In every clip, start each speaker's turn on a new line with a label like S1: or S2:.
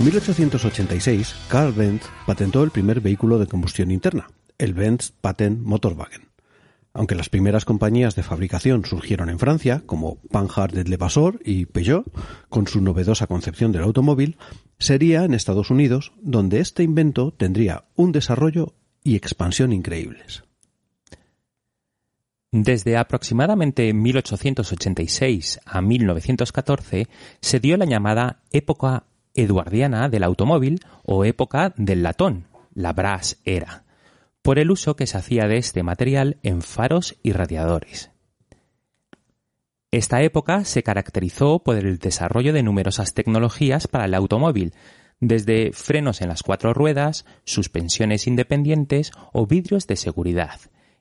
S1: En 1886, Carl Benz patentó el primer vehículo de combustión interna, el Benz Patent Motorwagen. Aunque las primeras compañías de fabricación surgieron en Francia, como Panhard de Levasseur y Peugeot, con su novedosa concepción del automóvil, sería en Estados Unidos donde este invento tendría un desarrollo y expansión increíbles.
S2: Desde aproximadamente 1886 a 1914 se dio la llamada época eduardiana del automóvil o época del latón, la brass era, por el uso que se hacía de este material en faros y radiadores. Esta época se caracterizó por el desarrollo de numerosas tecnologías para el automóvil, desde frenos en las cuatro ruedas, suspensiones independientes o vidrios de seguridad,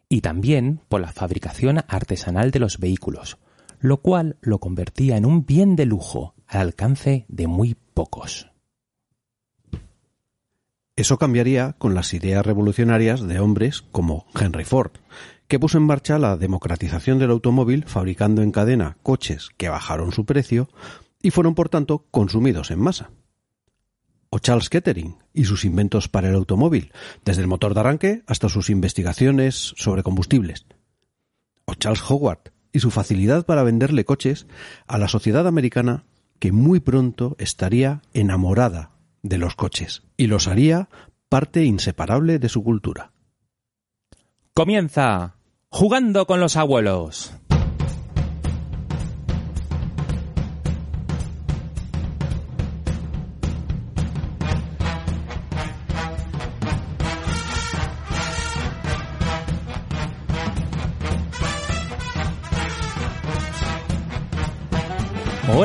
S2: y también por la fabricación artesanal de los vehículos, lo cual lo convertía en un bien de lujo al alcance de muy pocos.
S1: Eso cambiaría con las ideas revolucionarias de hombres como Henry Ford, que puso en marcha la democratización del automóvil fabricando en cadena coches que bajaron su precio y fueron por tanto consumidos en masa. O Charles Kettering y sus inventos para el automóvil, desde el motor de arranque hasta sus investigaciones sobre combustibles. O Charles Howard y su facilidad para venderle coches a la sociedad americana que muy pronto estaría enamorada de los coches y los haría parte inseparable de su cultura.
S2: Comienza jugando con los abuelos.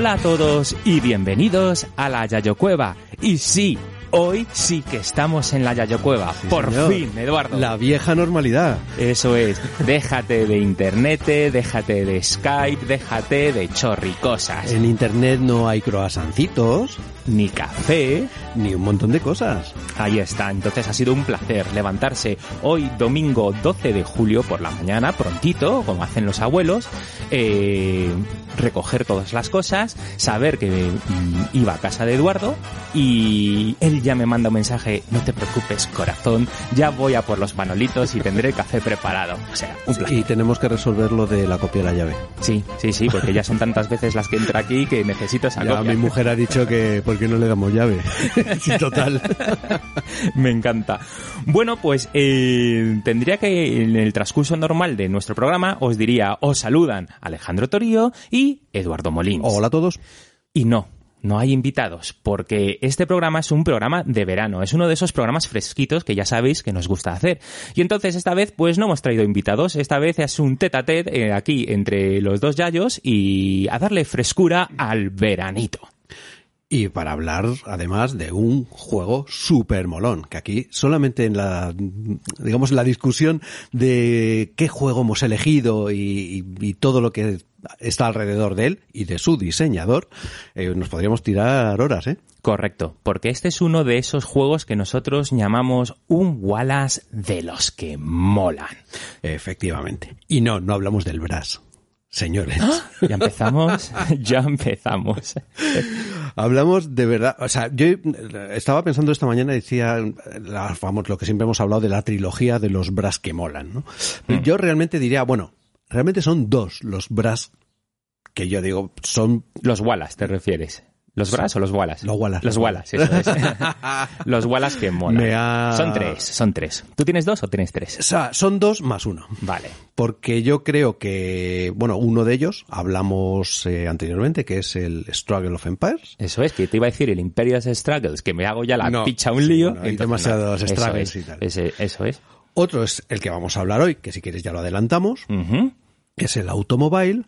S2: Hola a todos y bienvenidos a la Yayo Cueva. Y sí, hoy sí que estamos en la Yayo Cueva. Por
S1: señor.
S2: fin, Eduardo.
S1: La vieja normalidad.
S2: Eso es, déjate de internet, déjate de Skype, déjate de chorricosas.
S1: En internet no hay croasancitos
S2: Ni café.
S1: ni un montón de cosas.
S2: Ahí está, entonces ha sido un placer levantarse hoy domingo 12 de julio por la mañana, prontito, como hacen los abuelos, eh, recoger todas las cosas, saber que mm, iba a casa de Eduardo y él ya me manda un mensaje, no te preocupes corazón, ya voy a por los manolitos y tendré el café preparado. O sea, un placer.
S1: Y tenemos que resolver lo de la copia de la llave.
S2: Sí, sí, sí, porque ya son tantas veces las que entra aquí que necesito esa
S1: Ya
S2: copia.
S1: mi mujer ha dicho que ¿por qué no le damos llave? sí, total.
S2: Me encanta. Bueno, pues eh, tendría que en el transcurso normal de nuestro programa os diría, os saludan Alejandro Torío y Eduardo Molins.
S1: Hola a todos.
S2: Y no, no hay invitados, porque este programa es un programa de verano, es uno de esos programas fresquitos que ya sabéis que nos gusta hacer. Y entonces esta vez pues no hemos traído invitados, esta vez es un tete a tete aquí entre los dos yayos y a darle frescura al veranito.
S1: Y para hablar, además, de un juego súper molón, que aquí solamente en la, digamos, la discusión de qué juego hemos elegido y, y- y todo lo que está alrededor de él y de su diseñador, eh, nos podríamos tirar horas, ¿eh?
S2: Correcto, porque este es uno de esos juegos que nosotros llamamos un Wallace de los que molan.
S1: Efectivamente. Y no, no hablamos del Brass. Señores,
S2: Ya empezamos, ya empezamos.
S1: Hablamos de verdad, o sea, yo estaba pensando esta mañana, decía, la, vamos, lo que siempre hemos hablado de la trilogía de los Brass que molan, ¿no?
S2: Mm.
S1: Yo realmente diría, bueno, realmente son dos los Brass que yo digo, son
S2: Los Wallace, ¿te refieres? ¿Los Brass o los Wallace?
S1: Los Wallace.
S2: Los Wallace, eso es. los Wallace que
S1: ha-
S2: Son tres, son tres. ¿Tú tienes dos o tienes tres?
S1: O sea, son dos más uno.
S2: Vale.
S1: Porque yo creo que, bueno, uno de ellos hablamos eh, anteriormente, que es el Struggle of Empires.
S2: Eso es, que te iba a decir el Imperious Struggles, que me hago ya la
S1: No,
S2: picha un
S1: sí,
S2: lío.
S1: bueno, hay demasiados
S2: eso
S1: struggles
S2: es,
S1: y tal.
S2: ese- eso es.
S1: Otro es el que vamos a hablar hoy, que si quieres ya lo adelantamos, es el Automobile.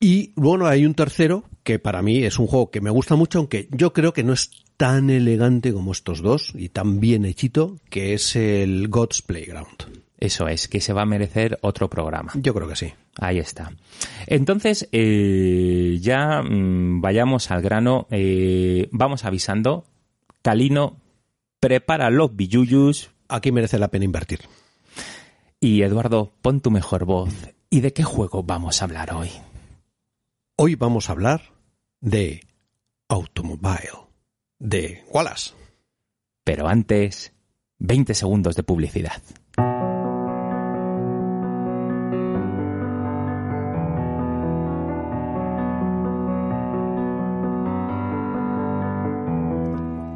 S1: Y bueno, hay un tercero que para mí es un juego que me gusta mucho, aunque yo creo que no es tan elegante como estos dos y tan bien hechito, que es el God's Playground.
S2: Eso es, que se va a merecer otro programa.
S1: Yo creo que sí.
S2: Ahí está. Entonces, eh, ya mm, vayamos al grano. eh, vamos avisando. Calino, prepara los billuyus.
S1: Aquí merece la pena invertir.
S2: Y Eduardo, pon tu mejor voz. ¿Y de qué juego vamos a hablar hoy?
S1: Hoy vamos a hablar de Automobile. de Wallace.
S2: Pero antes, 20 segundos de publicidad.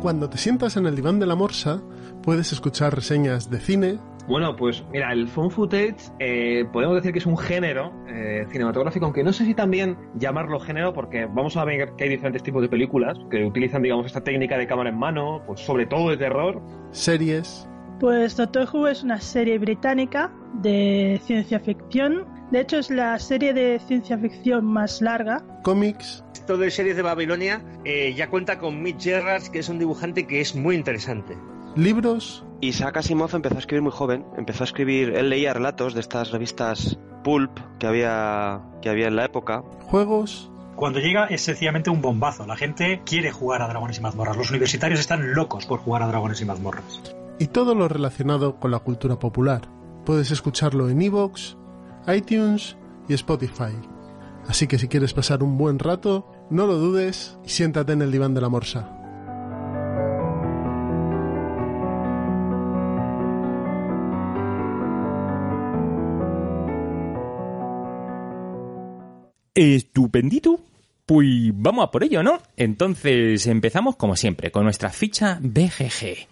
S3: Cuando te sientas en el diván de la morsa, puedes escuchar reseñas de cine.
S4: Bueno, pues mira, el phone footage eh, podemos decir que es un género eh, cinematográfico, aunque no sé si también llamarlo género, porque vamos a ver que hay diferentes tipos de películas que utilizan, digamos, esta técnica de cámara en mano, pues sobre todo de terror.
S3: Series.
S5: Pues Doctor Who es una serie británica de ciencia ficción. De hecho, es la serie de ciencia ficción más larga.
S3: Cómics.
S6: Esto de series de Babilonia eh, ya cuenta con Mitch Gerrard, que es un dibujante que es muy interesante.
S3: Libros.
S7: Isaac Asimov empezó a escribir muy joven. Empezó a escribir, él leía relatos de estas revistas pulp que había, que había en la época.
S3: Juegos.
S8: Cuando llega es sencillamente un bombazo. La gente quiere jugar a Dragones y Mazmorras. Los universitarios están locos por jugar a Dragones y Mazmorras.
S3: Y todo lo relacionado con la cultura popular. Puedes escucharlo en iVoox, iTunes y Spotify. Así que si quieres pasar un buen rato, no lo dudes y siéntate en el diván de la morsa.
S2: Estupendito. Pues vamos a por ello, ¿no? Entonces empezamos como siempre con nuestra ficha BGG.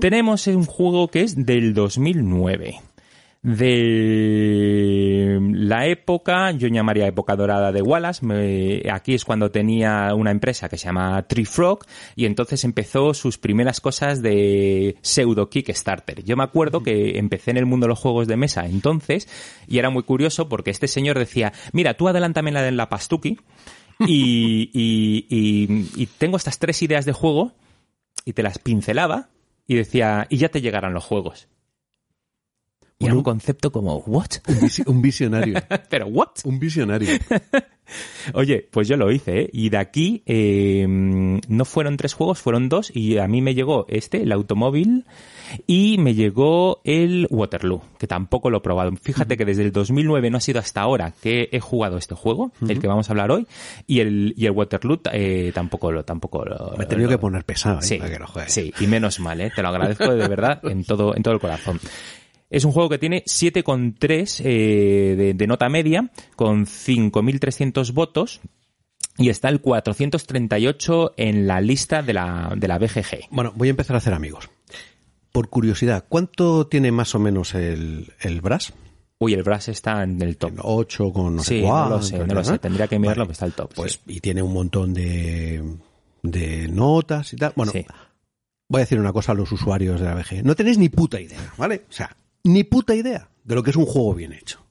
S2: Tenemos un juego que es del 2009. De la época, yo llamaría época dorada de Wallace, me- aquí es cuando tenía una empresa que se llama Tree Frog y entonces empezó sus primeras cosas de pseudo Kickstarter. Yo me acuerdo que empecé en el mundo de los juegos de mesa entonces y era muy curioso porque este señor decía, mira, tú adelántame la de la Pastuki y, y, y- y tengo estas tres ideas de juego y te las pincelaba y decía, y ya te llegarán los juegos. Y era un concepto como, ¿what?
S1: Un, visi- un visionario.
S2: ¿Pero what?
S1: Un visionario.
S2: Oye, pues yo lo hice, ¿eh? Y de aquí eh, no fueron tres juegos, fueron dos. Y a mí me llegó este, el automóvil, y me llegó el Waterloo, que tampoco lo he probado. Fíjate que desde el 2009 no ha sido hasta ahora que he jugado este juego, el que vamos a hablar hoy, y el, y el Waterloo eh, tampoco lo... Tampoco lo
S1: Me he tenido
S2: lo-
S1: que poner pesado ¿eh?
S2: Sí,
S1: para que lo juegues.
S2: sí, y menos mal, ¿eh? te lo agradezco de verdad en todo, en todo el corazón. Es un juego que tiene 7,3 eh, de, de nota media, con 5.300 votos, y está el 438 en la lista de la, de la BGG.
S1: Bueno, voy a empezar a hacer amigos. Por curiosidad, ¿cuánto tiene más o menos el, el Brass?
S2: Uy, el Brass está en el top.
S1: 8 con no sé
S2: sí, no lo sé, no lo sé. Tendría que mirarlo,
S1: Vale.
S2: que está el top.
S1: Pues,
S2: sí.
S1: y tiene un montón de, de notas y tal. Bueno,
S2: Sí.
S1: voy a decir una cosa a los usuarios de la BG. No tenéis ni puta idea, ¿vale? O sea, ni puta idea de lo que es un juego bien hecho.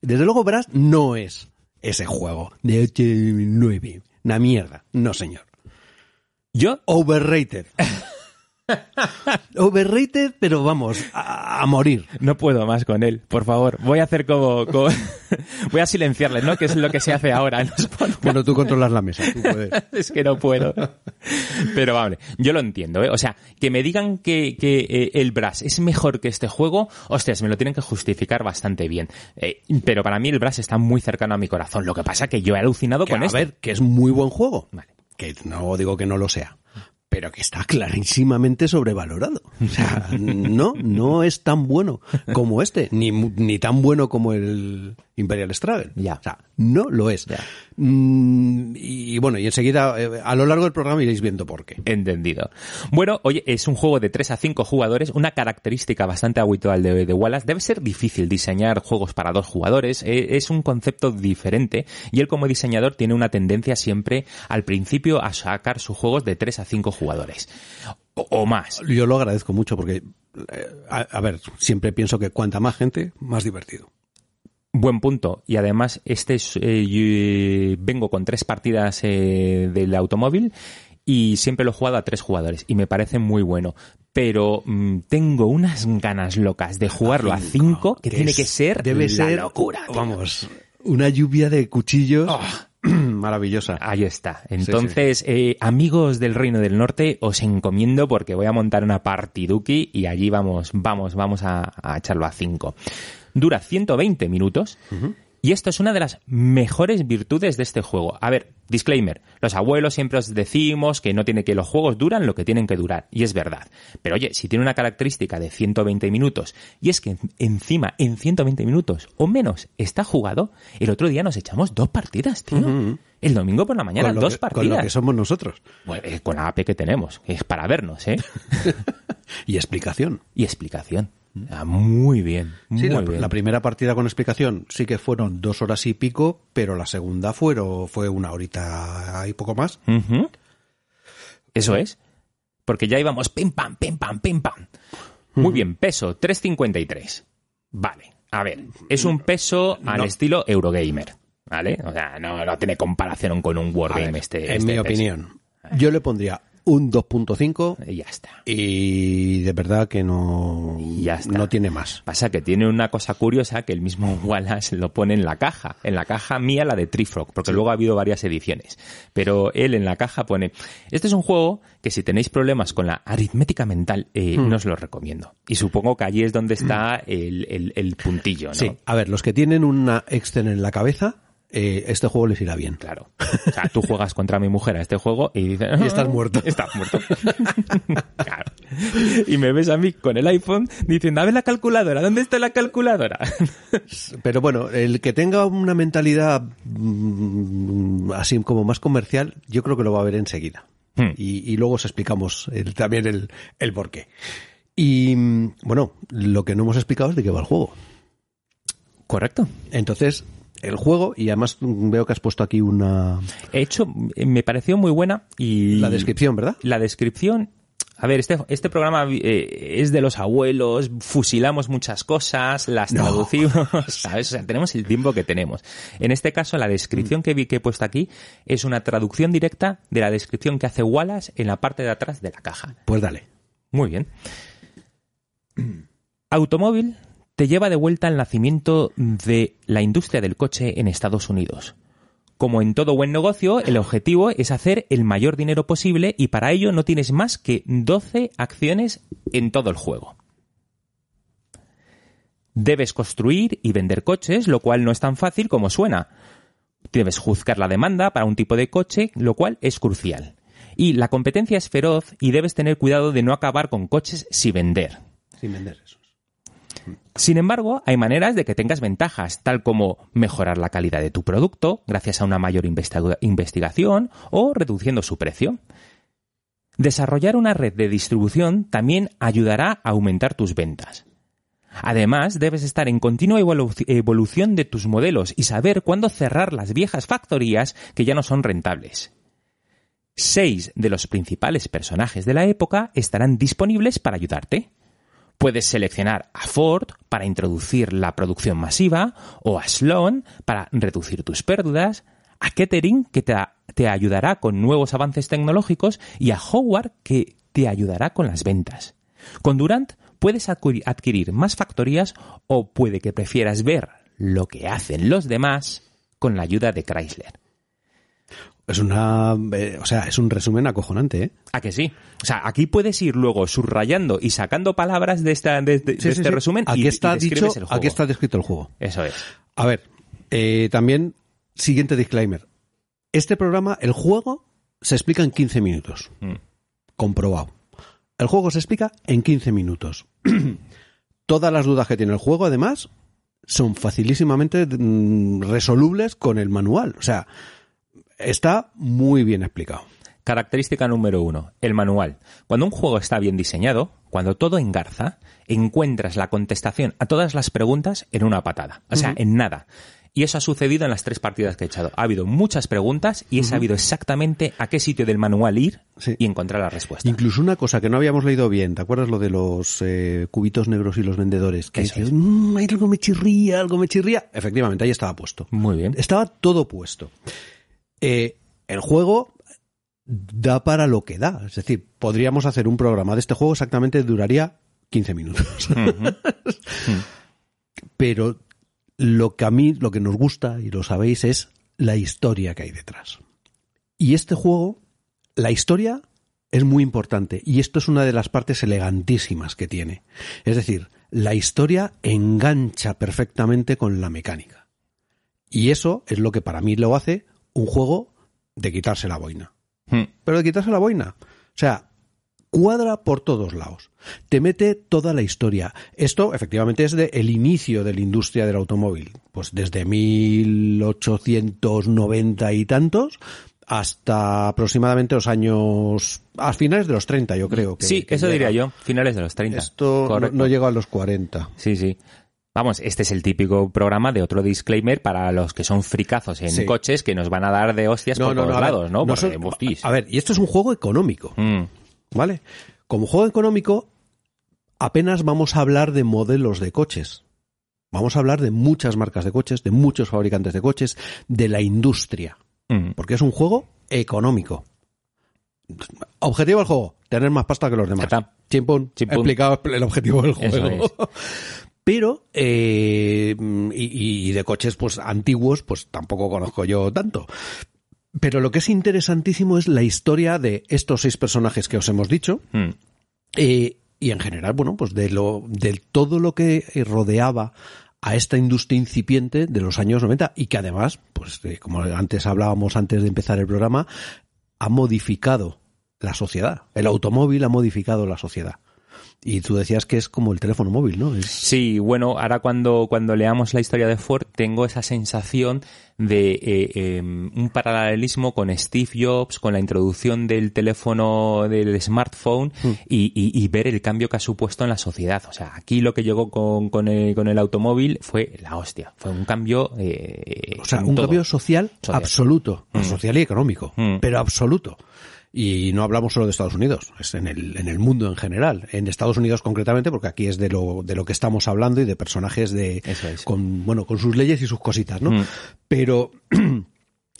S1: Desde luego, Brass no es ese juego de 8 9. Una mierda. No, señor.
S2: Yo,
S1: Overrated. Overrated, pero vamos, a, a morir.
S2: No puedo más con él, por favor. Voy a hacer como... como- Voy a silenciarle, ¿no? Que es lo que se hace ahora en los podcasts.
S1: Bueno, tú controlas la mesa, tú puedes.
S2: es que no puedo. Pero vale, yo lo entiendo, ¿eh? O sea, que me digan que, que eh, el Brass es mejor que este juego, hostias, me lo tienen que justificar bastante bien. Eh, pero para mí el Brass está muy cercano a mi corazón. Lo que pasa que yo he alucinado
S1: Que,
S2: con
S1: a
S2: esto.
S1: ver, que es muy buen juego.
S2: Vale.
S1: Que no digo que no lo sea. Pero que está clarísimamente sobrevalorado. O sea, no, no es tan bueno como este, ni, ni tan bueno como el Imperial Struggle.
S2: Ya.
S1: O sea, no lo es.
S2: Ya.
S1: Mm, y bueno, y enseguida, eh, a lo largo del programa iréis viendo por qué.
S2: Entendido. Bueno, oye, es un juego de 3 a 5 jugadores, una característica bastante habitual de, de Wallace. Debe ser difícil diseñar juegos para dos jugadores, eh, es un concepto diferente y él como diseñador tiene una tendencia siempre al principio a sacar sus juegos de 3 a 5 jugadores. O, o más.
S1: Yo lo agradezco mucho porque, eh, a, a ver, siempre pienso que cuanta más gente, más divertido.
S2: Buen punto. Y además, este es, eh, yo, eh, vengo con tres partidas eh, del automóvil y siempre lo he jugado a tres jugadores y me parece muy bueno. Pero mm, tengo unas ganas locas de jugarlo a cinco que, tiene
S1: es-
S2: que ser
S1: debe
S2: la
S1: ser,
S2: locura. tío.
S1: Vamos, una lluvia de cuchillos
S2: Ah.
S1: maravillosa.
S2: Ahí está. Entonces, eh, amigos del Reino del Norte, os encomiendo porque voy a montar una partiduki y allí vamos, vamos, vamos a, a echarlo a 5. Dura 120 minutos Y esto es una de las mejores virtudes de este juego. A ver, disclaimer, los abuelos siempre os decimos que no tiene que los juegos duran lo que tienen que durar, y es verdad. Pero oye, si tiene una característica de 120 minutos, y es que encima en 120 minutos o menos está jugado, el otro día nos echamos dos partidas, tío. El domingo por la mañana, dos
S1: que-
S2: partidas.
S1: Con lo que somos nosotros.
S2: Bueno, eh, con la AP que tenemos, que es para vernos, ¿eh?
S1: Y explicación.
S2: y explicación. Ah, muy bien, muy
S1: Sí, la,
S2: bien.
S1: la primera partida con explicación sí que fueron dos horas y pico, pero la segunda fueron, fue una horita y poco más.
S2: Eso es. Porque ya íbamos pim pam, pim pam, pim pam. Muy bien, peso 353. Vale. A ver, es un peso al
S1: No.
S2: estilo Eurogamer. ¿Vale? O sea, no, no tiene comparación con un Wargame este.
S1: en
S2: este
S1: mi
S2: peso.
S1: opinión, yo le pondría un 2.5
S2: Y ya está.
S1: y de verdad que no,
S2: Y ya está.
S1: no tiene más.
S2: Pasa que tiene una cosa curiosa que el mismo Wallace lo pone en la caja. En la caja mía, la de Trifrog, porque luego ha habido varias ediciones. Pero él en la caja pone, este es un juego que si tenéis problemas con la aritmética mental, eh,
S1: Hmm.
S2: no os lo recomiendo. Y supongo que allí es donde está el, el- el puntillo, ¿no?
S1: Sí, a ver, los que tienen una Excel en la cabeza, eh, este juego les irá bien.
S2: Claro. O sea, tú juegas contra mi mujer a este juego y dices...
S1: Y estás muerto.
S2: Estás muerto. Claro. Y me ves a mí con el iPhone diciendo, a ver la calculadora, ¿dónde está la calculadora?
S1: Pero bueno, el que tenga una mentalidad mm, así como más comercial, yo creo que lo va a ver enseguida.
S2: Hmm.
S1: Y, y luego os explicamos el- también el, el por qué. Y mm, bueno, lo que no hemos explicado es de qué va el juego.
S2: Correcto.
S1: Entonces, el juego, y además mm, veo que has puesto aquí una
S2: He hecho, me pareció muy buena y...
S1: la descripción, ¿verdad?
S2: La descripción... A ver, este, este programa eh, es de los abuelos, fusilamos muchas cosas, las
S1: No.
S2: traducimos, ¿sabes? O sea, tenemos el tiempo que tenemos. En este caso, la descripción que vi que he puesto aquí es una traducción directa de la descripción que hace Wallace en la parte de atrás de la caja.
S1: Pues dale.
S2: Muy bien. Automóvil te lleva de vuelta al nacimiento de la industria del coche en Estados Unidos. Como en todo buen negocio, el objetivo es hacer el mayor dinero posible y para ello no tienes más que 12 acciones en todo el juego. Debes construir y vender coches, lo cual no es tan fácil como suena. Debes juzgar la demanda para un tipo de coche, lo cual es crucial. Y la competencia es feroz y debes tener cuidado de no acabar con coches sin vender.
S1: Sin vender eso.
S2: Sin embargo, hay maneras de que tengas ventajas, tal como mejorar la calidad de tu producto gracias a una mayor investiga- investigación o reduciendo su precio. Desarrollar una red de distribución también ayudará a aumentar tus ventas. Además, debes estar en continua evolu- evolución de tus modelos y saber cuándo cerrar las viejas factorías que ya no son rentables. Seis de los principales personajes de la época estarán disponibles para ayudarte. Puedes seleccionar a Ford para introducir la producción masiva o a Sloan para reducir tus pérdidas, a Kettering que te, te ayudará con nuevos avances tecnológicos y a Howard que te ayudará con las ventas. Con Durant puedes adquirir- más factorías o puede que prefieras ver lo que hacen los demás con la ayuda de Chrysler.
S1: Es una, eh, o sea, es un resumen acojonante, ¿eh?
S2: ¿A que sí? O sea, aquí puedes ir luego subrayando y sacando palabras de, esta, de, de- de
S1: Sí, sí,
S2: este
S1: sí.
S2: resumen
S1: Aquí
S2: y,
S1: está
S2: y
S1: dicho,
S2: el juego.
S1: aquí está descrito el juego.
S2: Eso es.
S1: A ver, eh, también, siguiente disclaimer. Este programa, el juego, se explica en 15 minutos.
S2: Mm.
S1: Comprobado. El juego se explica en 15 minutos. Todas las dudas que tiene el juego, además, son facilísimamente mm, resolubles con el manual. O sea, está muy bien explicado.
S2: Característica número uno, el manual. Cuando un juego está bien diseñado, cuando todo engarza, encuentras la contestación a todas las preguntas en una patada. O sea, en nada. Y eso ha sucedido en las tres partidas que he echado. Ha habido muchas preguntas y he sabido exactamente a qué sitio del manual ir
S1: Sí.
S2: y encontrar la respuesta.
S1: Incluso una cosa que no habíamos leído bien, ¿te acuerdas lo de los eh, cubitos negros y los vendedores? Que "Mm, hay algo me chirría, algo me chirría. Efectivamente, ahí estaba puesto.
S2: Muy bien.
S1: Estaba todo puesto. Eh, el juego da para lo que da. Es decir, podríamos hacer un programa de este juego exactamente duraría 15 minutos. Pero lo que a mí, lo que nos gusta, y lo sabéis, es la historia que hay detrás. Y este juego, la historia es muy importante. Y esto es una de las partes elegantísimas que tiene. Es decir, la historia engancha perfectamente con la mecánica. Y eso es lo que para mí lo hace un juego de quitarse la boina.
S2: Hmm.
S1: Pero de quitarse la boina. O sea, cuadra por todos lados. Te mete toda la historia. Esto, efectivamente, es de el inicio de la industria del automóvil. Pues desde 1890 y tantos hasta aproximadamente los años... A finales de los 30, yo creo. Que,
S2: sí,
S1: que
S2: eso
S1: llega.
S2: diría yo, finales de los 30.
S1: Esto no, no llega a los 40.
S2: Sí, sí. Vamos, este es el típico programa de otro disclaimer para los que son fricazos en
S1: Sí.
S2: coches que nos van a dar de hostias por todos
S1: a ver,
S2: lados, ¿no?
S1: no
S2: Porque,
S1: son- a ver, y esto es un juego económico.
S2: Mm,
S1: ¿Vale? Como juego económico, apenas vamos a hablar de modelos de coches. Vamos a hablar de muchas marcas de coches, de muchos fabricantes de coches, de la industria.
S2: mm.
S1: Porque es un juego económico. Objetivo del juego, tener más pasta que los demás. Chimpún. explicado el objetivo del juego. Pero, eh, y, y de coches pues antiguos, pues tampoco conozco yo tanto. Pero lo que es interesantísimo es la historia de estos seis personajes que os hemos dicho,
S2: Mm.
S1: eh, y en general, bueno, pues de lo, de todo lo que rodeaba a esta industria incipiente de los años 90 y que además, pues eh, como antes hablábamos antes de empezar el programa, ha modificado la sociedad. El automóvil ha modificado la sociedad. Y tú decías que es como el teléfono móvil, ¿no? Es,
S2: Sí, bueno, ahora cuando, cuando leamos la historia de Ford tengo esa sensación de eh, eh, un paralelismo con Steve Jobs, con la introducción del teléfono, del smartphone
S1: Hmm.
S2: y, y- y ver el cambio que ha supuesto en la sociedad. O sea, aquí lo que llegó con, con, el, con el automóvil fue la hostia, fue un cambio... eh,
S1: o sea, un
S2: todo.
S1: cambio social,
S2: Social.
S1: absoluto,
S2: Mm.
S1: social y económico,
S2: Mm.
S1: pero absoluto. Y no hablamos solo de Estados Unidos, es en el, en el mundo en general. En Estados Unidos concretamente, porque aquí es de lo, de lo que estamos hablando y de personajes de,
S2: es.
S1: con, bueno, con sus leyes y sus cositas, ¿no?
S2: Mm.
S1: Pero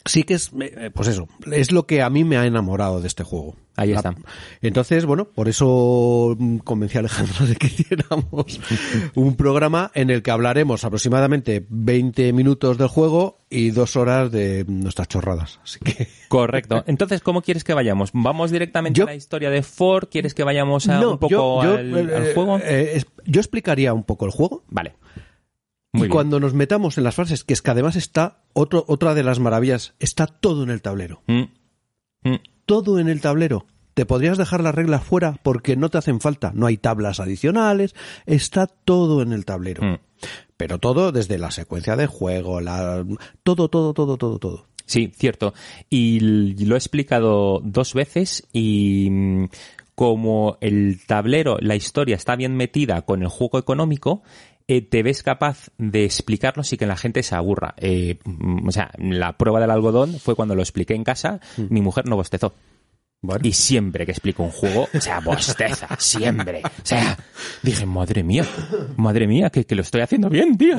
S1: sí que es, eh, pues eso, es lo que a mí me ha enamorado de este juego.
S2: Ahí está.
S1: Entonces, bueno, por eso mm, convencí a Alejandro de que hiciéramos un programa en el que hablaremos aproximadamente 20 minutos del juego y dos horas de nuestras chorradas. Así que
S2: Correcto. Entonces, ¿cómo quieres que vayamos? ¿Vamos directamente
S1: Yo-
S2: a la historia de Ford? ¿Quieres que vayamos a, un poco
S1: yo, yo,
S2: al,
S1: eh,
S2: al juego?
S1: eh, yo explicaría un poco el juego
S2: Vale. Muy
S1: y
S2: bien.
S1: cuando nos metamos en las frases, que es que además está otro, otra de las maravillas, está todo en el tablero.
S2: Mm. Mm.
S1: todo en el tablero. Te podrías dejar las reglas fuera porque no te hacen falta. No hay tablas adicionales. Está todo en el tablero.
S2: Mm.
S1: Pero todo desde la secuencia de juego, la... todo, todo, todo, todo, todo.
S2: Sí, cierto. Y lo he explicado dos veces y como el tablero, la historia está bien metida con el juego económico, eh, te ves capaz de explicarlo sin que la gente se aburra. Eh, mm, o sea, la prueba del algodón fue cuando lo expliqué en casa, mi mujer no bostezó.
S1: Bueno.
S2: Y siempre que explico un juego, o sea, bosteza, siempre. O sea, dije, madre mía, madre mía, que, que lo estoy haciendo bien, tío.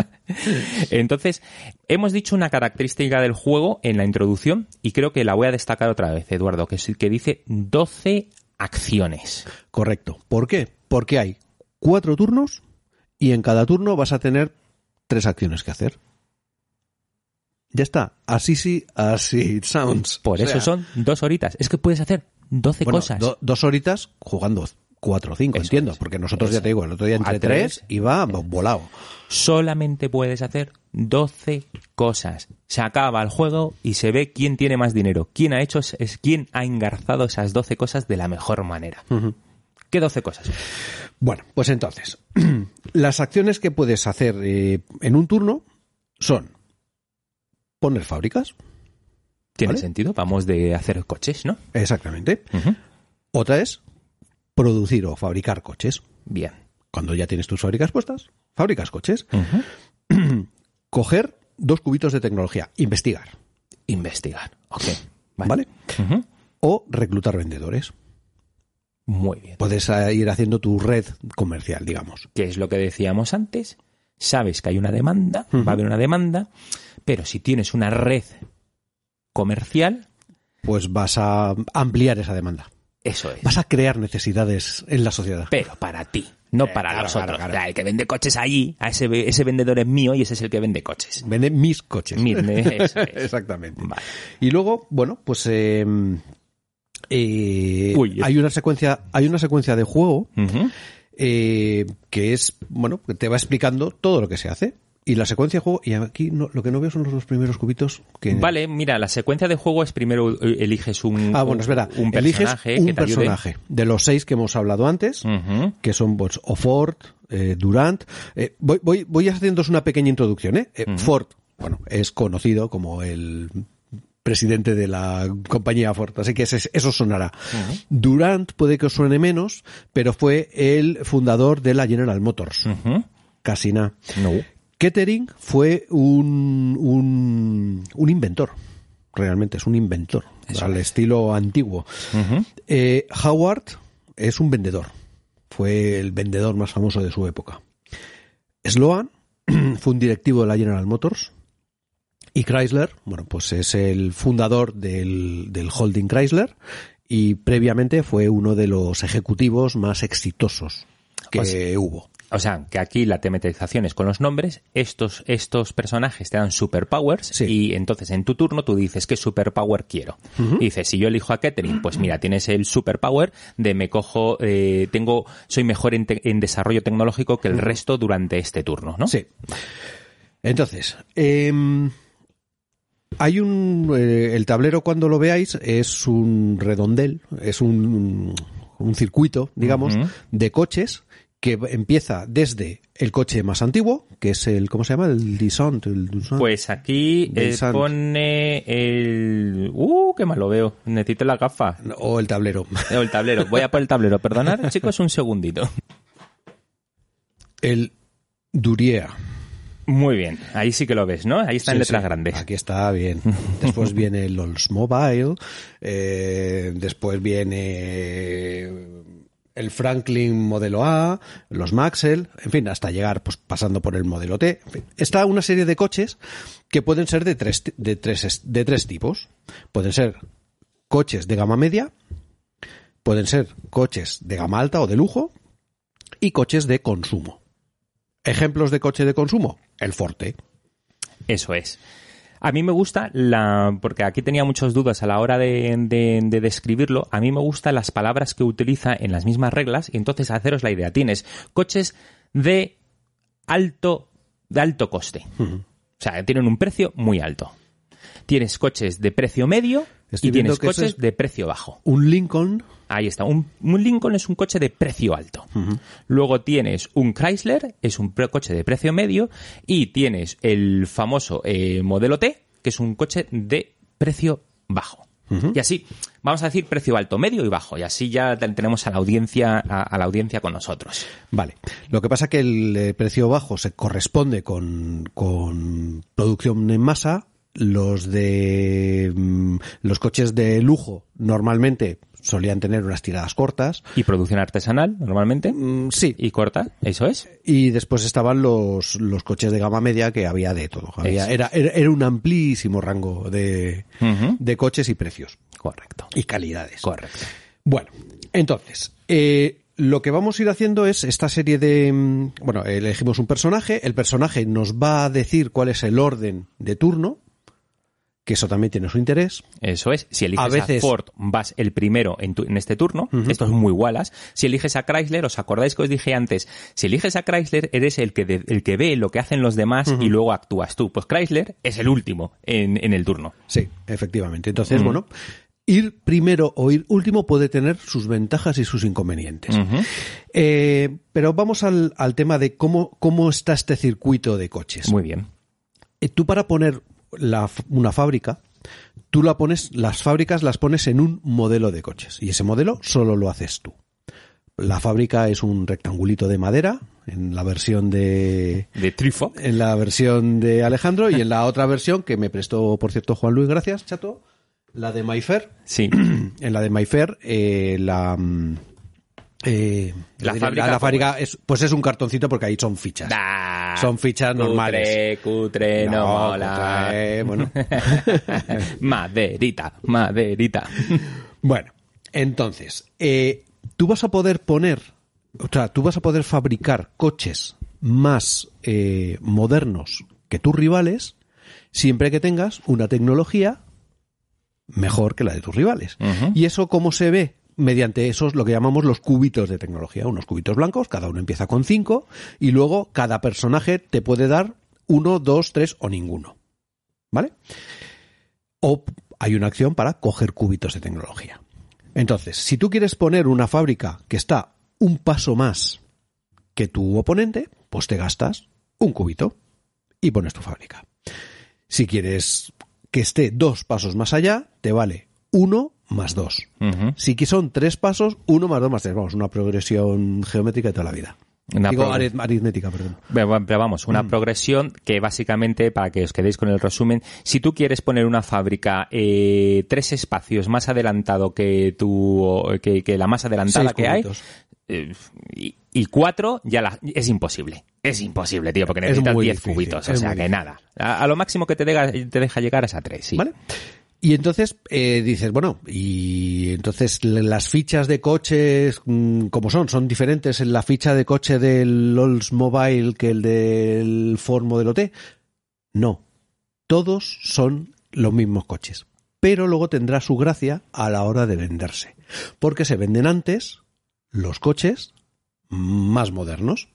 S2: Entonces, hemos dicho una característica del juego en la introducción y creo que la voy a destacar otra vez, Eduardo, que es que dice 12 acciones.
S1: Correcto. ¿Por qué? Porque hay cuatro turnos y en cada turno vas a tener tres acciones que hacer. Ya está. Así sí, así it sounds.
S2: Por
S1: O
S2: eso
S1: sea,
S2: son dos horitas. Es que puedes hacer 12
S1: bueno,
S2: cosas.
S1: do- dos horitas jugando cuatro o cinco,
S2: Eso es.
S1: porque nosotros
S2: Eso.
S1: ya te digo, el otro día entre
S2: tres.
S1: tres iba volado.
S2: solamente puedes hacer 12 cosas. Se acaba el juego y se ve quién tiene más dinero. Quién ha hecho, es quién ha engarzado esas 12 cosas de la mejor manera. ¿Qué 12 cosas?
S1: Bueno, pues entonces, las acciones que puedes hacer eh, en un turno son poner fábricas,
S2: Tiene
S1: ¿Vale?
S2: sentido. Vamos de hacer coches, ¿no?
S1: exactamente. Otra es producir o fabricar coches.
S2: Bien.
S1: Cuando ya tienes tus fábricas puestas, fabricas coches. Coger dos cubitos de tecnología, investigar,
S2: Investigar. Ok.
S1: ¿vale? O reclutar vendedores.
S2: Muy bien.
S1: Puedes eh, ir haciendo tu red comercial, digamos.
S2: ¿Qué es lo que decíamos antes? Sabes que hay una demanda, va a haber una demanda, pero si tienes una red comercial,
S1: Pues vas a ampliar esa demanda.
S2: eso es.
S1: Vas a crear necesidades en la sociedad.
S2: pero para ti, no
S1: Eh,
S2: para
S1: claro,
S2: nosotros.
S1: claro, claro.
S2: O sea, el que vende coches allí, a ese, ese vendedor es mío y ese es el que vende coches.
S1: Vende mis coches.
S2: Mis- eso es.
S1: Exactamente.
S2: Vale.
S1: Y luego, bueno, pues eh, eh,
S2: Uy,
S1: hay una secuencia, hay una secuencia de juego eh, que es, bueno, que te va explicando todo lo que se hace. Y la secuencia de juego, y aquí no- lo que no veo son los dos primeros cubitos que...
S2: Vale, mira, la secuencia de juego es primero eh, eliges un,
S1: Ah, bueno, es verdad.
S2: un
S1: Eliges
S2: personaje
S1: un
S2: que te ayude.
S1: personaje de los seis que hemos hablado antes, que son pues, o Ford, eh, Durant. Voy, voy, voy haciéndoos una pequeña introducción. ¿eh? Eh, Ford, bueno, es conocido como el presidente de la compañía Ford, así que ese- eso sonará. Durant puede que os suene menos, pero fue el fundador de la General Motors. Casi nada.
S2: No.
S1: Kettering fue un, un, un inventor. Realmente es un inventor. al estilo antiguo. Eh, Howard es un vendedor. Fue el vendedor más famoso de su época. Sloan fue un directivo de la General Motors. Y Chrysler, bueno, pues es el fundador del, del holding Chrysler y previamente fue uno de los ejecutivos más exitosos que hubo.
S2: O sea, que aquí la tematización es con los nombres, estos, estos personajes te dan superpowers
S1: Sí.
S2: y entonces en tu turno tú dices qué superpower quiero. Y dices, si yo elijo a Kettering, pues mira, tienes el superpower de me cojo, eh, tengo, soy mejor en, te- en desarrollo tecnológico que el resto durante este turno, ¿no?
S1: Sí. Entonces, em, hay un. eh, el tablero, cuando lo veáis, es un redondel, es un, un circuito, digamos, de coches que empieza desde el coche más antiguo, que es el. ¿Cómo se llama? El Dusant.
S2: Pues aquí eh, pone el... ¡Uh, qué mal lo veo! Necesito la gafa.
S1: o el tablero.
S2: O el tablero. Voy a por el tablero. Perdonad, chicos, un segundito.
S1: El Durier.
S2: Muy bien. Ahí sí que lo ves, ¿no? Ahí está en
S1: Sí,
S2: letras
S1: sí,
S2: grandes.
S1: Aquí está bien. Después viene el Oldsmobile, eh, después viene el Franklin modelo A, los Maxell, en fin, hasta llegar pues pasando por el modelo T. En fin, está una serie de coches que pueden ser de tres, de tres, es- de tres tipos. Pueden ser coches de gama media, pueden ser coches de gama alta o de lujo y coches de consumo. Ejemplos de coche de consumo, el Forte.
S2: Eso es. A mí me gusta la, porque aquí tenía muchas dudas a la hora de, de- de describirlo, a mí me gustan las palabras que utiliza en las mismas reglas y entonces haceros la idea. Tienes coches de alto, de alto coste. O sea, tienen un precio muy alto. Tienes coches de precio medio
S1: Estoy
S2: y tienes
S1: que
S2: coches
S1: es-
S2: de precio bajo.
S1: Un Lincoln
S2: Ahí está. Un, un Lincoln es un coche de precio alto. Luego tienes un Chrysler, es un coche de precio medio. Y tienes el famoso eh, modelo T, que es un coche de precio bajo. Y así, vamos a decir precio alto, medio y bajo. Y así ya ten- tenemos a la audiencia, a, a la audiencia con nosotros.
S1: Vale. Lo que pasa que el eh, precio bajo se corresponde con, con producción en masa. Los de mm, los coches de lujo normalmente solían tener unas tiradas cortas.
S2: Y producción artesanal, normalmente.
S1: Mm, sí.
S2: Y corta, eso es.
S1: Y después estaban los, los coches de gama media que había de todo. Había, era, era, era un amplísimo rango de, de coches y precios.
S2: Correcto.
S1: Y calidades.
S2: Correcto.
S1: Bueno, entonces, eh, lo que vamos a ir haciendo es esta serie de... mm, Bueno, elegimos un personaje, el personaje nos va a decir cuál es el orden de turno, que eso también tiene su interés.
S2: Eso es. Si eliges a,
S1: A
S2: Ford, vas el primero en, tu- en este turno. Esto es muy Wallace. Si eliges a Chrysler, ¿os acordáis que os dije antes? Si eliges a Chrysler, eres el que, de- el que ve lo que hacen los demás y luego actúas tú. Pues Chrysler es el último en, en el turno.
S1: Sí, efectivamente. Entonces, bueno, ir primero o ir último puede tener sus ventajas y sus inconvenientes. Eh, pero vamos al, al tema de cómo, cómo está este circuito de coches.
S2: Muy bien.
S1: Eh, Tú para poner la una fábrica, tú la pones, las fábricas las pones en un modelo de coches y ese modelo solo lo haces tú. La fábrica es un rectangulito de madera en la versión de
S2: De Trifo.
S1: en la versión de Alejandro y en la otra versión que me prestó por cierto Juan Luis, gracias, chato, la de Mayfair.
S2: Sí.
S1: En la de Mayfair eh, la mm, eh,
S2: La fábrica,
S1: la
S2: ¿cómo
S1: fábrica es, pues es un cartoncito porque ahí son fichas.
S2: Da.
S1: Son fichas
S2: Cutre,
S1: normales.
S2: Cutre, no, mola.
S1: cutre, bueno.
S2: maderita, maderita.
S1: Bueno, entonces, eh, tú vas a poder poner, o sea, tú vas a poder fabricar coches más eh, modernos que tus rivales siempre que tengas una tecnología mejor que la de tus rivales. Y eso cómo se ve mediante esos lo que llamamos los cubitos de tecnología, unos cubitos blancos, cada uno empieza con cinco y luego cada personaje te puede dar uno, dos, tres o ninguno. ¿Vale? O hay una acción para coger cúbitos de tecnología. Entonces, si tú quieres poner una fábrica que está un paso más que tu oponente, pues te gastas un cúbito y pones tu fábrica. Si quieres que esté dos pasos más allá, te vale uno más dos.
S2: Ujú.
S1: Si que son tres pasos, uno más dos más tres. Vamos, una progresión geométrica de toda la vida.
S2: Una
S1: Digo, aritmética, perdón.
S2: Pero pero vamos, una
S1: Mm.
S2: progresión que básicamente, para que os quedéis con el resumen, si tú quieres poner una fábrica eh, tres espacios más adelantado que tu que, que la más adelantada
S1: Seis
S2: que hay, eh, y, y cuatro ya la, es imposible. Es imposible, tío, porque
S1: Es
S2: necesitas
S1: muy
S2: 10
S1: difícil,
S2: cubitos. O sea que
S1: difícil.
S2: nada. A, a lo máximo que te, te deja llegar es a tres, sí.
S1: ¿Vale? Y entonces eh, dices, bueno, y entonces las fichas de coches, mm, como son? ¿Son diferentes en la ficha de coche del Oldsmobile que el del Ford Modelo T? No. Todos son los mismos coches. Pero luego tendrá su gracia a la hora de venderse. Porque se venden antes los coches más modernos.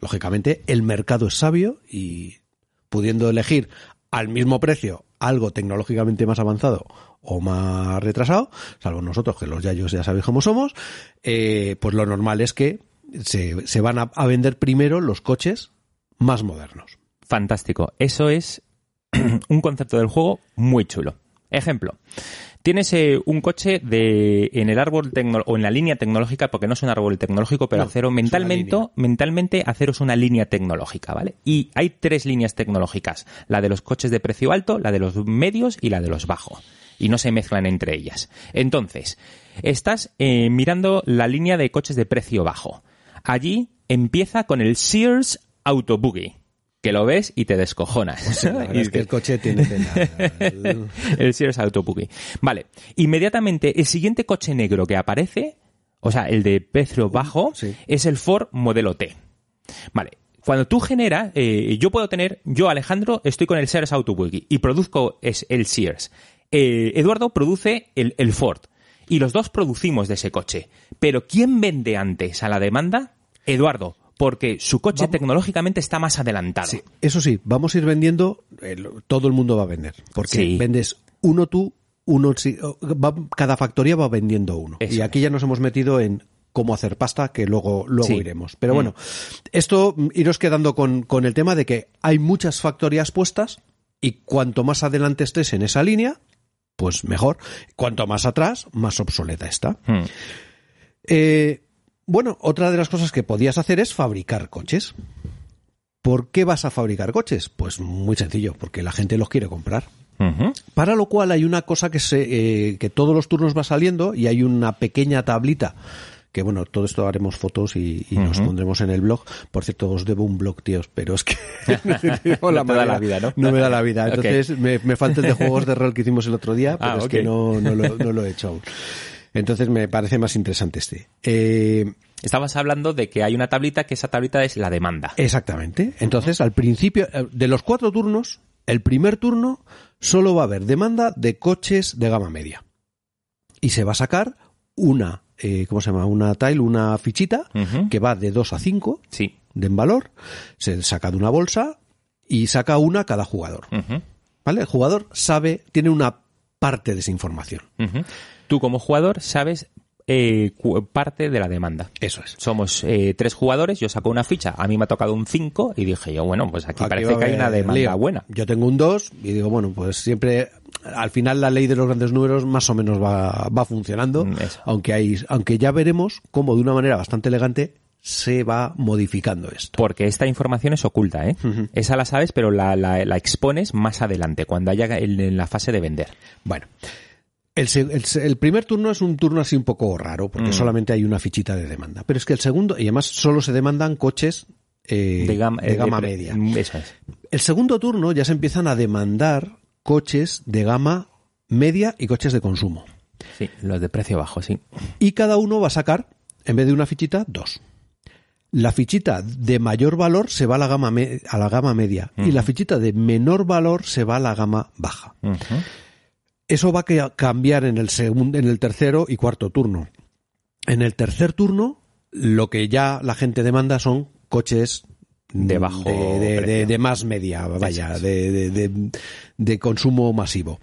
S1: Lógicamente, el mercado es sabio y pudiendo elegir al mismo precio algo tecnológicamente más avanzado o más retrasado, salvo nosotros que los yayos ya sabéis cómo somos, eh, pues lo normal es que se, se van a, a vender primero los coches más modernos.
S2: Fantástico. Eso es un concepto del juego muy chulo. Ejemplo. Tienes eh, un coche de en el árbol tecno- o en la línea tecnológica, porque no es un árbol tecnológico, pero
S1: No,
S2: acero mentalmente, mentalmente acero es una línea tecnológica, ¿vale? Y hay tres líneas tecnológicas, la de los coches de precio alto, la de los medios y la de los bajos. Y no se mezclan entre ellas. Entonces, estás eh, mirando la línea de coches de precio bajo. Allí empieza con el Sears Autobuggy, que lo ves y te descojonas. Y
S1: es que el coche tiene
S2: el Sears Autobuggy. Vale. Inmediatamente, el siguiente coche negro que aparece, o sea, el de precio bajo,
S1: sí.
S2: es el Ford Modelo T. Vale. Cuando tú generas, eh, yo puedo tener, yo Alejandro, estoy con el Sears Autobuggy y produzco es el Sears. Eh, Eduardo produce el, el Ford. Y los dos producimos de ese coche. Pero ¿quién vende antes a la demanda? Eduardo. Porque su coche
S1: Vamos.
S2: tecnológicamente está más adelantado.
S1: Sí, eso sí, vamos a ir vendiendo, todo el mundo va a vender, porque
S2: Sí.
S1: vendes uno tú, uno va- cada factoría va vendiendo uno.
S2: Eso
S1: y aquí ya nos hemos metido en cómo hacer pasta, que luego, luego
S2: Sí.
S1: iremos. Pero
S2: Mm.
S1: bueno, esto mm, iros quedando con, con el tema de que hay muchas factorías puestas y cuanto más adelante estés en esa línea, pues mejor. Cuanto más atrás, más obsoleta está.
S2: Hmm.
S1: Eh, bueno, otra de las cosas que podías hacer es fabricar coches. ¿Por qué vas a fabricar coches? Pues muy sencillo, porque la gente los quiere comprar. Para lo cual hay una cosa que se, eh, que todos los turnos va saliendo y hay una pequeña tablita que bueno, todo esto haremos fotos y, y nos pondremos en el blog. Por cierto, os debo un blog, tíos, pero es que
S2: No te da la vida, ¿no?
S1: me da la vida. Entonces me, me falta el de juegos de rol que hicimos el otro día, pero
S2: Ah,
S1: es
S2: ok.
S1: que no, no, lo, no lo he hecho aún. Entonces me parece más interesante este. Eh,
S2: Estabas hablando de que hay una tablita, que esa tablita es la demanda.
S1: Exactamente. Entonces, al principio, eh, de los cuatro turnos, el primer turno solo va a haber demanda de coches de gama media. Y se va a sacar una, eh, ¿cómo se llama? Una tile, una fichita que va de 2 a 5
S2: Sí.
S1: de en valor. Se saca de una bolsa y saca una cada jugador. ¿Vale? El jugador sabe, tiene una parte de esa información.
S2: Tú como jugador sabes eh, parte de la demanda.
S1: Eso es.
S2: Somos eh, tres jugadores, yo saco una ficha, a mí me ha tocado un 5 y dije yo, bueno, pues aquí,
S1: Aquí
S2: parece que hay una demanda
S1: lío.
S2: buena.
S1: Yo tengo un 2 y digo, bueno, pues siempre, al final la ley de los grandes números más o menos va, va funcionando,
S2: Mm, eso.
S1: aunque hay, aunque ya veremos cómo de una manera bastante elegante se va modificando esto.
S2: Porque esta información es oculta, ¿eh? Esa la sabes, pero la, la- la expones más adelante, cuando haya en, en la fase de vender.
S1: Bueno, el, primer turno es un turno así un poco raro, porque
S2: Mm.
S1: solamente hay una fichita de demanda. Pero es que el segundo, y además solo se demandan coches eh,
S2: de gama,
S1: de
S2: eh,
S1: gama media.
S2: Eso es.
S1: El segundo turno ya se empiezan a demandar coches de gama media y coches de consumo.
S2: Sí, los de precio bajo, sí.
S1: Y cada uno va a sacar, en vez de una fichita, dos. La fichita de mayor valor se va a la gama, me- a la gama media y la fichita de menor valor se va a la gama baja. Eso va a cambiar en el segundo, en el tercero y cuarto turno. En el tercer turno, lo que ya la gente demanda son coches
S2: De bajo
S1: de, de- de-
S2: precio.
S1: de más media, vaya, de, de- de- de consumo masivo.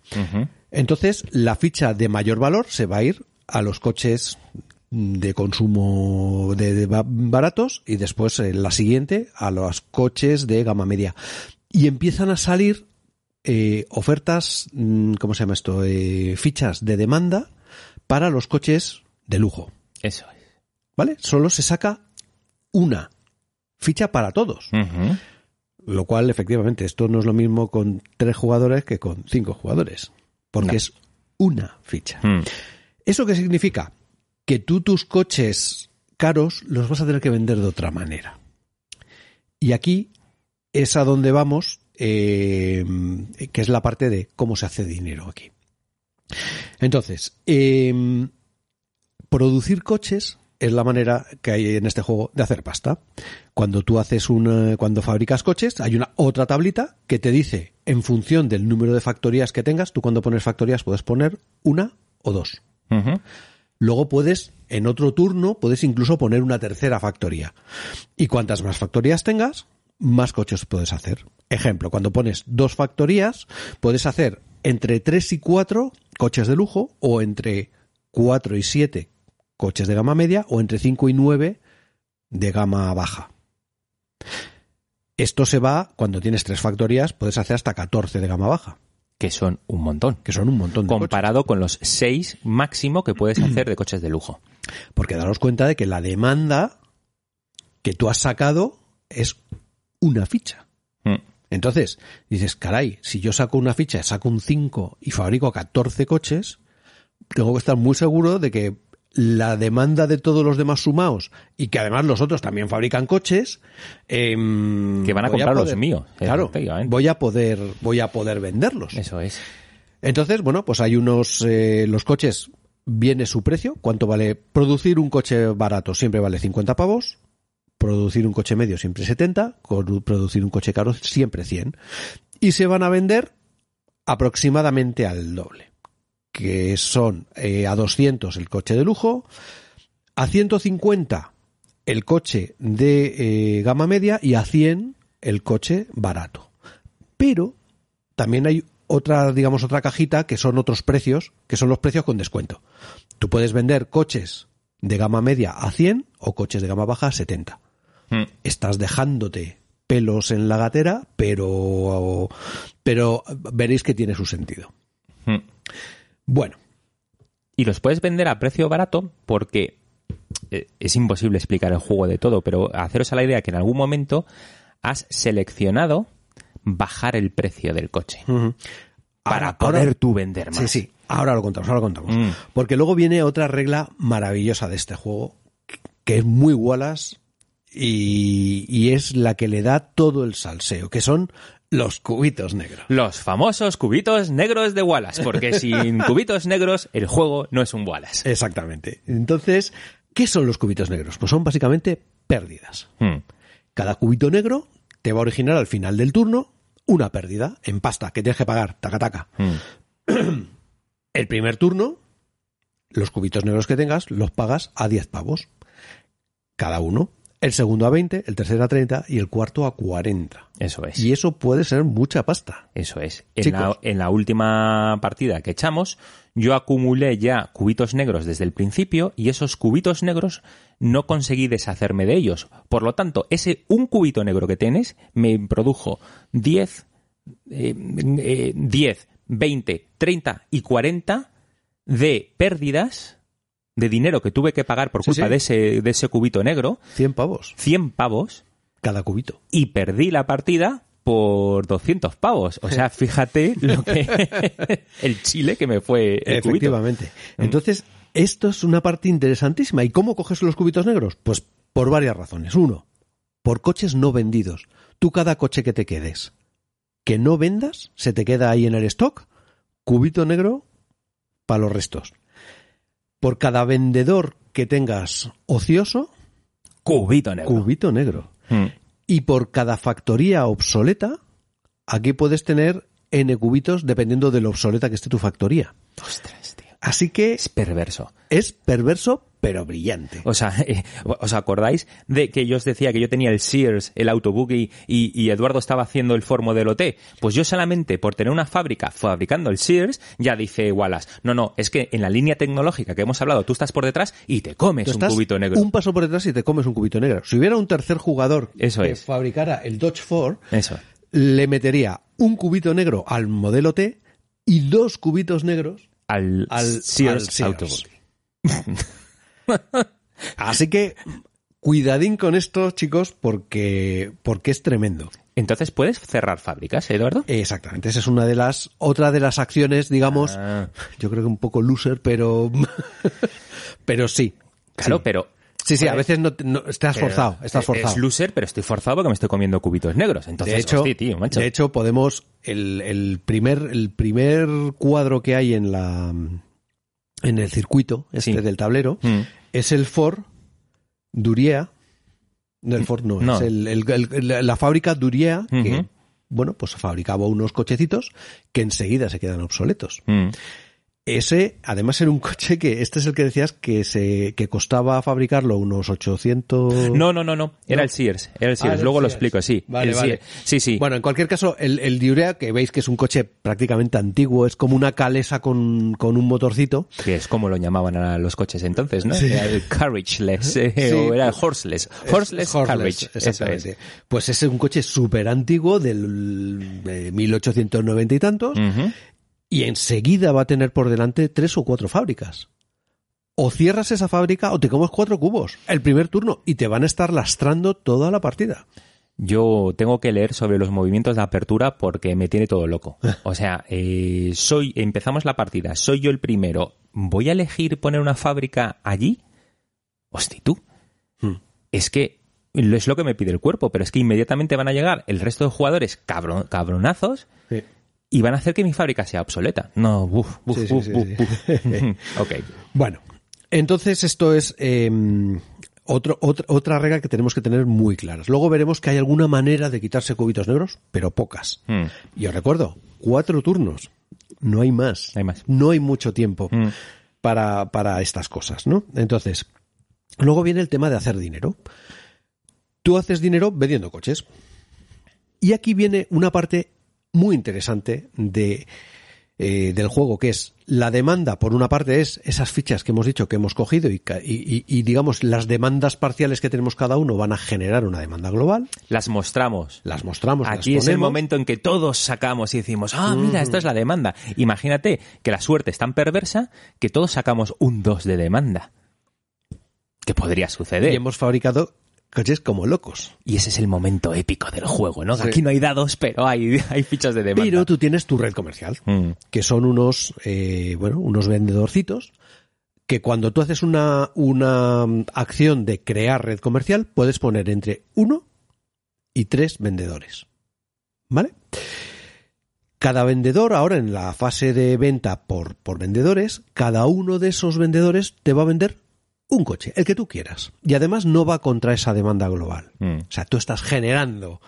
S1: Entonces, la ficha de mayor valor se va a ir a los coches de consumo de, de ba- baratos y después eh, la siguiente a los coches de gama media. Y empiezan a salir eh, ofertas, mm, ¿cómo se llama esto? Eh, fichas de demanda para los coches de lujo.
S2: Eso es.
S1: ¿Vale? Solo se saca una ficha para todos. Lo cual, efectivamente, esto no es lo mismo con tres jugadores que con cinco jugadores. Porque
S2: No.
S1: es una ficha.
S2: Mm.
S1: ¿Eso qué significa? Que tú tus coches caros los vas a tener que vender de otra manera. Y aquí es a donde vamos, eh, que es la parte de cómo se hace dinero aquí. Entonces, eh, producir coches es la manera que hay en este juego de hacer pasta. Cuando tú haces una, cuando fabricas coches, hay una otra tablita que te dice, en función del número de factorías que tengas, tú cuando pones factorías puedes poner una o dos. Luego puedes, en otro turno, puedes incluso poner una tercera factoría. Y cuantas más factorías tengas, más coches puedes hacer. Ejemplo, cuando pones dos factorías, puedes hacer entre tres y cuatro coches de lujo, o entre cuatro y siete coches de gama media, o entre cinco y nueve de gama baja. Esto se va, cuando tienes tres factorías, puedes hacer hasta 14 de gama baja,
S2: Que son un montón.
S1: que son un montón de coches.
S2: Comparado con los seis máximo que puedes hacer de coches de lujo.
S1: Porque daros cuenta de que la demanda que tú has sacado es una ficha.
S2: Mm.
S1: Entonces, dices, caray, si yo saco una ficha, saco un 5 y fabrico 14 coches, tengo que estar muy seguro de que la demanda de todos los demás sumados y que además los otros también fabrican coches em,
S2: Que van a comprar los
S1: poder-
S2: míos,
S1: claro voy a poder voy a poder venderlos
S2: Eso es.
S1: entonces, bueno, pues hay unos, eh, los coches, viene su precio, cuánto vale producir un coche barato, siempre vale 50 pavos, producir un coche medio siempre 70, con- producir un coche caro siempre 100, y se van a vender aproximadamente al doble, que son eh, a 200 el coche de lujo, a 150 el coche de eh, gama media y a 100 el coche barato. Pero también hay otra, digamos, otra cajita que son otros precios, que son los precios con descuento. Tú puedes vender coches de gama media a 100 o coches de gama baja a 70.
S2: Mm.
S1: Estás dejándote pelos en la gatera, pero, pero veréis que tiene su sentido.
S2: Mm.
S1: Bueno,
S2: Y los puedes vender a precio barato porque eh, es imposible explicar el juego de todo, pero haceros a la idea que en algún momento has seleccionado bajar el precio del coche para
S1: Ahora-
S2: poder
S1: ahora-
S2: tú vender más.
S1: Sí, sí. Ahora lo contamos, ahora lo contamos.
S2: Mm.
S1: Porque luego viene otra regla maravillosa de este juego, que es muy Wallace y, y es la que le da todo el salseo, que son los cubitos negros.
S2: Los famosos cubitos negros de Wallace, porque sin cubitos negros el juego no es un Wallace.
S1: Exactamente. Entonces, ¿qué son los cubitos negros? Pues son básicamente pérdidas.
S2: Mm.
S1: Cada cubito negro te va a originar al final del turno una pérdida en pasta que tienes que pagar, taca taca.
S2: Mm.
S1: El primer turno, los cubitos negros que tengas, los pagas a 10 pavos. Cada uno. El segundo a 20, el tercero a 30 y el cuarto a 40.
S2: Eso es.
S1: Y eso puede ser mucha pasta.
S2: Eso es. En
S1: Chicos.
S2: la, en la última partida que echamos, yo acumulé ya cubitos negros desde el principio y esos cubitos negros no conseguí deshacerme de ellos. Por lo tanto, ese un cubito negro que tienes me produjo 10, eh, eh, 10, 20, 30 y 40 de pérdidas de dinero que tuve que pagar por culpa
S1: sí.
S2: De, ese, de ese cubito negro,
S1: 100 pavos
S2: 100 pavos,
S1: cada cubito.
S2: y perdí la partida por 200 pavos. O sea, fíjate lo que el chile que me fue el cubito.
S1: Efectivamente. Entonces, esto es una parte interesantísima. ¿Y cómo coges los cubitos negros? Pues por varias razones. Uno, por coches no vendidos. Tú cada coche que te quedes que no vendas, se te queda ahí en el stock, cubito negro para los restos. Por cada vendedor que tengas ocioso,
S2: Cubito negro.
S1: cubito negro.
S2: Mm.
S1: Y por cada factoría obsoleta, aquí puedes tener N cubitos dependiendo de lo obsoleta que esté tu factoría.
S2: Ostras, tío.
S1: Así que
S2: Es perverso.
S1: es perverso, pero brillante.
S2: O sea, eh, ¿os acordáis de que yo os decía que yo tenía el Sears, el Autoboogie y, y Eduardo estaba haciendo el Ford Modelo T? Pues yo solamente por tener una fábrica fabricando el Sears, ya dice Wallace, no, no, es que en la línea tecnológica que hemos hablado, tú estás por detrás y te comes
S1: Tú
S2: un cubito negro.
S1: un paso por detrás y te comes un cubito negro. Si hubiera un tercer jugador
S2: Eso
S1: que
S2: es.
S1: fabricara el Dodge Ford,
S2: Eso.
S1: le metería un cubito negro al modelo T y dos cubitos negros
S2: Al,
S1: al
S2: Sears,
S1: al Sears.
S2: Autoboogie.
S1: Así que cuidadín con esto, chicos, porque, porque es tremendo.
S2: Entonces, ¿puedes cerrar fábricas, Eduardo?
S1: Exactamente, esa es una de las, otra de las acciones, digamos,
S2: Ah,
S1: yo creo que un poco loser, pero, pero sí.
S2: claro,
S1: sí.
S2: pero...
S1: Sí, sí, a veces no, no- estás
S2: pero
S1: forzado, estás
S2: es-
S1: forzado.
S2: Es loser, pero estoy forzado porque me estoy comiendo cubitos negros. Entonces,
S1: de hecho,
S2: tío,
S1: de hecho podemos el, el primer el primer cuadro que hay en la en el circuito este
S2: Sí.
S1: del tablero
S2: Mm.
S1: es el Ford Duria no el Ford no,
S2: No.
S1: es el, el- el- la fábrica Duria que bueno pues fabricaba unos cochecitos que enseguida se quedan obsoletos
S2: Mm.
S1: Ese además era un coche que este es el que decías que se que costaba fabricarlo unos 800
S2: No, no, no, no. Era
S1: No.
S2: el Sears. Era el
S1: Ah,
S2: Sears.
S1: el
S2: Luego lo explico, sí.
S1: Vale,
S2: El
S1: vale.
S2: Sí, sí.
S1: Bueno, en cualquier caso, el, el Diurea, que veis que es un coche prácticamente antiguo, es como una calesa con, con un motorcito.
S2: Que es como lo llamaban a los coches entonces, ¿no?
S1: Sí.
S2: Era el carriageless, eh,
S1: Sí.
S2: o era el horseless. Horseless,
S1: Es- horseless,
S2: carriage.
S1: Exactamente.
S2: es.
S1: Pues ese es un coche súper antiguo del de 1890 y tantos. Y enseguida va a tener por delante tres o cuatro fábricas. O cierras esa fábrica o te comes cuatro cubos el primer turno y te van a estar lastrando toda la partida.
S2: Yo tengo que leer sobre los movimientos de apertura porque me tiene todo loco. O sea, eh, soy, empezamos la partida, soy yo el primero. ¿Voy a elegir poner una fábrica allí? Hosti, tú.
S1: Hmm.
S2: Es que es lo que me pide el cuerpo, pero es que inmediatamente van a llegar el resto de jugadores cabron- cabronazos y van a hacer que mi fábrica sea obsoleta. No, buf, buf,
S1: Sí,
S2: buf,
S1: sí,
S2: buf,
S1: sí.
S2: buf. ok.
S1: Bueno, entonces esto es eh, otro, otra, otra regla que tenemos que tener muy claras. Luego veremos que hay alguna manera de quitarse cubitos negros, pero pocas.
S2: Hmm.
S1: Y os recuerdo, cuatro turnos. No hay más.
S2: No hay más.
S1: No hay mucho tiempo
S2: Hmm.
S1: para, para estas cosas, ¿no? Entonces, luego viene el tema de hacer dinero. Tú haces dinero vendiendo coches. Y aquí viene una parte muy interesante de, eh, del juego, que es la demanda, por una parte, es esas fichas que hemos dicho que hemos cogido y, digamos, las demandas parciales que tenemos cada uno van a generar una demanda global.
S2: Las mostramos.
S1: Las mostramos. las
S2: Aquí es el momento en que todos sacamos y decimos, ah, mira, esta es la demanda. Imagínate que la suerte es tan perversa que todos sacamos un 2 de demanda. ¿Qué podría suceder?
S1: Y hemos fabricado coches como locos.
S2: Y ese es el momento épico del juego, ¿no?
S1: Sí.
S2: Aquí no hay dados, pero hay, hay fichas de demanda.
S1: Pero tú tienes tu red comercial.
S2: Mm,
S1: que son unos, eh, bueno, unos vendedorcitos que cuando tú haces una, una mm, acción de crear red comercial puedes poner entre uno y tres vendedores. ¿Vale? Cada vendedor, ahora en la fase de venta por, por vendedores, cada uno de esos vendedores te va a vender un coche, el que tú quieras. Y además no va contra esa demanda global.
S2: mm.
S1: O sea, tú estás generando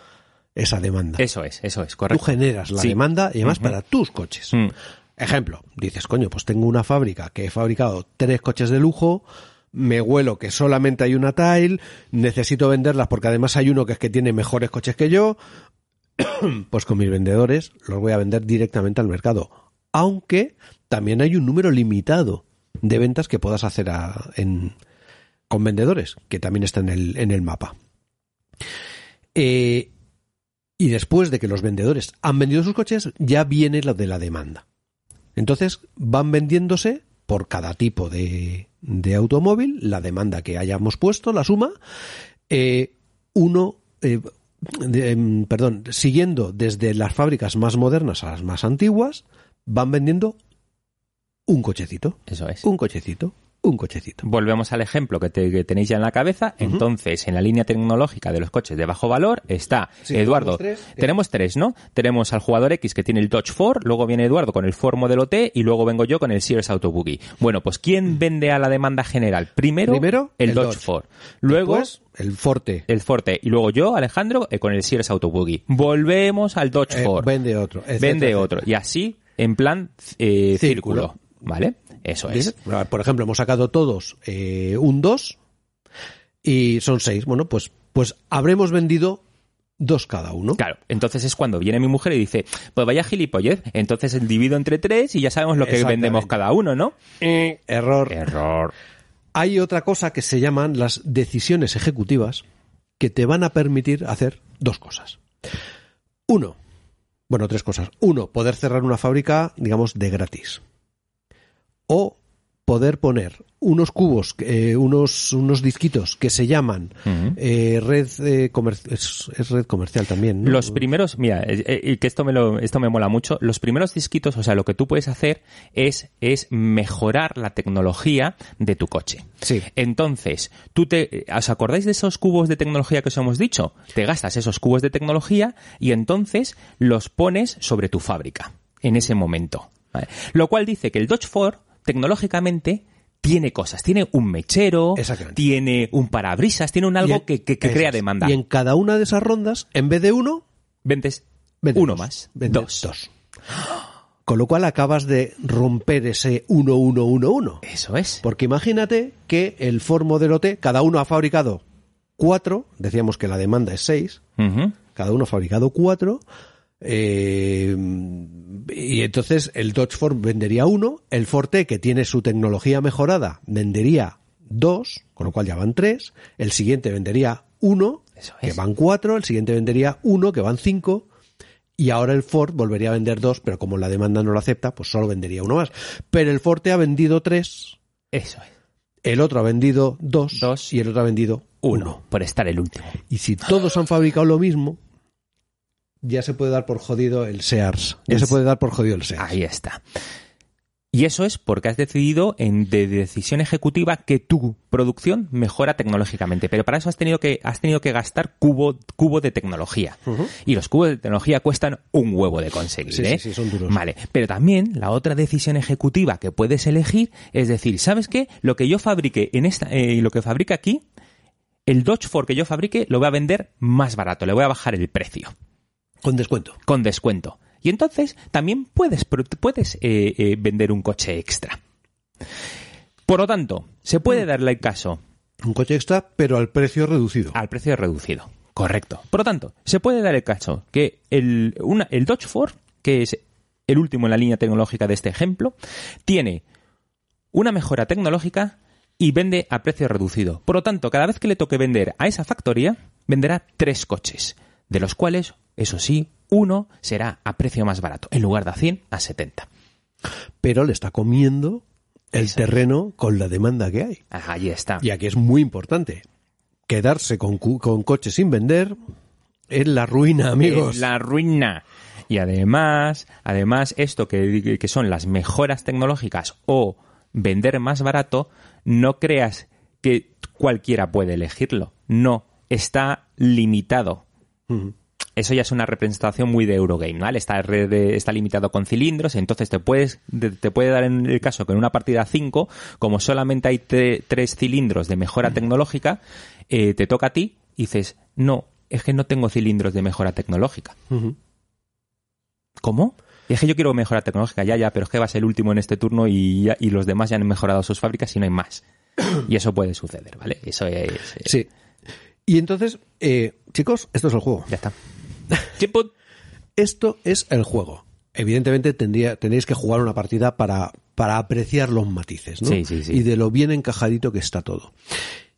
S1: esa demanda.
S2: Eso es, eso es,
S1: Tú
S2: correcto.
S1: generas la
S2: Sí.
S1: demanda y además para tus coches.
S2: Mm.
S1: Ejemplo, dices, coño, pues tengo una fábrica que he fabricado tres coches de lujo, me huelo que solamente hay una tile, necesito venderlas porque además hay uno que es que tiene mejores coches que yo, pues con mis vendedores los voy a vender directamente al mercado. Aunque también hay un número limitado de ventas que puedas hacer a- en, con vendedores, que también está en el, en el mapa. Eh, y después de que los vendedores han vendido sus coches, ya viene lo de la demanda. Entonces van vendiéndose por cada tipo de, de automóvil, la demanda que hayamos puesto, la suma, eh, uno, eh, em, perdón, siguiendo desde las fábricas más modernas a las más antiguas, van vendiendo un cochecito,
S2: Eso es.
S1: un cochecito, un cochecito.
S2: Volvemos al ejemplo que, te- que tenéis ya en la cabeza. Entonces, en la línea tecnológica de los coches de bajo valor está
S1: Sí,
S2: Eduardo.
S1: tenemos tres.
S2: Tenemos tres, ¿no? Tenemos al jugador X que tiene el Dodge Ford, luego viene Eduardo con el Ford Modelo T y luego vengo yo con el Sears Autoboogie. Bueno, pues ¿quién vende a la demanda general? Primero,
S1: Mm. Primero,
S2: el,
S1: el
S2: Dodge,
S1: Dodge.
S2: Ford. Luego,
S1: Después, el Forte.
S2: el Forte. Y luego yo, Alejandro, eh, con el Sears Autoboogie. Volvemos al Dodge
S1: Eh,
S2: Ford.
S1: vende otro. etcétera,
S2: vende
S1: etcétera.
S2: otro. Y así, en plan eh, círculo. ¿Vale? Eso es.
S1: Bien. Por ejemplo, hemos sacado todos eh, un 2 y son 6. Bueno, pues, pues habremos vendido dos cada uno.
S2: Claro, entonces es cuando viene mi mujer y dice, pues vaya gilipollez, entonces divido entre tres y ya sabemos lo que vendemos cada uno, ¿no?
S1: Eh, error.
S2: Error.
S1: Hay otra cosa que se llaman las decisiones ejecutivas que te van a permitir hacer dos cosas. Uno, bueno, tres cosas. Uno, poder cerrar una fábrica, digamos, de gratis. O poder poner unos cubos, eh, unos, unos disquitos que se llaman eh, red eh, es, es red comercial también. ¿no?
S2: Los primeros, mira, eh, eh, y que esto me lo, esto me mola mucho. Los primeros disquitos, o sea, lo que tú puedes hacer es, es mejorar la tecnología de tu coche.
S1: Sí.
S2: Entonces, tú te, ¿os acordáis de esos cubos de tecnología que os hemos dicho? Te gastas esos cubos de tecnología y entonces los pones sobre tu fábrica en ese momento. Lo cual dice que el Dodge Ford, tecnológicamente, tiene cosas. Tiene un mechero, tiene un parabrisas, tiene un algo
S1: en-
S2: que, que- crea demanda.
S1: Y en cada una de esas rondas, en vez de uno,
S2: Vendes
S1: vende
S2: uno más.
S1: Vende
S2: dos.
S1: dos. Con lo cual acabas de romper ese 1-1-1-1.
S2: Eso es.
S1: Porque imagínate que el Ford Modelo T, cada uno ha fabricado cuatro, decíamos que la demanda es seis, cada uno ha fabricado cuatro, eh, y entonces el Dodge Ford vendería uno, el Ford T, que tiene su tecnología mejorada, vendería dos, con lo cual ya van tres, el siguiente vendería uno, que van cuatro, el siguiente vendería uno, que van cinco, y ahora el Ford volvería a vender dos, pero como la demanda no lo acepta, pues solo vendería uno más. Pero el Ford T ha vendido tres,
S2: Eso es.
S1: el otro ha vendido dos,
S2: Dos.
S1: y el otro ha vendido
S2: Uno,
S1: uno.
S2: por estar el último.
S1: Y si todos han fabricado lo mismo, ya se puede dar por jodido el Sears. Ya se puede dar por jodido el Sears.
S2: Ahí está. Y eso es porque has decidido en de decisión ejecutiva que tu producción mejora tecnológicamente, pero para eso has tenido que has tenido que gastar cubo cubo de tecnología. Y los cubos de tecnología cuestan un huevo de conseguir,
S1: Sí, sí,
S2: ¿eh?
S1: sí, son duros.
S2: Vale, pero también la otra decisión ejecutiva que puedes elegir es decir, ¿sabes qué? Lo que yo fabrique en esta eh, lo que fabrica aquí el Dodge Ford que yo fabrique lo voy a vender más barato, le voy a bajar el precio
S1: Con descuento.
S2: con descuento. Y entonces también puedes, puedes eh, eh, vender un coche extra. Por lo tanto, se puede darle el caso
S1: Un coche extra, pero al precio reducido.
S2: al precio reducido. Correcto. Por lo tanto, se puede dar el caso que el, una- el Dodge Ford, que es el último en la línea tecnológica de este ejemplo, tiene una mejora tecnológica y vende a precio reducido. Por lo tanto, cada vez que le toque vender a esa factoría, venderá tres coches, de los cuales, eso sí, uno será a precio más barato, en lugar de a 100, a 70.
S1: Pero le está comiendo el terreno con la demanda que hay.
S2: Ahí está.
S1: Y aquí es muy importante. Quedarse con coches sin vender es la ruina, amigos.
S2: Es la ruina. Y además, además, esto que, que son las mejoras tecnológicas o vender más barato, no creas que cualquiera puede elegirlo. No, está limitado. Eso ya es una representación muy de Eurogame, ¿vale? Está, re- de- está limitado con cilindros, entonces te puedes te, puede dar en el caso que en una partida 5, como solamente hay tre- tres cilindros de mejora tecnológica, eh, te toca a ti y dices, no, es que no tengo cilindros de mejora tecnológica. ¿Cómo? Es que yo quiero mejora tecnológica, ya, ya, pero es que vas el último en este turno y, ya- y los demás ya han mejorado sus fábricas y no hay más. Y eso puede suceder, ¿vale? Eso es... eh,
S1: Sí. Y entonces, eh, chicos, esto es el juego.
S2: Ya está. Chiput.
S1: Esto es el juego. Evidentemente tendría, tendréis que jugar una partida para, para apreciar los matices, ¿no?
S2: Sí, sí, sí.
S1: Y de lo bien encajadito que está todo.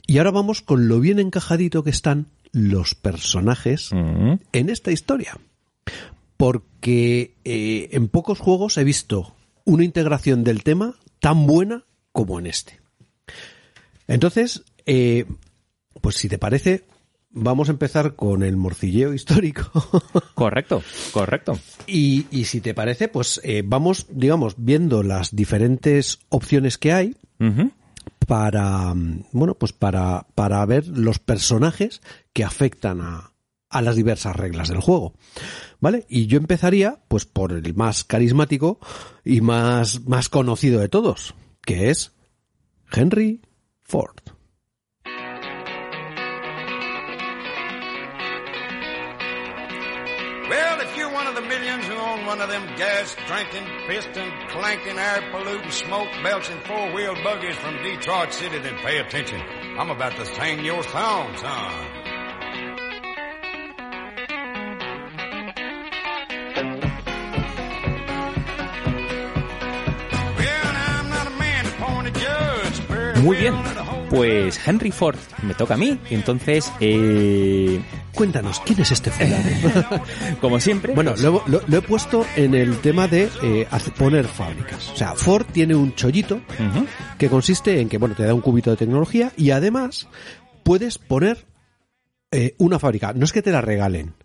S1: Y ahora vamos con lo bien encajadito que están los personajes
S2: Mm.
S1: en esta historia. Porque eh, en pocos juegos he visto una integración del tema tan buena como en este. Entonces, eh, pues si te parece, vamos a empezar con el morcilleo histórico.
S2: Correcto, correcto.
S1: y, y si te parece, pues eh, vamos, digamos, viendo las diferentes opciones que hay para, mm, bueno, pues para, para ver los personajes que afectan a, a las diversas reglas del juego. ¿Vale? Y yo empezaría, pues, por el más carismático y más, más conocido de todos, que es Henry Ford.
S9: One of the millions who on one of them gas drinking, piston clanking, air polluting, smoke belching four wheel buggies from Detroit City, then pay attention. I'm about to sing your song, son. Well, I'm not a man to point a judge.
S2: Muy bien. Pues Henry Ford me toca a mí. Entonces, eh,
S1: Cuéntanos, ¿quién es este fulano?
S2: como siempre.
S1: bueno,
S2: pues,
S1: lo, lo- lo he puesto en el tema de eh, poner fábricas. O sea, Ford tiene un chollito que consiste en que, bueno, te da un cubito de tecnología y además puedes poner eh, una fábrica. No es que te la regalen,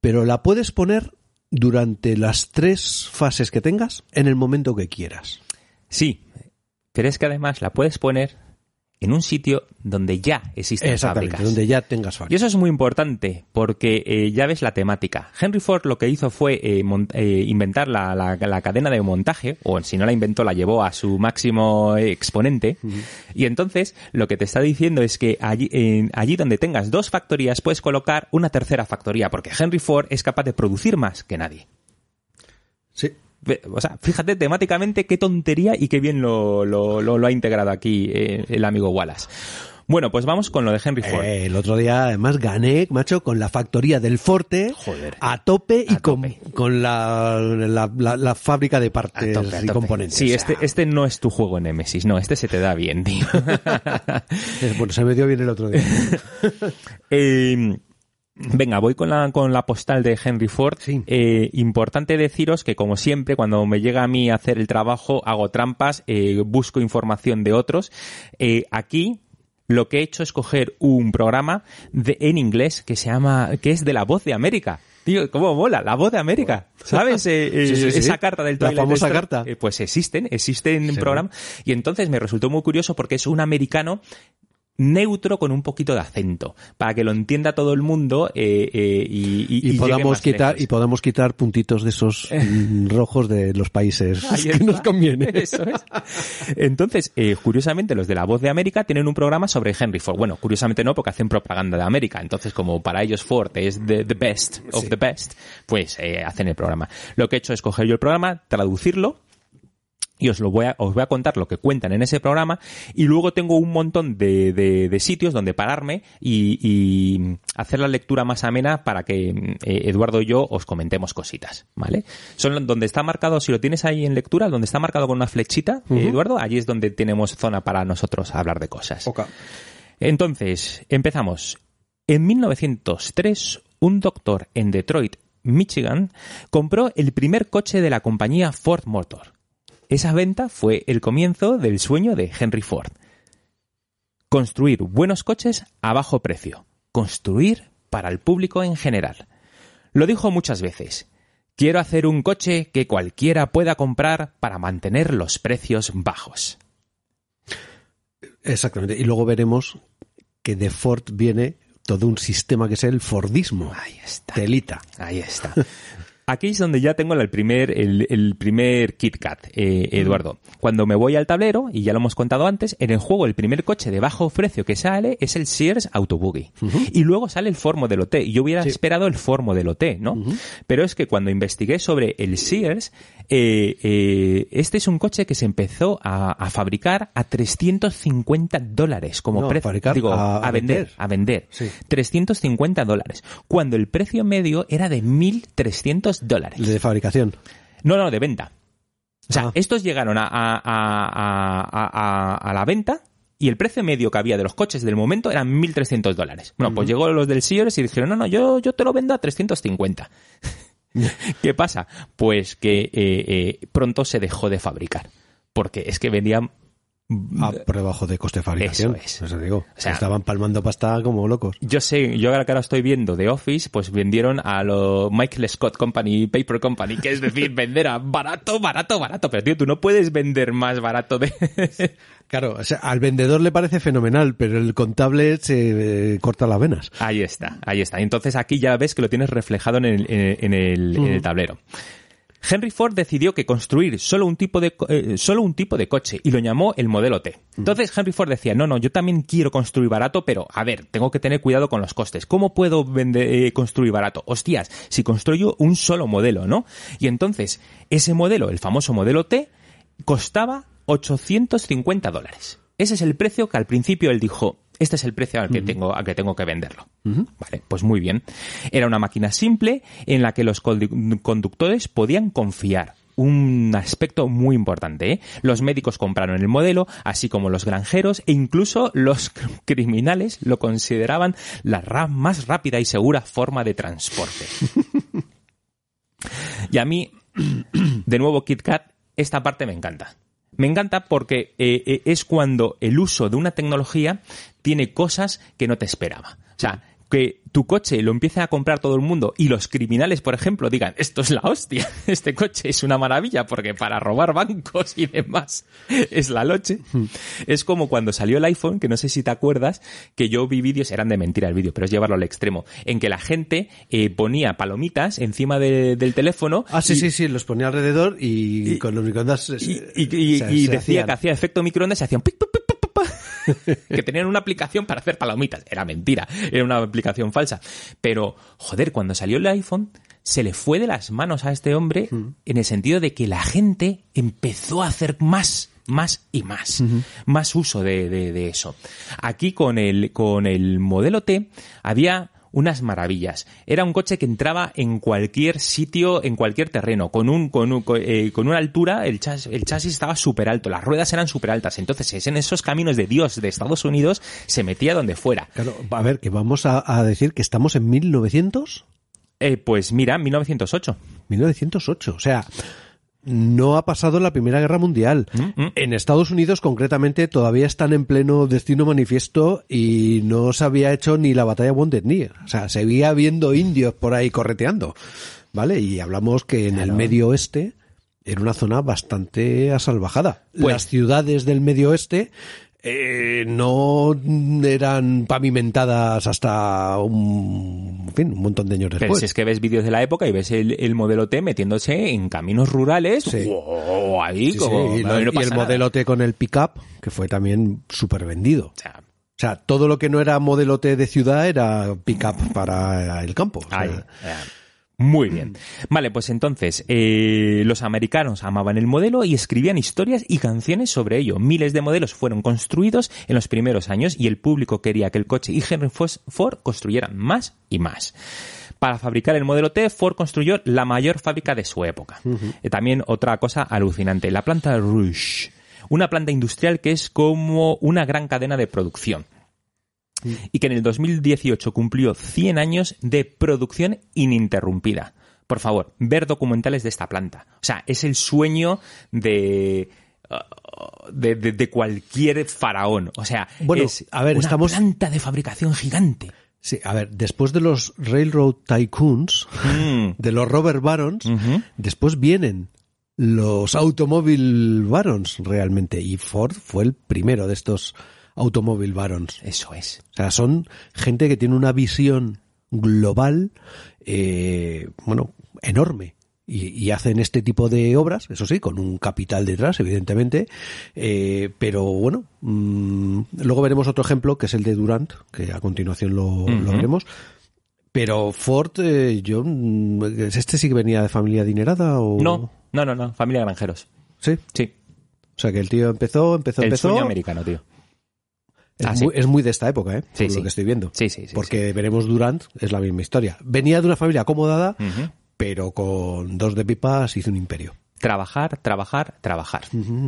S1: pero la puedes poner durante las tres fases que tengas en el momento que quieras.
S2: Sí, pero es que además la puedes poner en un sitio donde ya existen
S1: Exactamente,
S2: fábricas.
S1: donde ya tengas
S2: Y
S1: fábrica.
S2: eso es muy importante porque eh, ya ves la temática. Henry Ford lo que hizo fue eh, eh, inventar la, la- la cadena de montaje, o si no la inventó, la llevó a su máximo exponente. Y entonces lo que te está diciendo es que allí, allí donde tengas dos factorías puedes colocar una tercera factoría, porque Henry Ford es capaz de producir más que nadie.
S1: Sí.
S2: O sea, fíjate temáticamente qué tontería y qué bien lo, lo- lo- lo ha integrado aquí eh, el amigo Wallace. Bueno, pues vamos con lo de Henry Ford.
S1: Eh, el otro día, además, gané, macho, con la factoría del Forte
S2: Joder.
S1: a tope y
S2: A
S1: con,
S2: tope.
S1: con la, la, la- la fábrica de partes
S2: A tope, a
S1: y
S2: tope.
S1: componentes.
S2: Sí,
S1: O
S2: este,
S1: sea,
S2: este no es tu juego en Nemesis, no, este se te da bien, tío.
S1: bueno, se me dio bien el otro día.
S2: Eh, venga, voy con la, con la postal de Henry Ford.
S1: Sí.
S2: Eh, importante deciros que, como siempre, cuando me llega a mí hacer el trabajo, hago trampas, eh, busco información de otros. Eh, aquí, lo que he hecho es coger un programa de, en inglés que se llama, que es de la voz de América. Tío, ¿cómo mola? La voz de América. ¿Sabes? Eh, eh,
S1: Sí, sí, sí.
S2: Esa carta del
S1: La famosa carta.
S2: Eh, pues existen, existen
S1: Sí.
S2: programas. Y entonces me resultó muy curioso porque es un americano neutro con un poquito de acento, para que lo entienda todo el mundo eh, eh, y, y-
S1: y, podamos quitar
S2: lejos.
S1: y podamos quitar puntitos de esos mm, rojos de los países
S2: Ahí
S1: que nos conviene.
S2: Eso es. Entonces, eh, curiosamente, los de La Voz de América tienen un programa sobre Henry Ford. Bueno, curiosamente no, porque hacen propaganda de América. Entonces, como para ellos Ford es the, the best of the best, pues eh, hacen el programa. Lo que he hecho es coger yo el programa, traducirlo, y os lo voy a, os voy a contar lo que cuentan en ese programa y luego tengo un montón de, de- de sitios donde pararme y, y hacer la lectura más amena para que eh, Eduardo y yo os comentemos cositas, ¿vale? Son donde está marcado, si lo tienes ahí en lectura, donde está marcado con una flechita, eh, Eduardo, allí es donde tenemos zona para nosotros hablar de cosas.
S1: Ok.
S2: Entonces, empezamos. En 1903, un doctor en Detroit, Michigan, compró el primer coche de la compañía Ford Motor. Esa venta fue el comienzo del sueño de Henry Ford. Construir buenos coches a bajo precio. Construir para el público en general. Lo dijo muchas veces. Quiero hacer un coche que cualquiera pueda comprar para mantener los precios bajos.
S1: Exactamente. Y luego veremos que de Ford viene todo un sistema que es el Fordismo.
S2: Ahí está.
S1: Telita.
S2: Ahí está. Aquí es donde ya tengo el primer, el, el primer KitKat, eh, Eduardo. Cuando me voy al tablero, y ya lo hemos contado antes, en el juego el primer coche de bajo precio que sale es el Sears Autobuggy. Y luego sale el Ford Modelo T. Y yo hubiera esperado el Ford Modelo T, ¿no? Pero es que cuando investigué sobre el Sears, eh, eh, este es un coche que se empezó a, a fabricar a 350 dólares como
S1: No,
S2: precio. Digo,
S1: a-
S2: a, vender. a vender.
S1: Sí.
S2: 350 dólares. Cuando el precio medio era de 1.300 dólares.
S1: De fabricación.
S2: No, no, de venta. O sea,
S1: Ah.
S2: estos llegaron a, a- a- la venta y el precio medio que había de los coches del momento eran 1.300 dólares. Bueno, pues llegó los del Sears y dijeron, no, no, yo, yo te lo vendo a 350. ¿Qué pasa? Pues que eh, eh, pronto se dejó de fabricar. Porque es que vendían...
S1: Ah, por debajo de coste de fabricación.
S2: Eso es.
S1: Eso digo.
S2: O sea-
S1: Estaban palmando pasta como locos.
S2: Yo sé, yo ahora que ahora estoy viendo The Office, pues vendieron a lo Michael Scott Company, Paper Company, que es decir, vender a barato, barato, barato. Pero tío, tú no puedes vender más barato de...
S1: Claro, o sea, al vendedor le parece fenomenal, pero el contable se eh, corta las venas.
S2: Ahí está, ahí está. Entonces aquí ya ves que lo tienes reflejado en el, en el- en el- en el tablero. Henry Ford decidió que construir solo un tipo de eh, solo un tipo de coche y lo llamó el modelo T. Entonces Henry Ford decía, no, no, yo también quiero construir barato, pero a ver, tengo que tener cuidado con los costes. ¿Cómo puedo vender, eh, construir barato? Hostias, si construyo un solo modelo, ¿no? Y entonces ese modelo, el famoso modelo T, costaba 850 dólares. Ese es el precio que al principio él dijo, este es el precio al que, tengo, al que tengo que venderlo. Vale, pues muy bien. Era una máquina simple en la que los condu- conductores podían confiar. Un aspecto muy importante. ¿eh? Los médicos compraron el modelo, así como los granjeros e incluso los criminales lo consideraban la más rápida y segura forma de transporte. y a mí, de nuevo KitKat, esta parte me encanta. Me encanta porque eh, eh, es cuando el uso de una tecnología tiene cosas que no te esperaba. Que tu coche lo empiece a comprar todo el mundo y los criminales, por ejemplo, digan, esto es la hostia, este coche es una maravilla porque para robar bancos y demás es la loche. Es como cuando salió el iPhone, que no sé si te acuerdas, que yo vi vídeos, eran de mentira el vídeo, pero es llevarlo al extremo, en que la gente eh, ponía palomitas encima de- del teléfono
S1: Ah, sí,
S2: y-
S1: sí, sí, los ponía alrededor y, con los microondas
S2: y, y- y-
S1: se-
S2: y
S1: se
S2: decía
S1: hacían.
S2: que hacía efecto microondas y hacían pic, que tenían una aplicación para hacer palomitas. Era mentira, era una aplicación falsa. Pero, joder, cuando salió el iPhone, se le fue de las manos a este hombre en el sentido de que la gente empezó a hacer más más y más, más uso de, de- de eso. Aquí con el, con el modelo T había unas maravillas. Era un coche que entraba en cualquier sitio, en cualquier terreno, con un, con un- con, eh, con una altura, el chasis, el chasis estaba súper alto, las ruedas eran súper altas. Entonces, es en esos caminos de Dios de Estados Unidos, se metía donde fuera.
S1: Claro, a ver, que vamos a, a decir que estamos en 1900,
S2: Eh, pues mira, 1908.
S1: 1908, o sea, no ha pasado la Primera Guerra Mundial.
S2: Mm, mm.
S1: En Estados Unidos, concretamente, todavía están en pleno destino manifiesto y no se había hecho ni la batalla Wounded Knee. O sea, seguía viendo indios por ahí correteando. ¿Vale? Y hablamos que en el medio oeste era una zona bastante asalvajada.
S2: Pues-
S1: Las ciudades del medio oeste eh, no eran pavimentadas hasta un, en fin, un montón de años
S2: Pero
S1: después.
S2: si es que ves vídeos de la época y ves el, el modelo T metiéndose en caminos rurales,
S1: Sí.
S2: ¡wow! ahí
S1: Sí,
S2: como
S1: sí, y,
S2: no,
S1: lo-
S2: no
S1: y
S2: pasa
S1: el
S2: nada.
S1: modelo T con el pickup, que fue también súper vendido.
S2: O sea,
S1: O sea, todo lo que no era modelo T de ciudad era pickup para el campo. O sea,
S2: Ahí, Muy bien. Vale, pues entonces, eh, los americanos amaban el modelo y escribían historias y canciones sobre ello. Miles de modelos fueron construidos en los primeros años y el público quería que el coche y Henry Ford construyeran más y más. Para fabricar el modelo T, Ford construyó la mayor fábrica de su época. Eh, también otra cosa alucinante, la planta Rouge. Una planta industrial que es como una gran cadena de producción y que en el 2018 cumplió 100 años de producción ininterrumpida. Por favor, ver documentales de esta planta. O sea, es el sueño de... uh, De, de- de cualquier faraón. O sea,
S1: Bueno,
S2: es
S1: a ver,
S2: una
S1: estamos-
S2: planta de fabricación gigante.
S1: Sí, a ver, después de los Railroad Tycoons,
S2: Mm.
S1: de los Robert Barons, después vienen los Automóvil Barons realmente. Y Ford fue el primero de estos Automóvil Barons.
S2: Eso es.
S1: O sea, son gente que tiene una visión global, eh, bueno, enorme. Y, y hacen este tipo de obras, eso sí, con un capital detrás, evidentemente. eh, pero bueno, mm, luego veremos otro ejemplo, que es el de Durant, que a continuación lo, lo
S2: Ujú.
S1: veremos. Pero Ford, eh, yo, mm, ¿este sí que venía de familia adinerada o...?
S2: No, no, no, no. Familia de granjeros.
S1: Sí.
S2: Sí.
S1: O sea, que el tío empezó, empezó,
S2: El
S1: empezó.
S2: sueño americano, tío.
S1: Es,
S2: Ah, sí.
S1: muy, es muy de esta época, ¿eh?
S2: Sí,
S1: Por
S2: sí.
S1: lo que estoy viendo.
S2: Sí, sí, sí.
S1: Porque veremos Durant, es la misma historia. Venía de una familia acomodada, pero con dos de pipas hizo un imperio.
S2: Trabajar, trabajar, trabajar.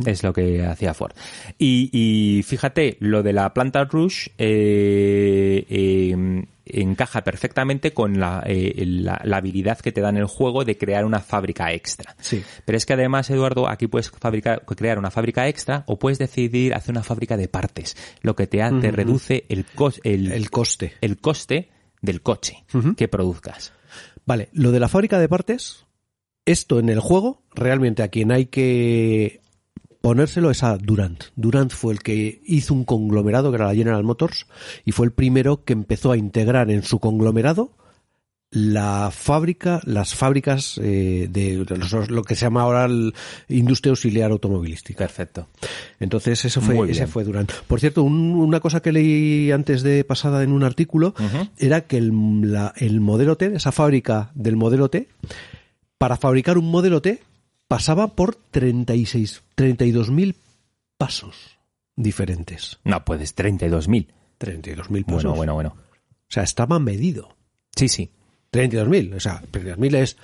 S2: Es lo que hacía Ford. Y, y fíjate, lo de la planta Rush eh, eh, encaja perfectamente con la, eh, la, la habilidad que te da en el juego de crear una fábrica extra.
S1: Sí.
S2: Pero es que además, Eduardo, aquí puedes fabricar, crear una fábrica extra o puedes decidir hacer una fábrica de partes, lo que te, ha- te reduce el, cos- el,
S1: El coste.
S2: el coste del coche que produzcas.
S1: Vale, lo de la fábrica de partes, esto en el juego, realmente a quien hay que ponérselo es a Durant. Durant fue el que hizo un conglomerado que era la General Motors y fue el primero que empezó a integrar en su conglomerado la fábrica, las fábricas eh, de los- lo que se llama ahora el industria auxiliar automovilística.
S2: Perfecto.
S1: Entonces eso fue, ese fue Durán. Por cierto, un- una cosa que leí antes de pasada en un artículo era que el, la- el modelo T, esa fábrica del modelo T, para fabricar un modelo T pasaba por 36, 32.000 pasos diferentes.
S2: No, puedes, 32.000.
S1: 32.000 pasos.
S2: Bueno, bueno, bueno.
S1: O sea, estaba medido.
S2: Sí, sí.
S1: 32.000. O sea, 32.000 es...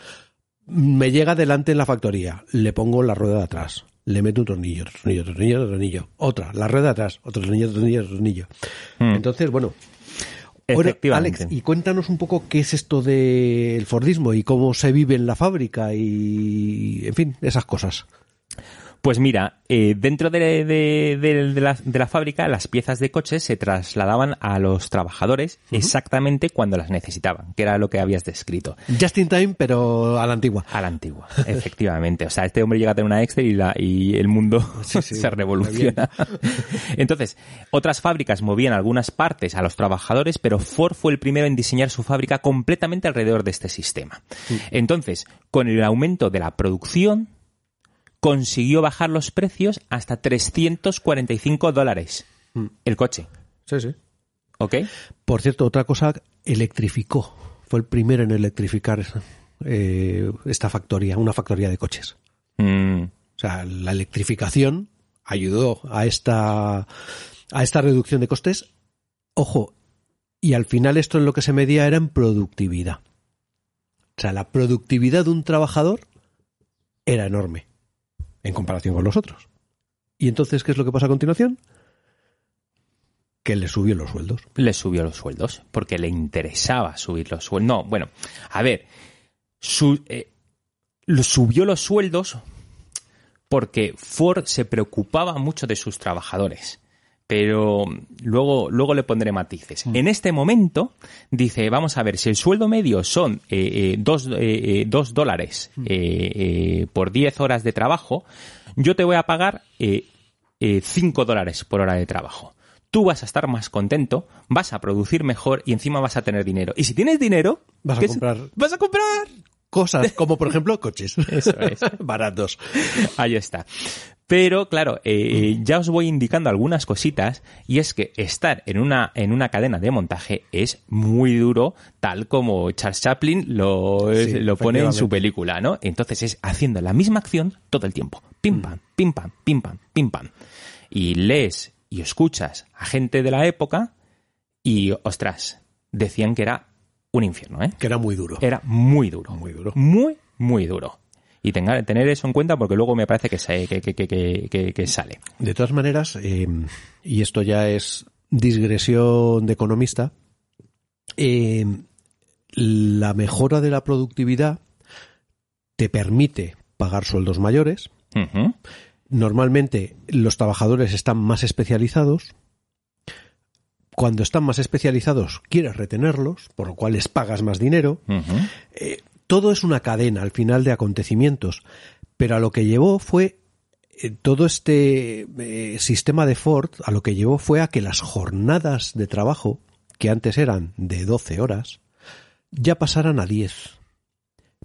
S1: Me llega delante en la factoría, le pongo la rueda de atrás, le meto un tornillo, otro tornillo, otro tornillo, otro tornillo, otra, la rueda de atrás, otro tornillo, otro tornillo, otro tornillo.
S2: Hmm.
S1: Entonces, bueno.
S2: Efectivamente.
S1: Alex, y cuéntanos un poco qué es esto del Fordismo y cómo se vive en la fábrica y, en fin, esas cosas.
S2: Pues mira, eh, dentro de, de- de- la, de la fábrica las piezas de coches se trasladaban a los trabajadores exactamente cuando las necesitaban, que era lo que habías descrito.
S1: Just in time, pero a la antigua.
S2: A la antigua, efectivamente. O sea, este hombre llega a tener una Excel y, la, y el mundo
S1: Sí, sí,
S2: se revoluciona. Entonces, otras fábricas movían algunas partes a los trabajadores, pero Ford fue el primero en diseñar su fábrica completamente alrededor de este sistema. Entonces, con el aumento de la producción, consiguió bajar los precios hasta 345 dólares el coche.
S1: Sí, sí.
S2: ¿Ok?
S1: Por cierto, otra cosa, electrificó. Fue el primero en electrificar eh, esta factoría, una factoría de coches.
S2: Mm,
S1: O sea, la electrificación ayudó a esta, a esta reducción de costes. Ojo, y al final esto en lo que se medía era en productividad. O sea, la productividad de un trabajador era enorme en comparación con los otros. ¿Y entonces qué es lo que pasa a continuación? Que le subió los sueldos.
S2: le subió los sueldos porque le interesaba subir los sueldos. No, bueno, a ver, eh, subió los sueldos porque Ford se preocupaba mucho de sus trabajadores. Pero luego, luego le pondré matices. En este momento, dice, vamos a ver, si el sueldo medio son eh, eh, dos, eh, eh, dos dólares eh, eh, por 10 horas de trabajo, yo te voy a pagar eh, eh, 5 dólares por hora de trabajo. Tú vas a estar más contento, vas a producir mejor y encima vas a tener dinero. Y si tienes dinero,
S1: Vas a comprar
S2: vas a comprar.
S1: cosas como, por ejemplo, coches.
S2: Eso es.
S1: Baratos.
S2: Ahí está. Pero claro, eh, ya os voy indicando algunas cositas y es que estar en una, en una cadena de montaje es muy duro, tal como Charles Chaplin lo,
S1: Sí,
S2: lo pone en su película, ¿no? Entonces es haciendo la misma acción todo el tiempo. Pim pam, pim pam, pim pam, pim pam. Y lees y escuchas a gente de la época y, ostras, decían que era un infierno, ¿eh?
S1: Que era muy duro.
S2: Era muy duro.
S1: Muy duro.
S2: Muy, muy duro. Y tenga, tener eso en cuenta porque luego me parece que, se- que, que, que, que, que- que sale.
S1: De todas maneras, eh, y esto ya es digresión de economista, eh, la mejora de la productividad te permite pagar sueldos mayores. Normalmente los trabajadores están más especializados. Cuando están más especializados, quieres retenerlos, por lo cual les pagas más dinero. Eh, todo es una cadena al final de acontecimientos, pero a lo que llevó fue eh, todo este eh, sistema de Ford, a lo que llevó fue a que las jornadas de trabajo, que antes eran de 12 horas, ya pasaran a 10.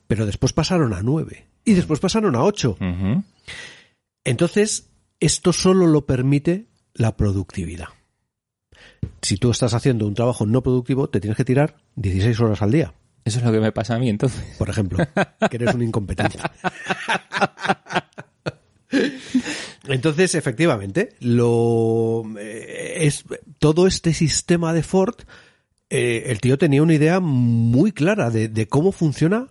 S1: Pero después pasaron a 9 y después pasaron a 8.
S2: Ujú.
S1: Entonces, esto solo lo permite la productividad. Si tú estás haciendo un trabajo no productivo, te tienes que tirar 16 horas al día
S2: Eso es lo que me pasa a mí entonces.
S1: por ejemplo, que eres un incompetente. Entonces, efectivamente, lo eh, es todo este sistema de Ford. eh, el tío tenía una idea muy clara de, de cómo funciona,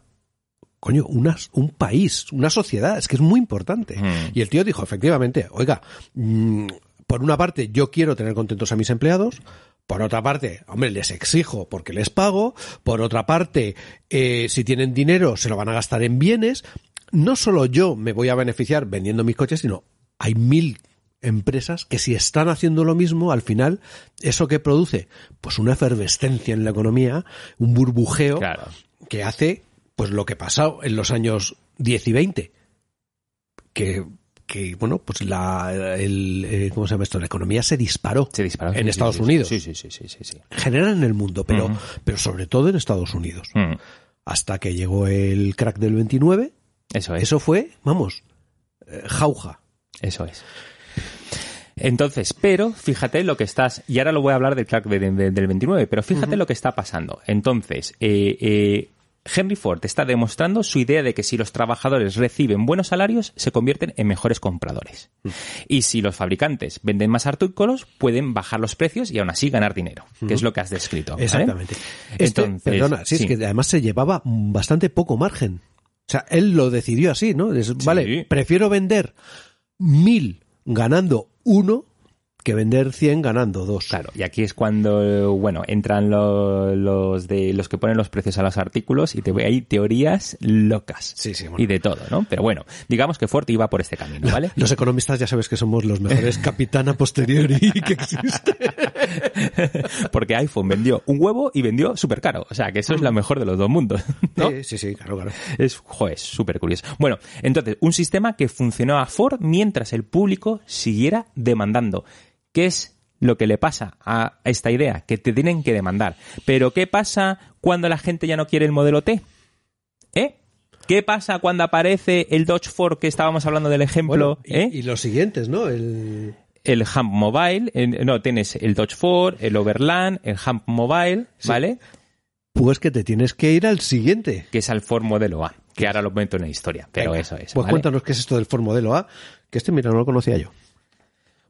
S1: coño, una- un país, una sociedad. Es que es muy importante.
S2: Mm.
S1: Y el tío dijo, efectivamente, oiga, mm, por una parte, yo quiero tener contentos a mis empleados. Por otra parte, hombre, les exijo porque les pago. Por otra parte, eh, si tienen dinero, se lo van a gastar en bienes. No solo yo me voy a beneficiar vendiendo mis coches, sino hay mil empresas que si están haciendo lo mismo, al final, ¿eso que produce? Pues una efervescencia en la economía, un burbujeo
S2: Claro.
S1: que hace pues lo que pasó en los años 10 y 20 que, que bueno pues la el, eh, ¿cómo se llama esto? la economía se disparó
S2: Se disparó.
S1: en
S2: Sí,
S1: Estados
S2: sí,
S1: Unidos
S2: Sí, sí, sí, sí, sí. sí.
S1: en general en el mundo pero pero sobre todo en Estados Unidos hasta que llegó el crack del 29.
S2: Eso es.
S1: Eso fue, vamos, eh, jauja.
S2: Eso es. Entonces, pero fíjate lo que estás, y ahora lo voy a hablar del crack de- de- del 29, pero fíjate lo que está pasando. Entonces, eh, eh, Henry Ford está demostrando su idea de que si los trabajadores reciben buenos salarios, se convierten en mejores compradores. Y si los fabricantes venden más artículos, pueden bajar los precios y aún así ganar dinero, que es lo que has descrito. ¿vale?
S1: Exactamente. Este,
S2: Entonces,
S1: perdona, sí,
S2: sí.
S1: es que además se llevaba bastante poco margen. O sea, él lo decidió así, ¿no? Es, Vale, prefiero vender mil ganando uno que vender 100 ganando dos.
S2: Claro, y aquí es cuando, bueno, entran lo- los de los que ponen los precios a los artículos y te hay teorías locas.
S1: Sí, sí, bueno.
S2: Y de todo, ¿no? Pero bueno, digamos que Ford iba por este camino, ¿vale?
S1: Los economistas ya sabes que somos los mejores capitana posteriori que existe.
S2: Porque iPhone vendió un huevo y vendió súper caro. O sea, que eso es lo mejor de los dos mundos. ¿no?
S1: Sí, sí, sí, claro, claro.
S2: Es, joder, súper curioso. Bueno, entonces, un sistema que funcionó a Ford mientras el público siguiera demandando. ¿Qué es lo que le pasa a esta idea? Que te tienen que demandar. Pero ¿qué pasa cuando la gente ya no quiere el modelo T? ¿Eh? ¿Qué pasa cuando aparece el Dodge Ford que estábamos hablando del ejemplo?
S1: Bueno, y,
S2: ¿eh?
S1: y los siguientes, ¿no? El...
S2: el Hump Mobile, no, tienes el Dodge Ford, el Overland, el Hump Mobile, ¿vale?
S1: Pues que te tienes que ir al siguiente.
S2: Que es al Ford Modelo A, que ahora lo meto en la historia, pero
S1: Venga,
S2: eso es.
S1: Pues
S2: ¿vale?
S1: cuéntanos qué es esto del Ford Modelo A, que este, mira, no lo conocía yo.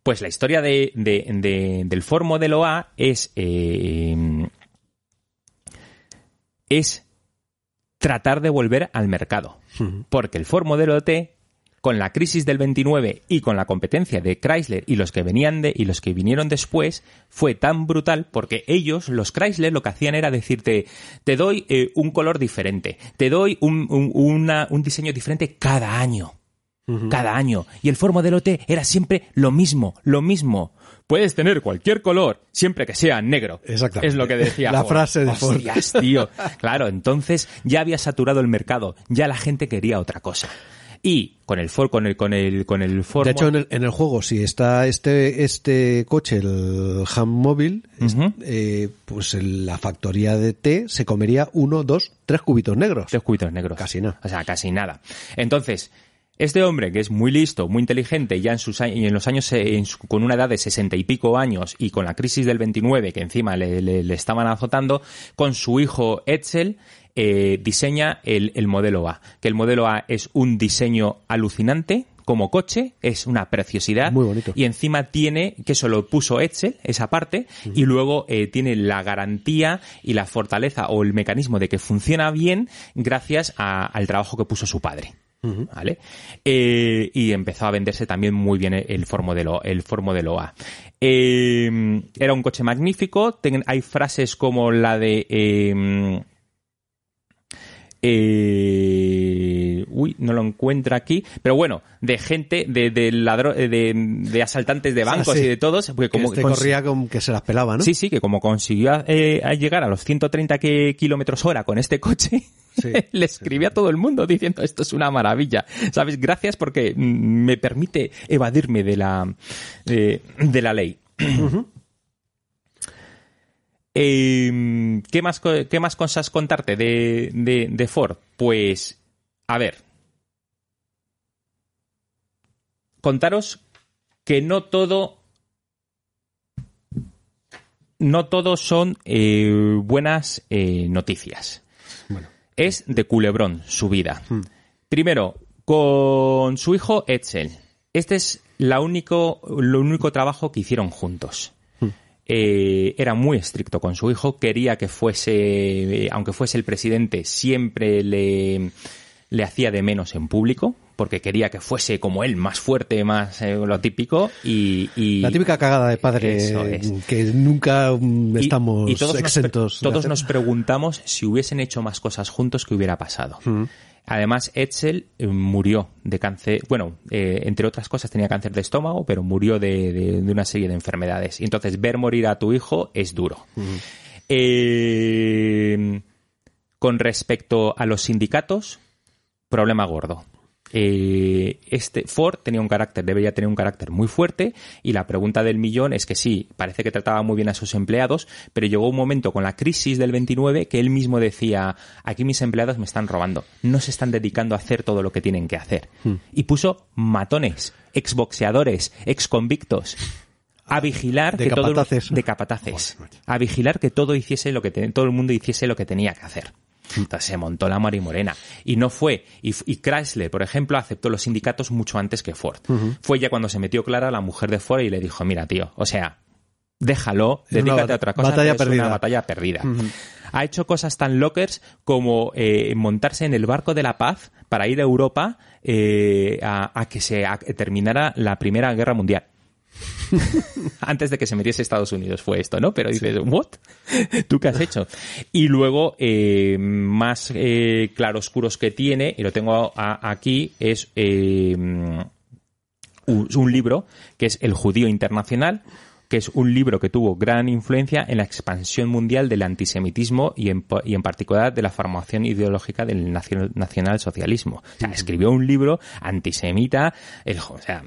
S2: Pues la historia de, de- de- del Ford Modelo A es, eh, es tratar de volver al mercado. Porque el Ford Modelo T, con la crisis del 29 y con la competencia de Chrysler y los que venían de, y los que vinieron después, fue tan brutal porque ellos, los Chrysler, lo que hacían era decirte, te doy eh, un color diferente, te doy un, un- una- un diseño diferente cada año cada año. Y el Ford Modelo T era siempre lo mismo, lo mismo. Puedes tener cualquier color, siempre que sea negro.
S1: Exactamente.
S2: Es lo que decía
S1: La
S2: Ford.
S1: frase de Ford.
S2: Hostias, tío. Claro, entonces ya había saturado el mercado, ya la gente quería otra cosa. Y con el Ford, con el, con el, con el Ford
S1: De hecho, en el, en el juego, si está este, este coche, el Ham Móvil, eh, pues en la factoría de T se comería uno, dos, tres cubitos negros.
S2: Tres cubitos negros.
S1: Casi nada.
S2: O sea, casi nada. Entonces, este hombre que es muy listo, muy inteligente, ya en sus y en los años, eh, en su- con una edad de sesenta y pico años y con la crisis del 29 que encima le, le- le estaban azotando, con su hijo Edsel, eh, diseña el, el modelo A. Que el modelo A es un diseño alucinante como coche, es una preciosidad.
S1: Muy bonito.
S2: Y encima tiene, que eso lo puso Edsel, esa parte, y luego eh, tiene la garantía y la fortaleza o el mecanismo de que funciona bien gracias a- al trabajo que puso su padre. ¿Vale? Eh, y empezó a venderse también muy bien el Ford Modelo, el Ford Modelo A. Eh, era un coche magnífico. hay frases como la de. eh, eh, uy, no lo encuentro aquí, pero bueno, de gente, de, de, ladro- de, de asaltantes de bancos
S1: Ah, sí.
S2: y de todos, porque
S1: Que
S2: como
S1: este
S2: cons-
S1: corría con que se las pelaba, ¿no?
S2: Sí, sí, que como consiguió eh, llegar a los 130 que- kilómetros hora con este coche,
S1: Sí.
S2: le escribía a todo el mundo diciendo esto es una maravilla. ¿Sabes? Gracias porque mm, me permite evadirme de la, de, de la ley. Eh, ¿qué, más, ¿Qué más cosas contarte de, de, de Ford? Pues, a ver. Contaros que no todo no todo son eh, buenas eh, noticias. Es de culebrón su vida. Primero, con su hijo Edsel. Este es la único, lo único trabajo que hicieron juntos. Eh, era muy estricto con su hijo, quería que fuese, eh, aunque fuese el presidente, siempre le, le hacía de menos en público, porque quería que fuese como él, más fuerte, más eh, lo típico. Y, y-
S1: La típica cagada de padre
S2: es.
S1: que nunca mm, estamos
S2: y todos nos
S1: exentos. de
S2: todos
S1: hacer.
S2: nos preguntamos si hubiesen hecho más cosas juntos, ¿qué hubiera pasado?
S1: Mm.
S2: Además, Edsel eh, murió de cáncer, bueno, eh, entre otras cosas tenía cáncer de estómago, pero murió de, de- de una serie de enfermedades. Entonces, ver morir a tu hijo es duro. Eh, con respecto a los sindicatos, problema gordo. Eh, este Ford tenía un carácter, debería tener un carácter muy fuerte y la pregunta del millón es que sí, parece que trataba muy bien a sus empleados, pero llegó un momento con la crisis del 29 que él mismo decía, aquí mis empleados me están robando, no se están dedicando a hacer todo lo que tienen que hacer.
S1: Hmm.
S2: Y puso matones, exboxeadores, exconvictos a vigilar
S1: De
S2: que todo
S1: capataces.
S2: de capataces, a vigilar que todo hiciese lo que te- todo el mundo hiciese lo que tenía que hacer. Entonces se montó la Mari Morena. Y no fue. Y, y Chrysler, por ejemplo, aceptó los sindicatos mucho antes que Ford. Fue ya cuando se metió Clara, la mujer de Ford, y le dijo, mira, tío, o sea, déjalo,
S1: Es
S2: dedícate a otra cosa.
S1: batalla
S2: es
S1: perdida.
S2: una batalla perdida. Ha hecho cosas tan lockers como eh, montarse en el barco de la paz para ir a Europa eh, a, a que se a terminara la Primera Guerra Mundial. Antes de que se metiese Estados Unidos fue esto, ¿no? Pero dices, ¿what? ¿Tú qué has hecho? Y luego, eh, más eh, claroscuros que tiene, y lo tengo a- aquí, es eh, un, un libro que es El Judío Internacional, que es un libro que tuvo gran influencia en la expansión mundial del antisemitismo y en, y en particular de la formación ideológica del nacio- nacionalsocialismo. O sea, escribió un libro antisemita, el- o sea,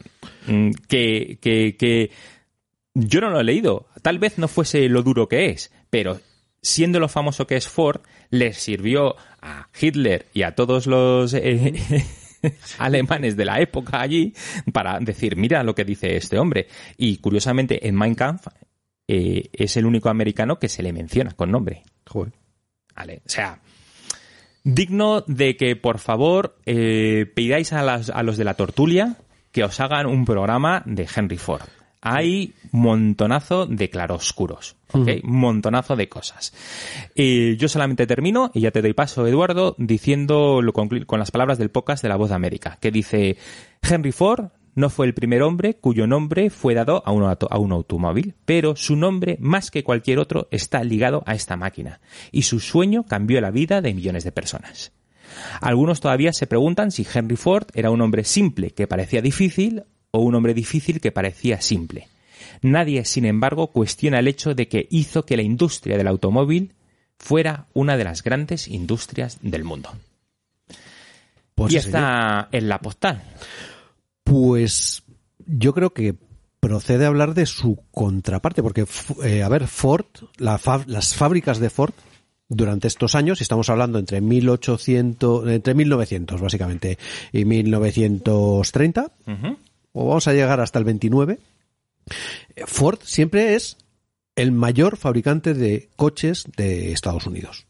S2: mm, que, que, que yo no lo he leído. Tal vez no fuese lo duro que es, pero siendo lo famoso que es Ford, le sirvió a Hitler y a todos los eh, alemanes de la época allí para decir, mira lo que dice este hombre. Y curiosamente, en Mein Kampf eh, es el único americano que se le menciona con nombre.
S1: Joder.
S2: Vale, o sea, digno de que por favor eh, pidáis a, las- a los de la tortulia que os hagan un programa de Henry Ford. Hay montonazo de claroscuros, ¿ok? Montonazo de cosas. Eh, yo solamente termino, y ya te doy paso, Eduardo, diciendo lo con las palabras del podcast de La Voz de América, que dice, Henry Ford no fue el primer hombre cuyo nombre fue dado a un, auto- a un automóvil, pero su nombre, más que cualquier otro, está ligado a esta máquina, y su sueño cambió la vida de millones de personas. Algunos todavía se preguntan si Henry Ford era un hombre simple que parecía difícil o un hombre difícil que parecía simple. Nadie, sin embargo, cuestiona el hecho de que hizo que la industria del automóvil fuera una de las grandes industrias del mundo.
S1: Pues
S2: y está en la postal.
S1: Pues yo creo que procede hablar de su contraparte, porque, eh, a ver, Ford, la las fábricas de Ford, durante estos años, y estamos hablando entre 1800, entre 1900 básicamente, y 1930,
S2: Ujú.
S1: O vamos a llegar hasta el 29, eh, Ford siempre es el mayor fabricante de coches de Estados Unidos.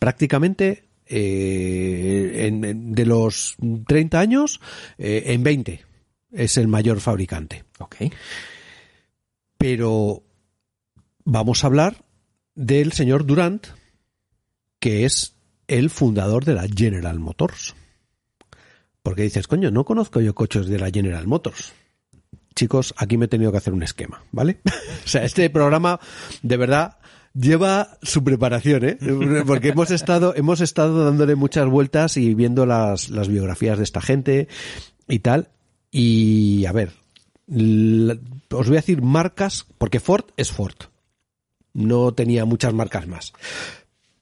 S1: Prácticamente eh, en- en- de los 30 años, eh, en 20 es el mayor fabricante.
S2: Ok.
S1: Pero vamos a hablar del señor Durant, que es el fundador de la General Motors. Porque dices, coño, no conozco yo coches de la General Motors. Chicos, aquí me he tenido que hacer un esquema, ¿vale? o sea, este programa, de verdad, lleva su preparación, ¿eh? Porque hemos estado, hemos estado dándole muchas vueltas y viendo las, las biografías de esta gente y tal. Y, a ver, os voy a decir marcas, porque Ford es Ford. No tenía muchas marcas más.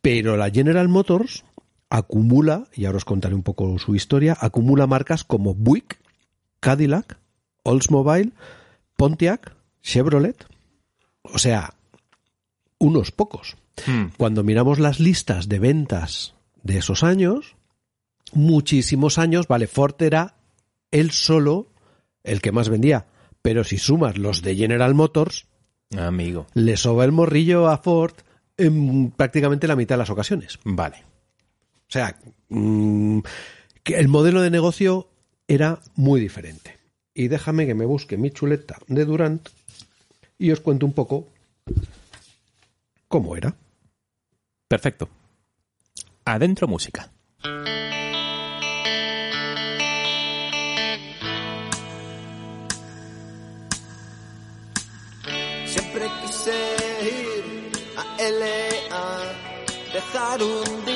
S1: Pero la General Motors acumula, y ahora os contaré un poco su historia, acumula marcas como Buick, Cadillac, Oldsmobile, Pontiac, Chevrolet. O sea, unos pocos.
S2: Hmm.
S1: Cuando miramos las listas de ventas de esos años, muchísimos años, vale, Ford era él solo el que más vendía. Pero si sumas los de General Motors,
S2: Amigo.
S1: le soba el morrillo a Ford en prácticamente la mitad de las ocasiones.
S2: Vale.
S1: O sea, mm, que el modelo de negocio era muy diferente. Y déjame que me busque mi chuleta de Durant y os cuento un poco cómo era.
S2: Perfecto. Adentro música.
S10: Siempre quise ir a LA, dejar un día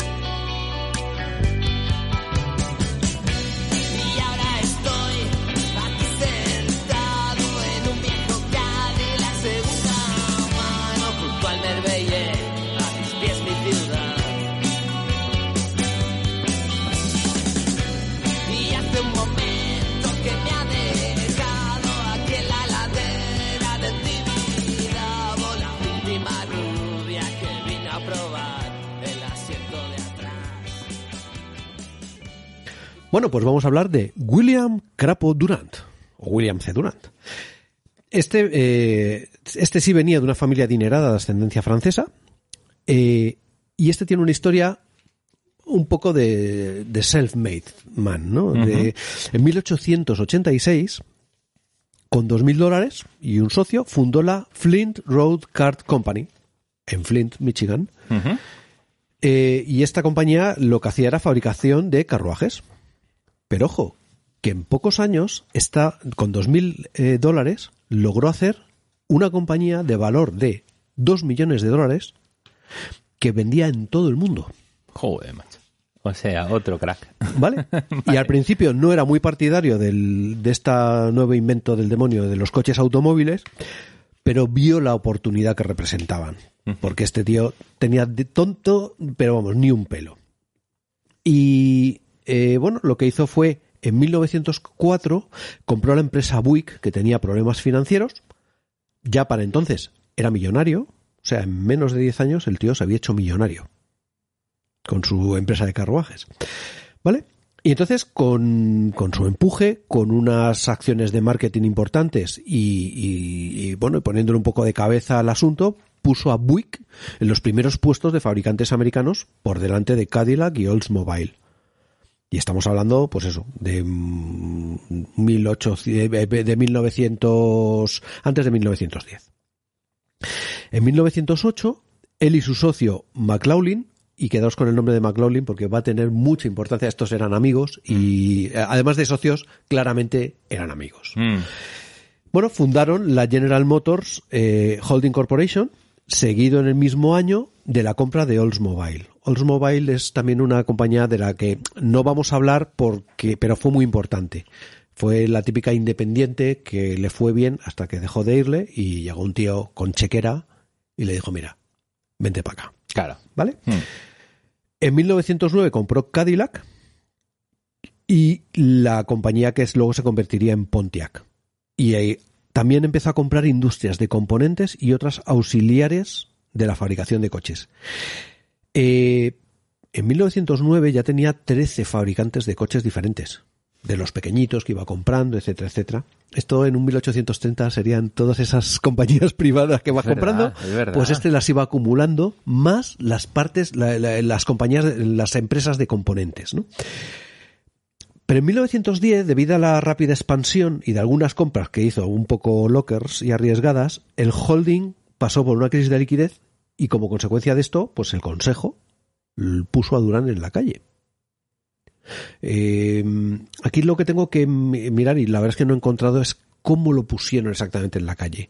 S1: Bueno, pues vamos a hablar de William Crapo Durant, o William C. Durant. Este, eh, este sí venía de una familia adinerada de ascendencia francesa, eh, y este tiene una historia un poco de, de self-made man, ¿no? De- en 1886, con 2.000 dólares y un socio, fundó la Flint Road Cart Company, en Flint, Michigan, eh, y esta compañía lo que hacía era fabricación de carruajes. Pero ojo, que en pocos años, está, con 2.000 eh, dólares, logró hacer una compañía de valor de 2 millones de dólares que vendía en todo el mundo.
S2: Joder, macho. O sea, otro crack.
S1: ¿Vale? Y al principio no era muy partidario del, de esta nuevo invento del demonio de los coches automóviles, pero vio la oportunidad que representaban. Porque este tío tenía de tonto, pero vamos, ni un pelo. Y eh, bueno, lo que hizo fue, en 1904, compró la empresa Buick, que tenía problemas financieros. Ya para entonces era millonario. O sea, en menos de 10 años el tío se había hecho millonario con su empresa de carruajes. ¿Vale? Y entonces, con, con su empuje, con unas acciones de marketing importantes y, y- bueno, poniéndole un poco de cabeza al asunto, puso a Buick en los primeros puestos de fabricantes americanos por delante de Cadillac y Oldsmobile. Y estamos hablando, pues eso, de mm, 1800, eh, de 1900, antes de 1910. En 1908, él y su socio McLaughlin, y quedaos con el nombre de McLaughlin porque va a tener mucha importancia, estos eran amigos y eh, además de socios, claramente eran amigos.
S2: Mm.
S1: Bueno, fundaron la General Motors eh, Holding Corporation, seguido en el mismo año de la compra de Oldsmobile. Oldsmobile es también una compañía de la que no vamos a hablar porque, pero fue muy importante. Fue la típica independiente que le fue bien hasta que dejó de irle y llegó un tío con chequera y le dijo, mira, vente para acá.
S2: Claro.
S1: ¿Vale?
S2: Mm.
S1: En 1909 compró Cadillac y la compañía que es- luego se convertiría en Pontiac. Y ahí también empezó a comprar industrias de componentes y otras auxiliares de la fabricación de coches. Eh, en 1909 ya tenía 13 fabricantes de coches diferentes, de los pequeñitos que iba comprando, etcétera, etcétera. Esto en un 1830 serían todas esas compañías privadas que va comprando,
S2: es
S1: pues este las iba acumulando más las partes, la- la- las compañías, las empresas de componentes, ¿no? Pero en 1910, debido a la rápida expansión y de algunas compras que hizo un poco lockers y arriesgadas, el holding pasó por una crisis de liquidez y como consecuencia de esto, pues el consejo puso a Durán en la calle. Eh, aquí lo que tengo que mi- mirar, y la verdad es que no he encontrado, es cómo lo pusieron exactamente en la calle.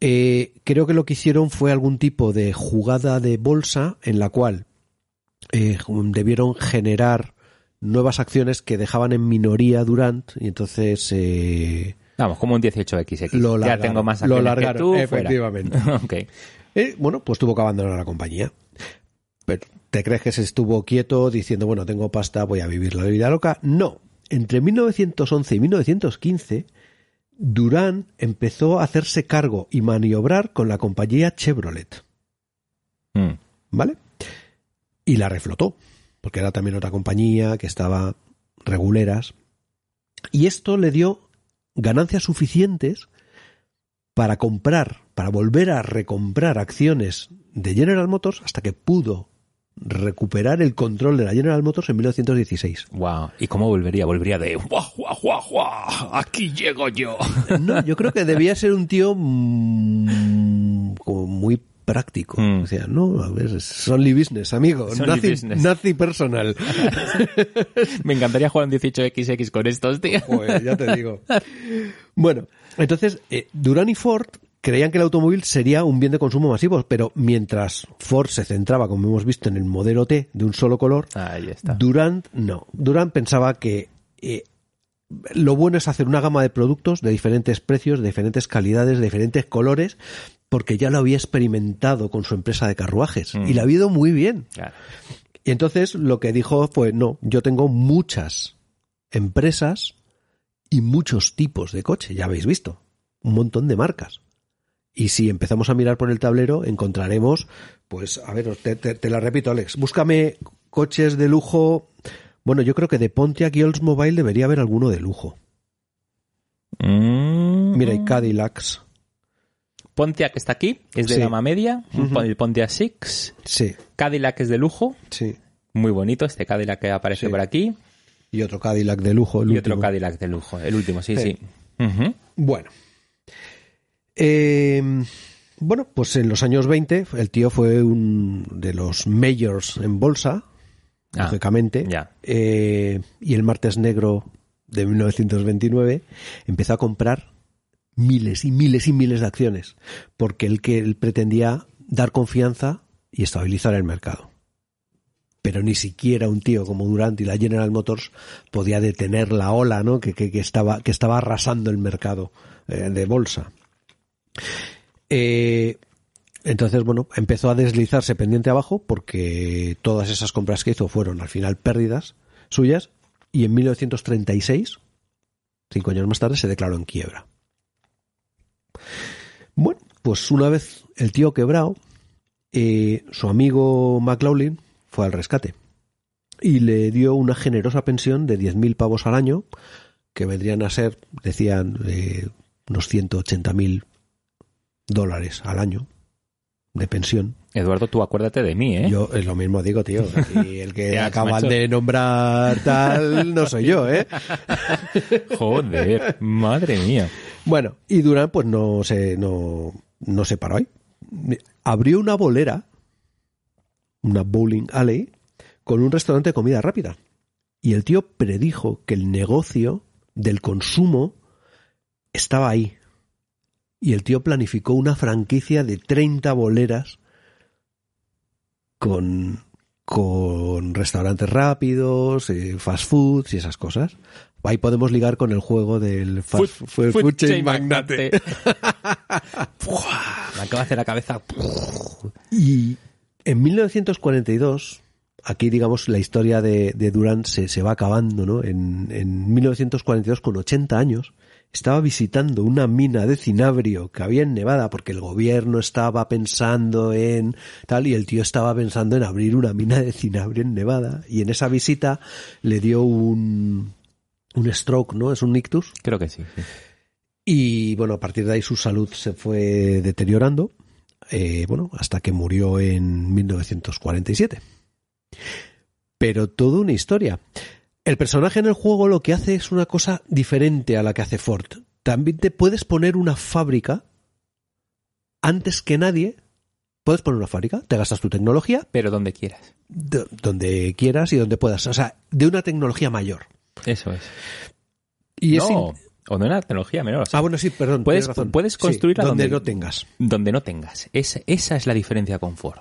S1: Eh, creo que lo que hicieron fue algún tipo de jugada de bolsa en la cual eh, debieron generar nuevas acciones que dejaban en minoría a Durant y entonces eh,
S2: Vamos, como un 18XX.
S1: Lo
S2: ya
S1: largaron,
S2: tengo más
S1: lo
S2: acciones
S1: largaron,
S2: que tú,
S1: efectivamente.
S2: ok.
S1: Eh, bueno, pues tuvo que abandonar la compañía. Pero, ¿te crees que se estuvo quieto diciendo, bueno, tengo pasta, voy a vivir la vida loca? No. Entre 1911 y 1915, Durán empezó a hacerse cargo y maniobrar con la compañía Chevrolet.
S2: Mm.
S1: ¿Vale? Y la reflotó, porque era también otra compañía que estaba reguleras. Y esto le dio ganancias suficientes para comprar, para volver a recomprar acciones de General Motors hasta que pudo recuperar el control de la General Motors en 1916.
S2: Wow. ¿Y cómo volvería? Volvería de guau, guau, guau, guau, aquí llego yo.
S1: No, yo creo que debía ser un tío mm, como muy práctico.
S2: Mm.
S1: O sea, no, a ver, es only business, amigo.
S2: Only business.
S1: nazi personal.
S2: Me encantaría jugar un 18XX con estos, tío.
S1: Joder, ya te digo. Bueno, entonces, eh, Durán y Ford creían que el automóvil sería un bien de consumo masivo, pero mientras Ford se centraba, como hemos visto, en el modelo T de un solo color,
S2: Ahí está.
S1: Durant no. Durant pensaba que eh, lo bueno es hacer una gama de productos de diferentes precios, de diferentes calidades, de diferentes colores, porque ya lo había experimentado con su empresa de carruajes
S2: Mm.
S1: y le ha ido muy bien.
S2: Claro.
S1: Y entonces lo que dijo fue, no, yo tengo muchas empresas y muchos tipos de coche, ya habéis visto, un montón de marcas. Y si empezamos a mirar por el tablero, encontraremos, pues, a ver, te, te- te la repito, Alex, búscame coches de lujo. Bueno, yo creo que de Pontiac y Oldsmobile debería haber alguno de lujo.
S2: Mm.
S1: Mira, hay Cadillacs.
S2: Pontiac está aquí, es de
S1: Sí.
S2: gama media. El Pontiac Six.
S1: Sí,
S2: Cadillac es de lujo.
S1: sí.
S2: Muy bonito este Cadillac que aparece
S1: Sí.
S2: por aquí.
S1: Y otro Cadillac de lujo. el
S2: y otro
S1: último.
S2: Cadillac de lujo. El último, sí,
S1: Sí.
S2: sí.
S1: Bueno. Eh, bueno, pues en los años 20 el tío fue un de los mayors en bolsa,
S2: Ah,
S1: lógicamente. Eh, y el martes negro de 1929 empezó a comprar miles y miles y miles de acciones, porque él que él pretendía dar confianza y estabilizar el mercado. Pero ni siquiera un tío como Durant y la General Motors podía detener la ola ¿no? que, que- que estaba, que estaba arrasando el mercado eh, de bolsa. Eh, entonces, bueno, empezó a deslizarse pendiente abajo porque todas esas compras que hizo fueron al final pérdidas suyas y en 1936, cinco años más tarde, se declaró en quiebra. Bueno, pues una vez el tío quebrado, eh, su amigo McLaughlin fue al rescate y le dio una generosa pensión de 10.000 pavos al año, que vendrían a ser, decían, eh, unos 180.000 dólares al año de pensión.
S2: Eduardo, tú acuérdate de mí, ¿eh?
S1: Yo es lo mismo digo, tío. Y el que acaban
S2: macho.
S1: de nombrar tal no soy yo, ¿eh?
S2: Joder, madre mía.
S1: Bueno, y Durán pues no se no, no se paró ahí. Abrió una bolera, una bowling alley, con un restaurante de comida rápida. Y el tío predijo que el negocio del consumo estaba ahí. Y el tío planificó una franquicia de 30 boleras con, con restaurantes rápidos, eh, fast foods y esas cosas. Ahí podemos ligar con el juego del fast
S2: Food-
S1: food,
S2: food
S1: food chain magnate.
S2: Me acaba de hacer la cabeza.
S1: Y en 1942, aquí digamos la historia de, de Durant se, se va acabando, ¿no? En, en 1942, con 80 años, estaba visitando una mina de cinabrio que había en Nevada porque el gobierno estaba pensando en tal y el tío estaba pensando en abrir una mina de cinabrio en Nevada y en esa visita le dio un un stroke, ¿no? Es un ictus
S2: Creo que sí. sí.
S1: y bueno, a partir de ahí su salud se fue deteriorando, eh, bueno, hasta que murió en 1947. Pero toda una historia. El personaje en el juego lo que hace es una cosa diferente a la que hace Ford. También te puedes poner una fábrica antes que nadie. Puedes poner una fábrica, te gastas tu tecnología
S2: Pero donde quieras.
S1: do- donde quieras y donde puedas. O sea, de una tecnología mayor.
S2: Eso es.
S1: Y
S2: no, o de una tecnología menor. o sea,
S1: Ah, bueno, sí, perdón.
S2: Puedes-
S1: razón.
S2: puedes
S1: Sí,
S2: construirla
S1: donde,
S2: donde-
S1: no tengas.
S2: donde no tengas. Es- esa es la diferencia con Ford.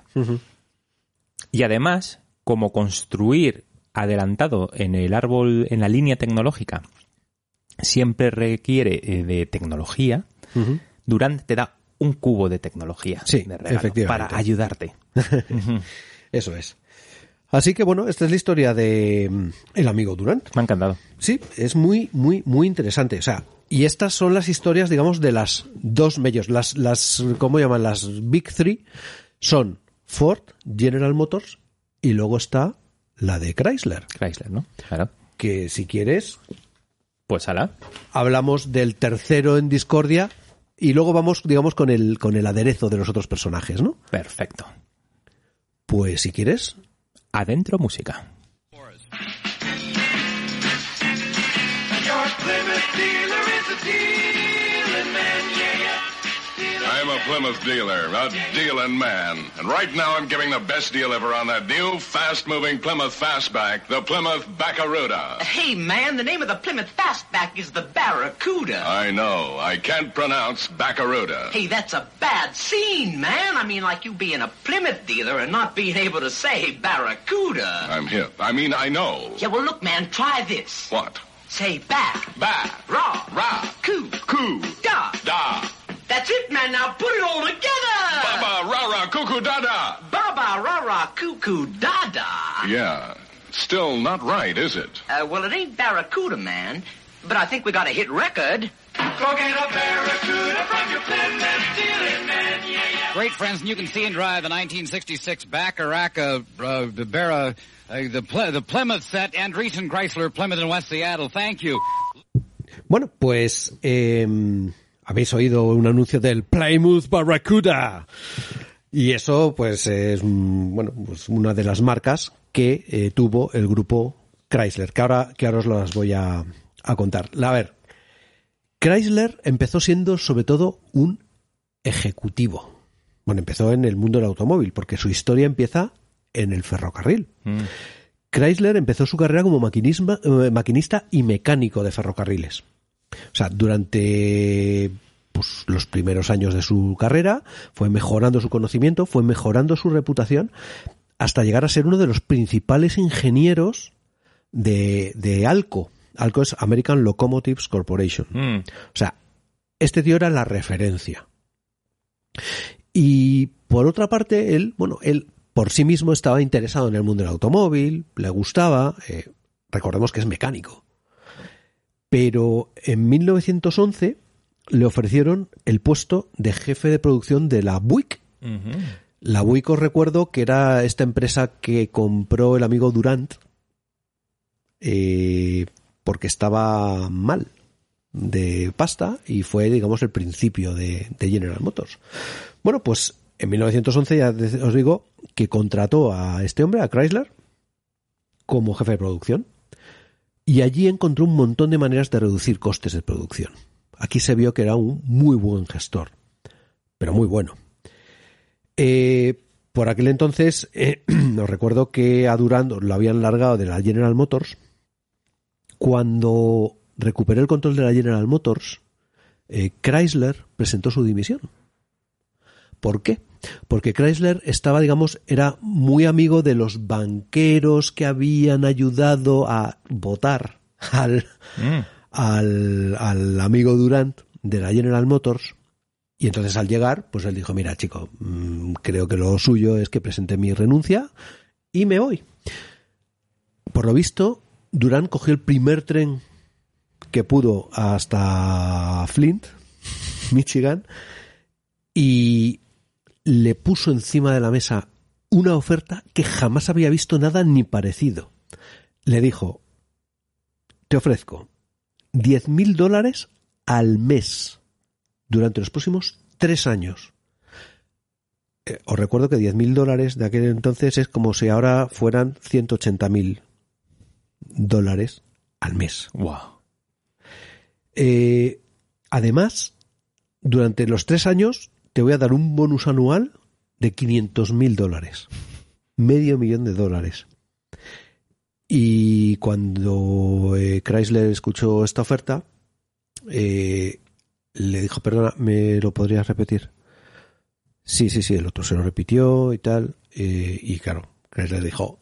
S2: Y además, como construir adelantado en el árbol, en la línea tecnológica, siempre requiere eh, de tecnología. Durant te da un cubo de tecnología
S1: Sí,
S2: de regalo
S1: efectivamente.
S2: para ayudarte.
S1: Eso es. Así que bueno, esta es la historia de mm, el amigo Durant.
S2: Me ha encantado.
S1: Sí, es muy, muy, muy interesante. O sea, y estas son las historias, digamos, de las dos medios. Las, las, ¿cómo llaman? Las Big Three son Ford, General Motors y luego está la de Chrysler.
S2: Chrysler, ¿no? Claro.
S1: Que si quieres,
S2: Pues ala.
S1: hablamos del tercero en discordia y luego vamos, digamos, con el, con el aderezo de los otros personajes, ¿no?
S2: Perfecto.
S1: Pues si quieres,
S2: Adentro música.
S9: Plymouth dealer a dealing man, yeah, yeah.
S11: I'm a Plymouth dealer, a dealing man. And right now I'm giving the best deal ever on that new, fast-moving Plymouth Fastback, the Plymouth Barracuda.
S12: Hey, man, the name of the Plymouth Fastback is the Barracuda.
S11: I know. I can't pronounce Barracuda.
S12: Hey, that's a bad scene, man. I mean, like you being a Plymouth dealer and not being able to say Barracuda.
S11: I'm hip. I mean, I know.
S12: Yeah, well, look, man, try this.
S11: What?
S12: Say back,
S11: Ba,
S12: raw,
S11: ra,
S12: coo,
S11: coo,
S12: da.
S11: da,
S12: That's it, man. Now put it all together.
S11: baba, ra, ra, cuckoo, da, da.
S12: Baba, rah, rah, cuckoo, da, da.
S11: Yeah. Still not right, is it?
S12: Uh, well, it ain't Barracuda, man. But I think we got a hit record.
S10: Go get a Barracuda from your Plymouth dealing man, yeah, yeah.
S13: Great friends, and you can see and drive the 1966 Bacharach, uh, uh, the Barra, uh, the, Ple- the Plymouth set, Andreessen Chrysler, Plymouth in West Seattle. Thank you.
S1: Bueno, pues eh, habéis oído un anuncio del Plymouth Barracuda. Y eso, pues, es mm, bueno, pues una de las marcas que eh, tuvo el grupo Chrysler, que ahora, que ahora os las voy a, a contar. A ver, Chrysler empezó siendo sobre todo un ejecutivo. Bueno, empezó en el mundo del automóvil, porque su historia empieza en el ferrocarril. Chrysler empezó su carrera como eh, maquinista y mecánico de ferrocarriles. O sea, durante pues, los primeros años de su carrera fue mejorando su conocimiento, fue mejorando su reputación, hasta llegar a ser uno de los principales ingenieros de, de ALCO. ALCO es American Locomotives Corporation.
S2: Mm.
S1: O sea, este tío era la referencia. Y por otra parte, él, bueno, él por sí mismo estaba interesado en el mundo del automóvil, le gustaba, eh, recordemos que es mecánico. Pero en 1911 le ofrecieron el puesto de jefe de producción de la Buick. La Buick os recuerdo que era esta empresa que compró el amigo Durant eh, porque estaba mal de pasta y fue, digamos, el principio de, de General Motors. Bueno, pues en 1911 ya os digo que contrató a este hombre, a Chrysler, como jefe de producción y allí encontró un montón de maneras de reducir costes de producción. Aquí se vio que era un muy buen gestor, pero muy bueno. Eh, por aquel entonces, eh, os recuerdo que a Durand lo habían largado de la General Motors. Cuando recuperó el control de la General Motors, eh, Chrysler presentó su dimisión. ¿Por qué? Porque Chrysler estaba, digamos, era muy amigo de los banqueros que habían ayudado a votar al, al, al amigo Durant de la General Motors. Y entonces al llegar, pues él dijo, mira chico, mm, creo que lo suyo es que presente mi renuncia y me voy. Por lo visto, Durant cogió el primer tren que pudo hasta Flint, Michigan, y le puso encima de la mesa una oferta que jamás había visto nada ni parecido. Le dijo, te ofrezco 10 mil dólares al mes durante los próximos tres años. Eh, os recuerdo que 10 mil dólares de aquel entonces es como si ahora fueran 180 mil dólares al mes.
S2: Wow.
S1: Eh, además, durante los tres años te voy a dar un bonus anual de 500 mil dólares. Medio millón de dólares. Y cuando eh, Chrysler escuchó esta oferta, eh, le dijo, perdona, ¿me lo podrías repetir? Sí, sí, sí, el otro se lo repitió y tal. eh, y claro, Chrysler dijo,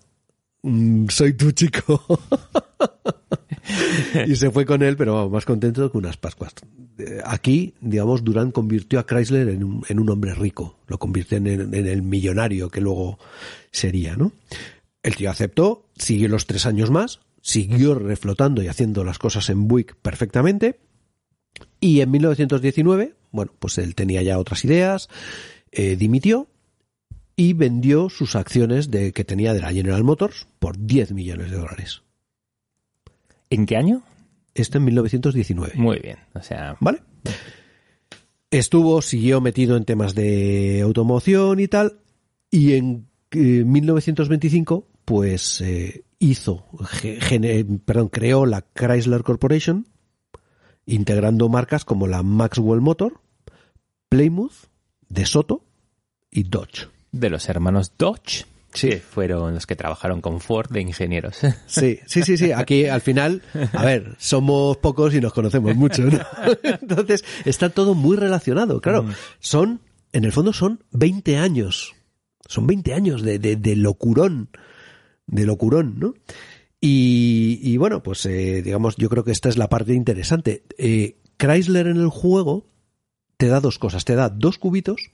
S1: "Mm, soy tu chico. y se fue con él, pero más contento que unas Pascuas. Eh, Aquí, digamos, Durán convirtió a Chrysler en un, hombre rico, lo convirtió en el, en el millonario que luego sería, ¿no? El tío aceptó, siguió los tres años más, siguió reflotando y haciendo las cosas en Buick perfectamente, y en 1919, bueno, pues él tenía ya otras ideas, eh, dimitió y vendió sus acciones de, que tenía de la General Motors por 10 millones de dólares.
S2: ¿En qué año?
S1: Esto en 1919.
S2: Muy bien. O sea,
S1: ¿Vale? Estuvo, siguió metido en temas de automoción y tal, y en eh, 1925, pues eh, hizo, perdón, creó la Chrysler Corporation, integrando marcas como la Maxwell Motor, Plymouth De Soto y Dodge.
S2: De los hermanos Dodge.
S1: Sí.
S2: Que fueron los que trabajaron con Ford de ingenieros.
S1: Sí, sí, sí, sí. Aquí al final, a ver, somos pocos y nos conocemos mucho, ¿no? Entonces, está todo muy relacionado. Claro, son, en el fondo son 20 años. Son 20 años de, de, de locurón. De locurón, ¿no? Y, y bueno, pues eh, digamos, yo creo que esta es la parte interesante. Eh, Chrysler en el juego te da dos cosas. Te da dos cubitos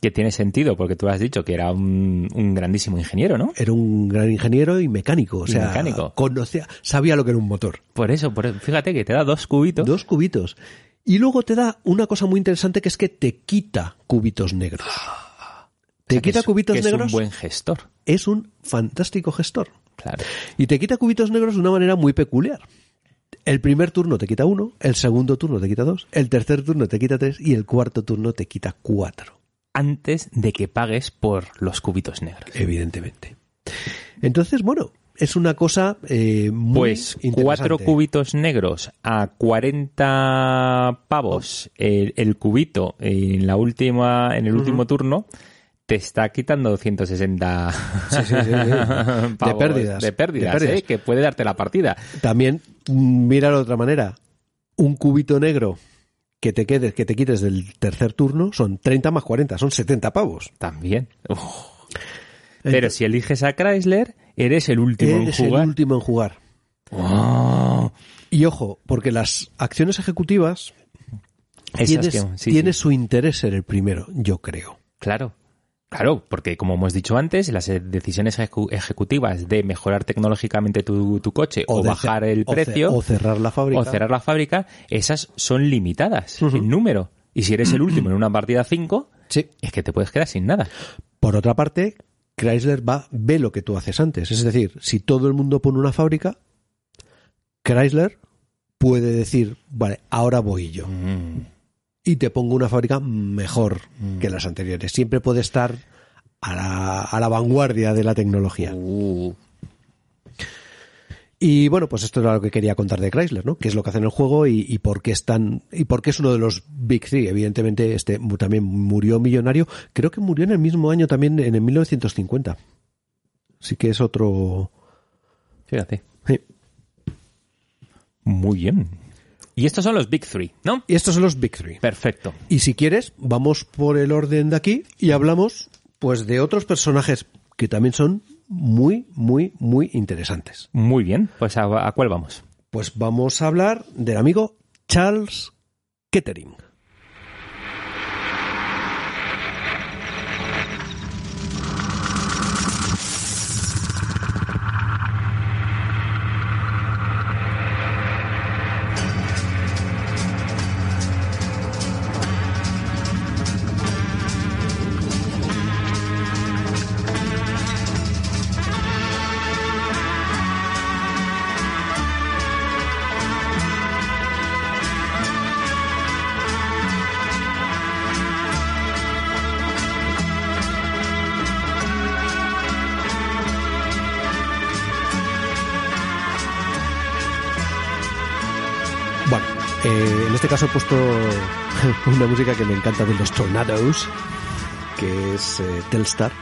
S2: que tiene sentido, porque tú has dicho que era un, un grandísimo ingeniero, ¿no?
S1: era un gran ingeniero y mecánico, o
S2: Y
S1: sea,
S2: mecánico.
S1: conocía, sabía lo que era un motor.
S2: Por eso, por eso, fíjate que te da dos cubitos.
S1: Dos cubitos. Y luego te da una cosa muy interesante que es que te quita cubitos negros. Te
S2: O sea, que
S1: quita
S2: es-
S1: cubitos
S2: que es
S1: negros.
S2: un buen gestor.
S1: Es un fantástico gestor.
S2: Claro.
S1: Y te quita cubitos negros de una manera muy peculiar. El primer turno te quita uno, el segundo turno te quita dos, el tercer turno te quita tres y el cuarto turno te quita cuatro.
S2: Antes de que pagues por los cubitos negros.
S1: Evidentemente. Entonces, bueno, es una cosa eh, muy
S2: Pues cuatro cubitos negros a 40 pavos el, el cubito en la última en el último turno te está quitando 160
S1: Sí, sí, sí, sí. De
S2: pavos
S1: pérdidas.
S2: de pérdidas,
S1: De pérdidas.
S2: ¿eh? que puede darte la partida.
S1: También, mm, míralo de otra manera. Un cubito negro que te quedes, que te quites del tercer turno son 30 más 40, son 70 pavos.
S2: También. Uf. Pero si eliges a Chrysler, eres el último
S1: Eres
S2: en jugar.
S1: el último en jugar.
S2: Oh.
S1: Y ojo, porque las acciones ejecutivas tienes,
S2: que- sí,
S1: tiene
S2: sí.
S1: su interés ser el primero, yo creo.
S2: Claro. Claro, porque como hemos dicho antes, las eh, decisiones ejecu- ejecutivas de mejorar tecnológicamente tu, tu coche o, bajar el
S1: o
S2: precio
S1: o cerrar la fábrica.
S2: o cerrar la fábrica, esas son limitadas en número. Y si eres el último en una partida 5, es que te puedes quedar sin nada.
S1: Por otra parte, Chrysler va, ve lo que tú haces antes. Es decir, si todo el mundo pone una fábrica, Chrysler puede decir, vale, ahora voy yo. Y te pongo una fábrica mejor que las anteriores. Siempre puede estar a la, a la vanguardia de la tecnología. Y bueno, pues esto era lo que quería contar de Chrysler, ¿no? Qué es lo que hace en el juego y, y por qué es tan, y por qué es uno de los Big Three. Evidentemente, este también murió millonario. Creo que murió en el mismo año también, en el 1950. Así que es otro.
S2: Fíjate.
S1: Sí.
S2: Muy bien. Y estos son los Big Three, ¿no?
S1: Y estos son los Big Three.
S2: Perfecto.
S1: Y si quieres, vamos por el orden de aquí y hablamos, pues, de otros personajes que también son muy, muy, muy interesantes.
S2: Muy bien. Pues a, ¿a cuál vamos?
S1: Pues vamos a hablar del amigo Charles Kettering. Caso he puesto una música que me encanta de los Tornadoes, que es eh, Telstar.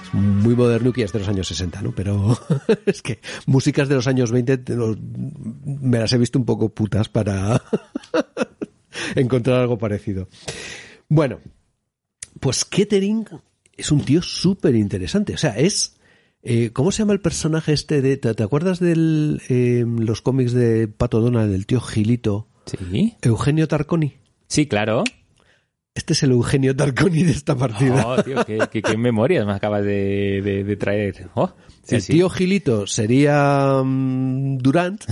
S1: Es muy moderno y es de los años 60, ¿no? Pero es que músicas de los años 20 te los- me las he visto un poco putas para encontrar algo parecido. Bueno, pues Kettering es un tío súper interesante. O sea, es... eh, ¿Cómo se llama el personaje este de... ¿Te, acuerdas de los cómics de Pato Donald, del tío Gilito?
S2: Sí.
S1: Eugenio Tarconi.
S2: Sí, claro.
S1: Este es el Eugenio Tarconi de esta partida.
S2: Oh, tío, qué, qué- qué memorias me acabas de, de- de traer. Oh, sí,
S1: el
S2: sí.
S1: tío Gilito sería mm, Durant.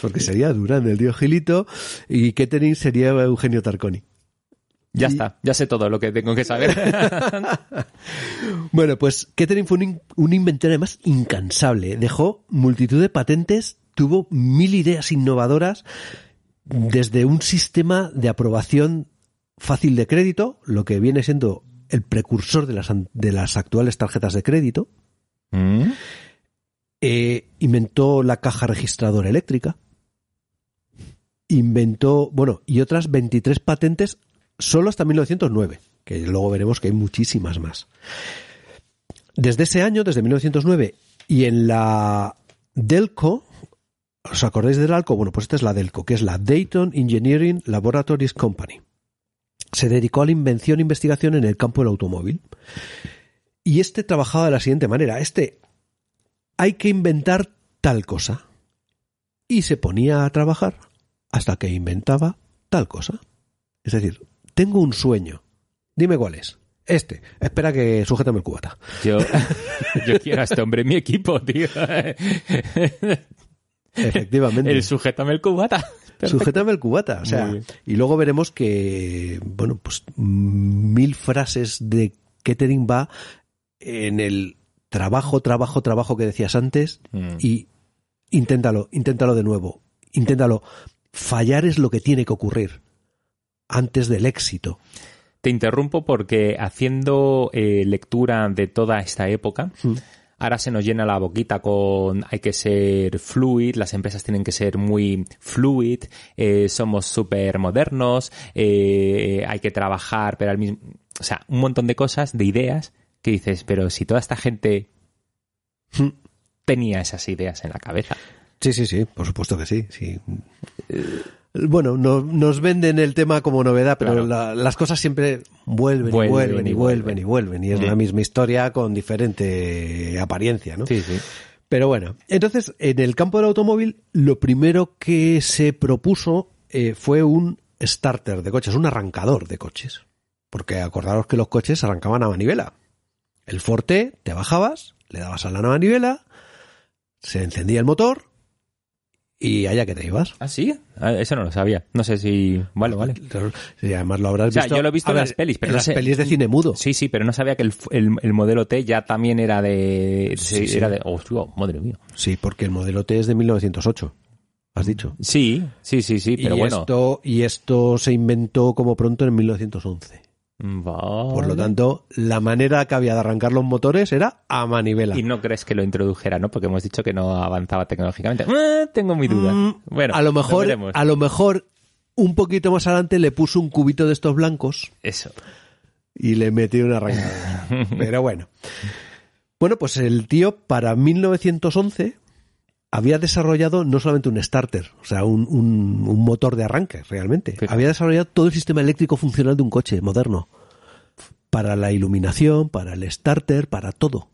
S1: Porque sería Durant el tío Gilito. Y Kettering sería Eugenio Tarconi.
S2: Ya está, ya sé todo lo que tengo que saber.
S1: Bueno, pues Kettering fue un, in- un inventor además incansable. Dejó multitud de patentes, tuvo mil ideas innovadoras, desde un sistema de aprobación fácil de crédito, lo que viene siendo el precursor de las, de las actuales tarjetas de crédito.
S2: Mm.
S1: Eh, inventó la caja registradora eléctrica. inventó, bueno, y otras 23 patentes solo hasta 1909, que luego veremos que hay muchísimas más. Desde ese año, desde 1909, y en la Delco, ¿os acordáis del Alco? Bueno, pues esta es la Delco, que es la Dayton Engineering Laboratories Company. Se dedicó a la invención e investigación en el campo del automóvil. Y este trabajaba de la siguiente manera. Este, hay que inventar tal cosa. Y se ponía a trabajar hasta que inventaba tal cosa. Es decir, tengo un sueño. Dime cuál es. Este. Espera que sujétame el cubata.
S2: Yo, yo quiero a este hombre en mi equipo, tío.
S1: Efectivamente.
S2: El sujétame el cubata.
S1: Sujétame el cubata. O sea, y luego veremos que, bueno, pues mil frases de Kettering va en el trabajo, trabajo, trabajo que decías antes
S2: Mm.
S1: y inténtalo, inténtalo de nuevo. Inténtalo. Fallar es lo que tiene que ocurrir antes del éxito.
S2: Te interrumpo porque haciendo eh, lectura de toda esta época,
S1: Mm.
S2: Ahora se nos llena la boquita con hay que ser fluid, las empresas tienen que ser muy fluid, eh, somos súper modernos, eh, hay que trabajar, pero al mismo... O sea, un montón de cosas, de ideas, que dices, pero si toda esta gente tenía esas ideas en la cabeza.
S1: Sí, sí, sí, por supuesto que sí. sí. Bueno, no- nos venden el tema como novedad, pero
S2: Claro.
S1: la- las cosas siempre vuelven,
S2: Vuelven
S1: y vuelven
S2: y
S1: vuelven y vuelven. Y es la misma historia con diferente apariencia, ¿no?
S2: Sí, sí.
S1: Pero bueno, entonces en el campo del automóvil lo primero que se propuso eh, fue un starter de coches, un arrancador de coches. Porque acordaros que los coches arrancaban a manivela. El Forte, te bajabas, le dabas a la manivela, se encendía el motor y allá que te ibas.
S2: ¿Ah, sí? Ah, Eso no lo sabía. No sé si... Vale, vale.
S1: Y además lo habrás
S2: O sea,
S1: visto.
S2: yo lo he visto en
S1: ver,
S2: las pelis, pero
S1: en
S2: no
S1: las
S2: sé-
S1: pelis de cine mudo.
S2: Sí, sí, pero no sabía que el, el, el modelo T ya también era de...
S1: Sí, sí.
S2: Era de... hostia, madre mía.
S1: Sí, porque el modelo T es de 1908. Has dicho.
S2: Sí, sí, sí, sí, pero
S1: y
S2: bueno.
S1: Esto, y esto se inventó como pronto en 1911. Por lo tanto, la manera que había de arrancar los motores era a manivela.
S2: Y no crees que lo introdujera, ¿no? Porque hemos dicho que no avanzaba tecnológicamente. Eh, tengo mi duda.
S1: Mm,
S2: bueno,
S1: a lo mejor, a lo mejor un poquito más adelante le puso un cubito de estos blancos
S2: Eso.
S1: y le metió una arrancada. Pero bueno. Bueno, pues el tío para 1911 había desarrollado no solamente un starter, o sea, un, un- un motor de arranque, realmente. Había desarrollado todo el sistema eléctrico funcional de un coche moderno. Para la iluminación, para el starter, para todo.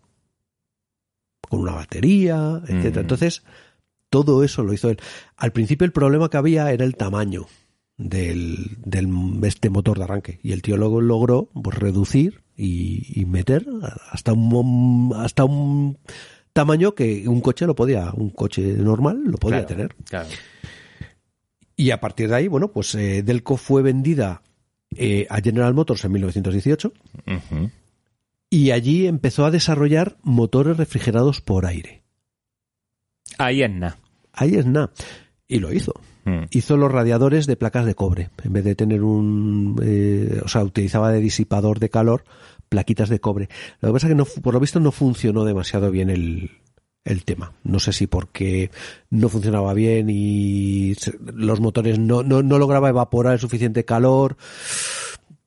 S1: Con una batería, etcétera.
S2: Mm.
S1: Entonces, todo eso lo hizo él. Al principio el problema que había era el tamaño del, del este motor de arranque. Y el tío luego logró pues, reducir y, y meter hasta un, hasta un tamaño que un coche lo podía, un coche normal lo podía
S2: Claro,
S1: tener.
S2: claro.
S1: Y a partir de ahí, bueno, pues eh, Delco fue vendida eh, a General Motors en 1918
S2: Ujú.
S1: y allí empezó a desarrollar motores refrigerados por aire.
S2: Ahí es nada.
S1: Ahí es nada. Y lo hizo.
S2: Mm.
S1: Hizo los radiadores de placas de cobre. En vez de tener un... eh, o sea, utilizaba de disipador de calor plaquitas de cobre. Lo que pasa es que no, por lo visto no funcionó demasiado bien el, el tema. No sé si porque no funcionaba bien y los motores no, no, no lograba evaporar el suficiente calor.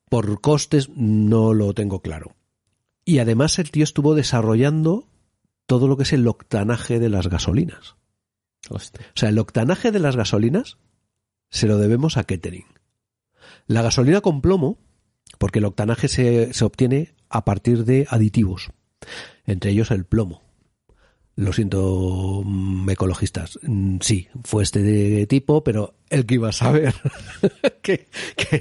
S1: Por costes no lo tengo claro. Y además el tío estuvo desarrollando todo lo que es el octanaje de las gasolinas.
S2: Hostia.
S1: O sea, el octanaje de las gasolinas se lo debemos a Kettering. La gasolina con plomo, porque el octanaje se, se obtiene a partir de aditivos, entre ellos el plomo. Lo siento, mm, ecologistas. Mm, Sí, fue este de tipo, pero el que iba a saber que,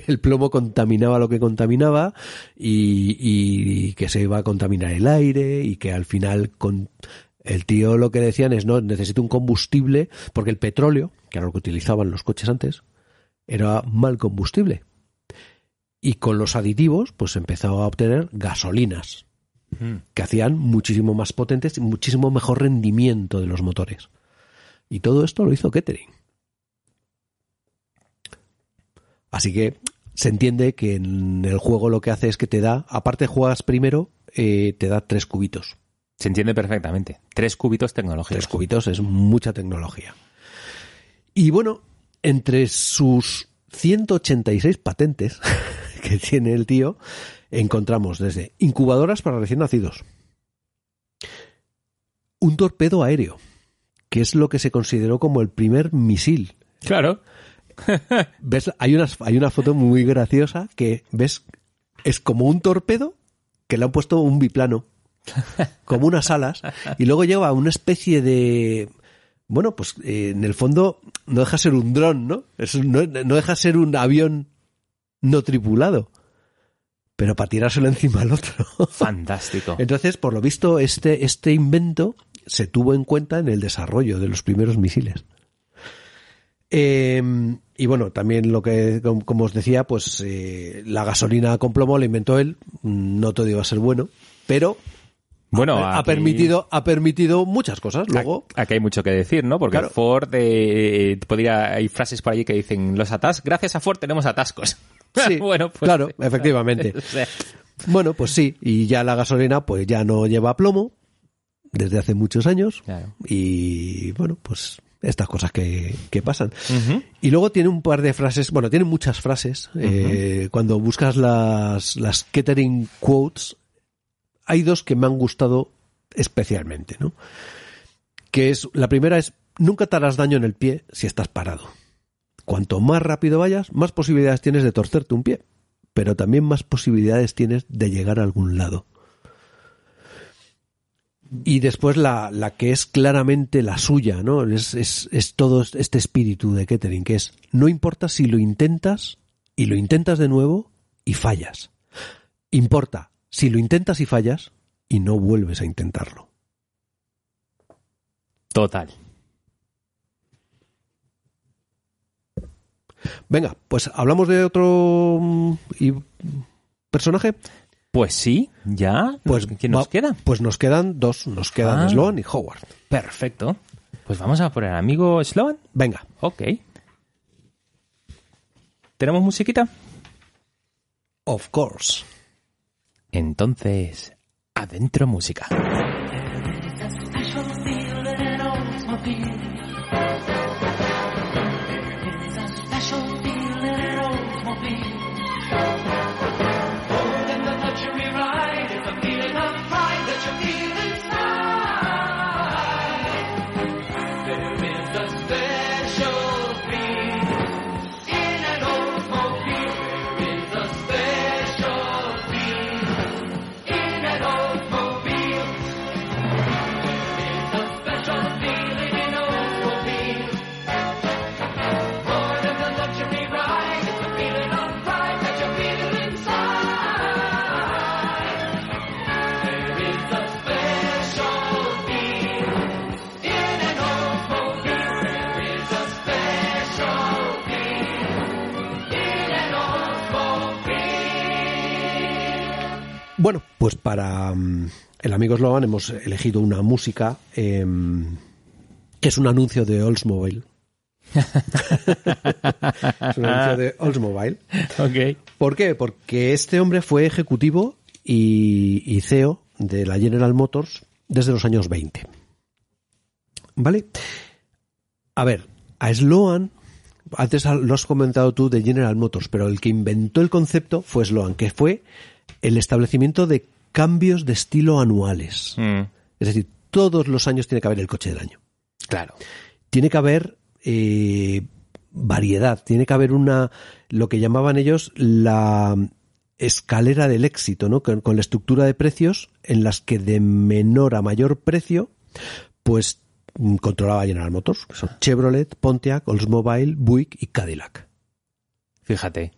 S1: el plomo contaminaba lo que contaminaba y, y que se iba a contaminar el aire y que al final con, el tío lo que decían es, no, necesito un combustible, porque el petróleo, que era lo que utilizaban los coches antes, era mal combustible. Y con los aditivos, pues empezó a obtener gasolinas,
S2: Mm.
S1: que hacían muchísimo más potentes y muchísimo mejor rendimiento de los motores. Y todo esto lo hizo Kettering. Así que se entiende que en el juego lo que hace es que te da, aparte juegas primero, eh, te da tres cubitos.
S2: Se entiende perfectamente. Tres cubitos tecnológicos.
S1: Tres cubitos es mucha tecnología. Y bueno, entre sus 186 patentes que tiene el tío, encontramos desde incubadoras para recién nacidos, un torpedo aéreo, que es lo que se consideró como el primer misil.
S2: Claro.
S1: ¿Ves? Hay una, hay una foto muy graciosa que ves, es como un torpedo que le han puesto un biplano, como unas alas, y luego lleva una especie de, bueno, pues eh, en el fondo no deja ser un dron, ¿no? Es no, no deja ser un avión no tripulado, pero para tirárselo encima al otro.
S2: Fantástico.
S1: Entonces, por lo visto, este, este invento se tuvo en cuenta en el desarrollo de los primeros misiles. Eh, y bueno, también lo que, com- como os decía, pues eh, la gasolina con plomo la inventó él. No todo iba a ser bueno, pero
S2: Bueno,
S1: ha, permitido, ha permitido muchas cosas. Luego,
S2: Aquí hay mucho que decir, ¿no? Porque
S1: Claro.
S2: Ford, eh, podría, hay frases por allí que dicen, los atas, gracias a Ford tenemos atascos.
S1: Sí,
S2: bueno, pues,
S1: claro, efectivamente.
S2: O sea,
S1: Bueno, pues sí, y ya la gasolina pues ya no lleva plomo desde hace muchos años
S2: Claro.
S1: y bueno, pues estas cosas que, que pasan. Y luego tiene un par de frases, bueno, tiene muchas frases. eh, cuando buscas las, las Kettering quotes, hay dos que me han gustado especialmente, ¿no? Que es, la primera es, nunca te harás daño en el pie si estás parado. Cuanto más rápido vayas, más posibilidades tienes de torcerte un pie, pero también más posibilidades tienes de llegar a algún lado. Y después la, que es claramente la suya, ¿no? Es, es, es todo este espíritu de Kettering, que es, no importa si lo intentas y lo intentas de nuevo y fallas. Importa si lo intentas y fallas y no vuelves a intentarlo.
S2: Total.
S1: Venga, pues hablamos de otro mm, y- personaje.
S2: Pues sí, ya.
S1: Pues
S2: ¿Quién nos
S1: va-
S2: queda?
S1: Pues nos quedan dos, nos quedan
S2: Ah.
S1: Sloan y Howard.
S2: Perfecto. Pues vamos a por el amigo Sloan.
S1: Venga.
S2: Ok. ¿Tenemos musiquita?
S1: Of course.
S2: Entonces, adentro música.
S1: Pues para mm, el amigo Sloan hemos elegido una música em, que es un anuncio de Oldsmobile. es un anuncio de Oldsmobile.
S2: Ok.
S1: ¿Por qué? Porque este hombre fue ejecutivo y, y CEO de la General Motors desde los años 20. ¿Vale? A ver, a Sloan, antes lo has comentado tú de General Motors, pero el que inventó el concepto fue Sloan, que fue el establecimiento de cambios de estilo anuales.
S2: Mm,
S1: Es decir, todos los años tiene que haber el coche del año.
S2: claro.
S1: Tiene que haber eh, variedad, tiene que haber una, lo que llamaban ellos la escalera del éxito, ¿no? Con, con la estructura de precios en las que de menor a mayor precio, pues mm, controlaba General Motors, que son Chevrolet, Pontiac, Oldsmobile, Buick y Cadillac.
S2: Fíjate.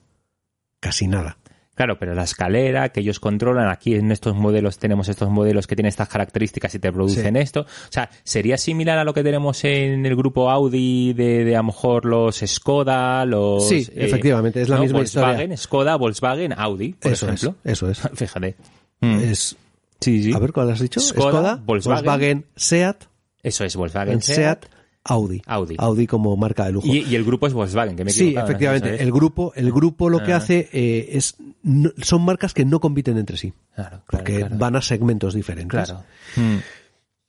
S1: Casi nada.
S2: Claro, pero la escalera que ellos controlan, aquí en estos modelos tenemos estos modelos que tienen estas características y te producen
S1: Sí.
S2: esto. O sea, ¿sería similar a lo que tenemos en el grupo Audi de, de a lo mejor los Skoda, los...
S1: Sí, efectivamente, es la misma
S2: Volkswagen,
S1: historia.
S2: Skoda, Volkswagen, Audi, por
S1: Eso es,
S2: ejemplo.
S1: eso es.
S2: Fíjate. Mm.
S1: Es,
S2: Sí, sí.
S1: a ver, ¿cuál has dicho?
S2: Skoda, Volkswagen.
S1: Volkswagen, Seat,
S2: Eso es Volkswagen,
S1: Seat,
S2: Seat,
S1: Audi.
S2: Audi.
S1: como marca de lujo.
S2: Y, y el grupo es Volkswagen, que me he
S1: Sí, efectivamente. El grupo, el grupo lo que
S2: Ah.
S1: hace eh, es no- son marcas que no compiten entre sí,
S2: Claro, claro,
S1: porque
S2: claro.
S1: van a segmentos diferentes.
S2: Claro. Mm.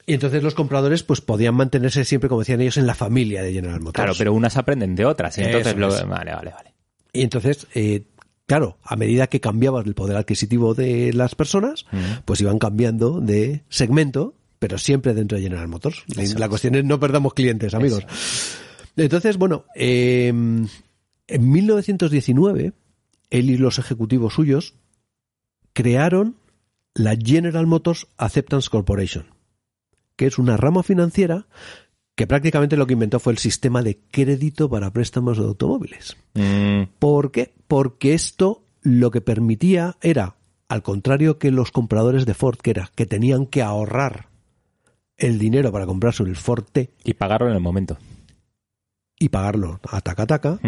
S1: Y entonces los compradores pues podían mantenerse siempre, como decían ellos, en la familia de General Motors.
S2: Claro, pero unas aprenden de otras. y Entonces, lo- vale, vale, vale.
S1: Y entonces, eh, claro, a medida que cambiaba el poder adquisitivo de las personas, pues iban cambiando de segmento, pero siempre dentro de General Motors.
S2: Eso
S1: la
S2: es.
S1: cuestión es no perdamos clientes, amigos. Entonces, bueno, eh, en 1919, él y los ejecutivos suyos crearon la General Motors Acceptance Corporation, que es una rama financiera que prácticamente lo que inventó fue el sistema de crédito para préstamos de automóviles.
S2: Mm,
S1: ¿Por qué? Porque esto lo que permitía era, al contrario que los compradores de Ford, que era que tenían que ahorrar el dinero para comprarse el Ford T
S2: y pagarlo en el momento.
S1: y pagarlo a taca taca,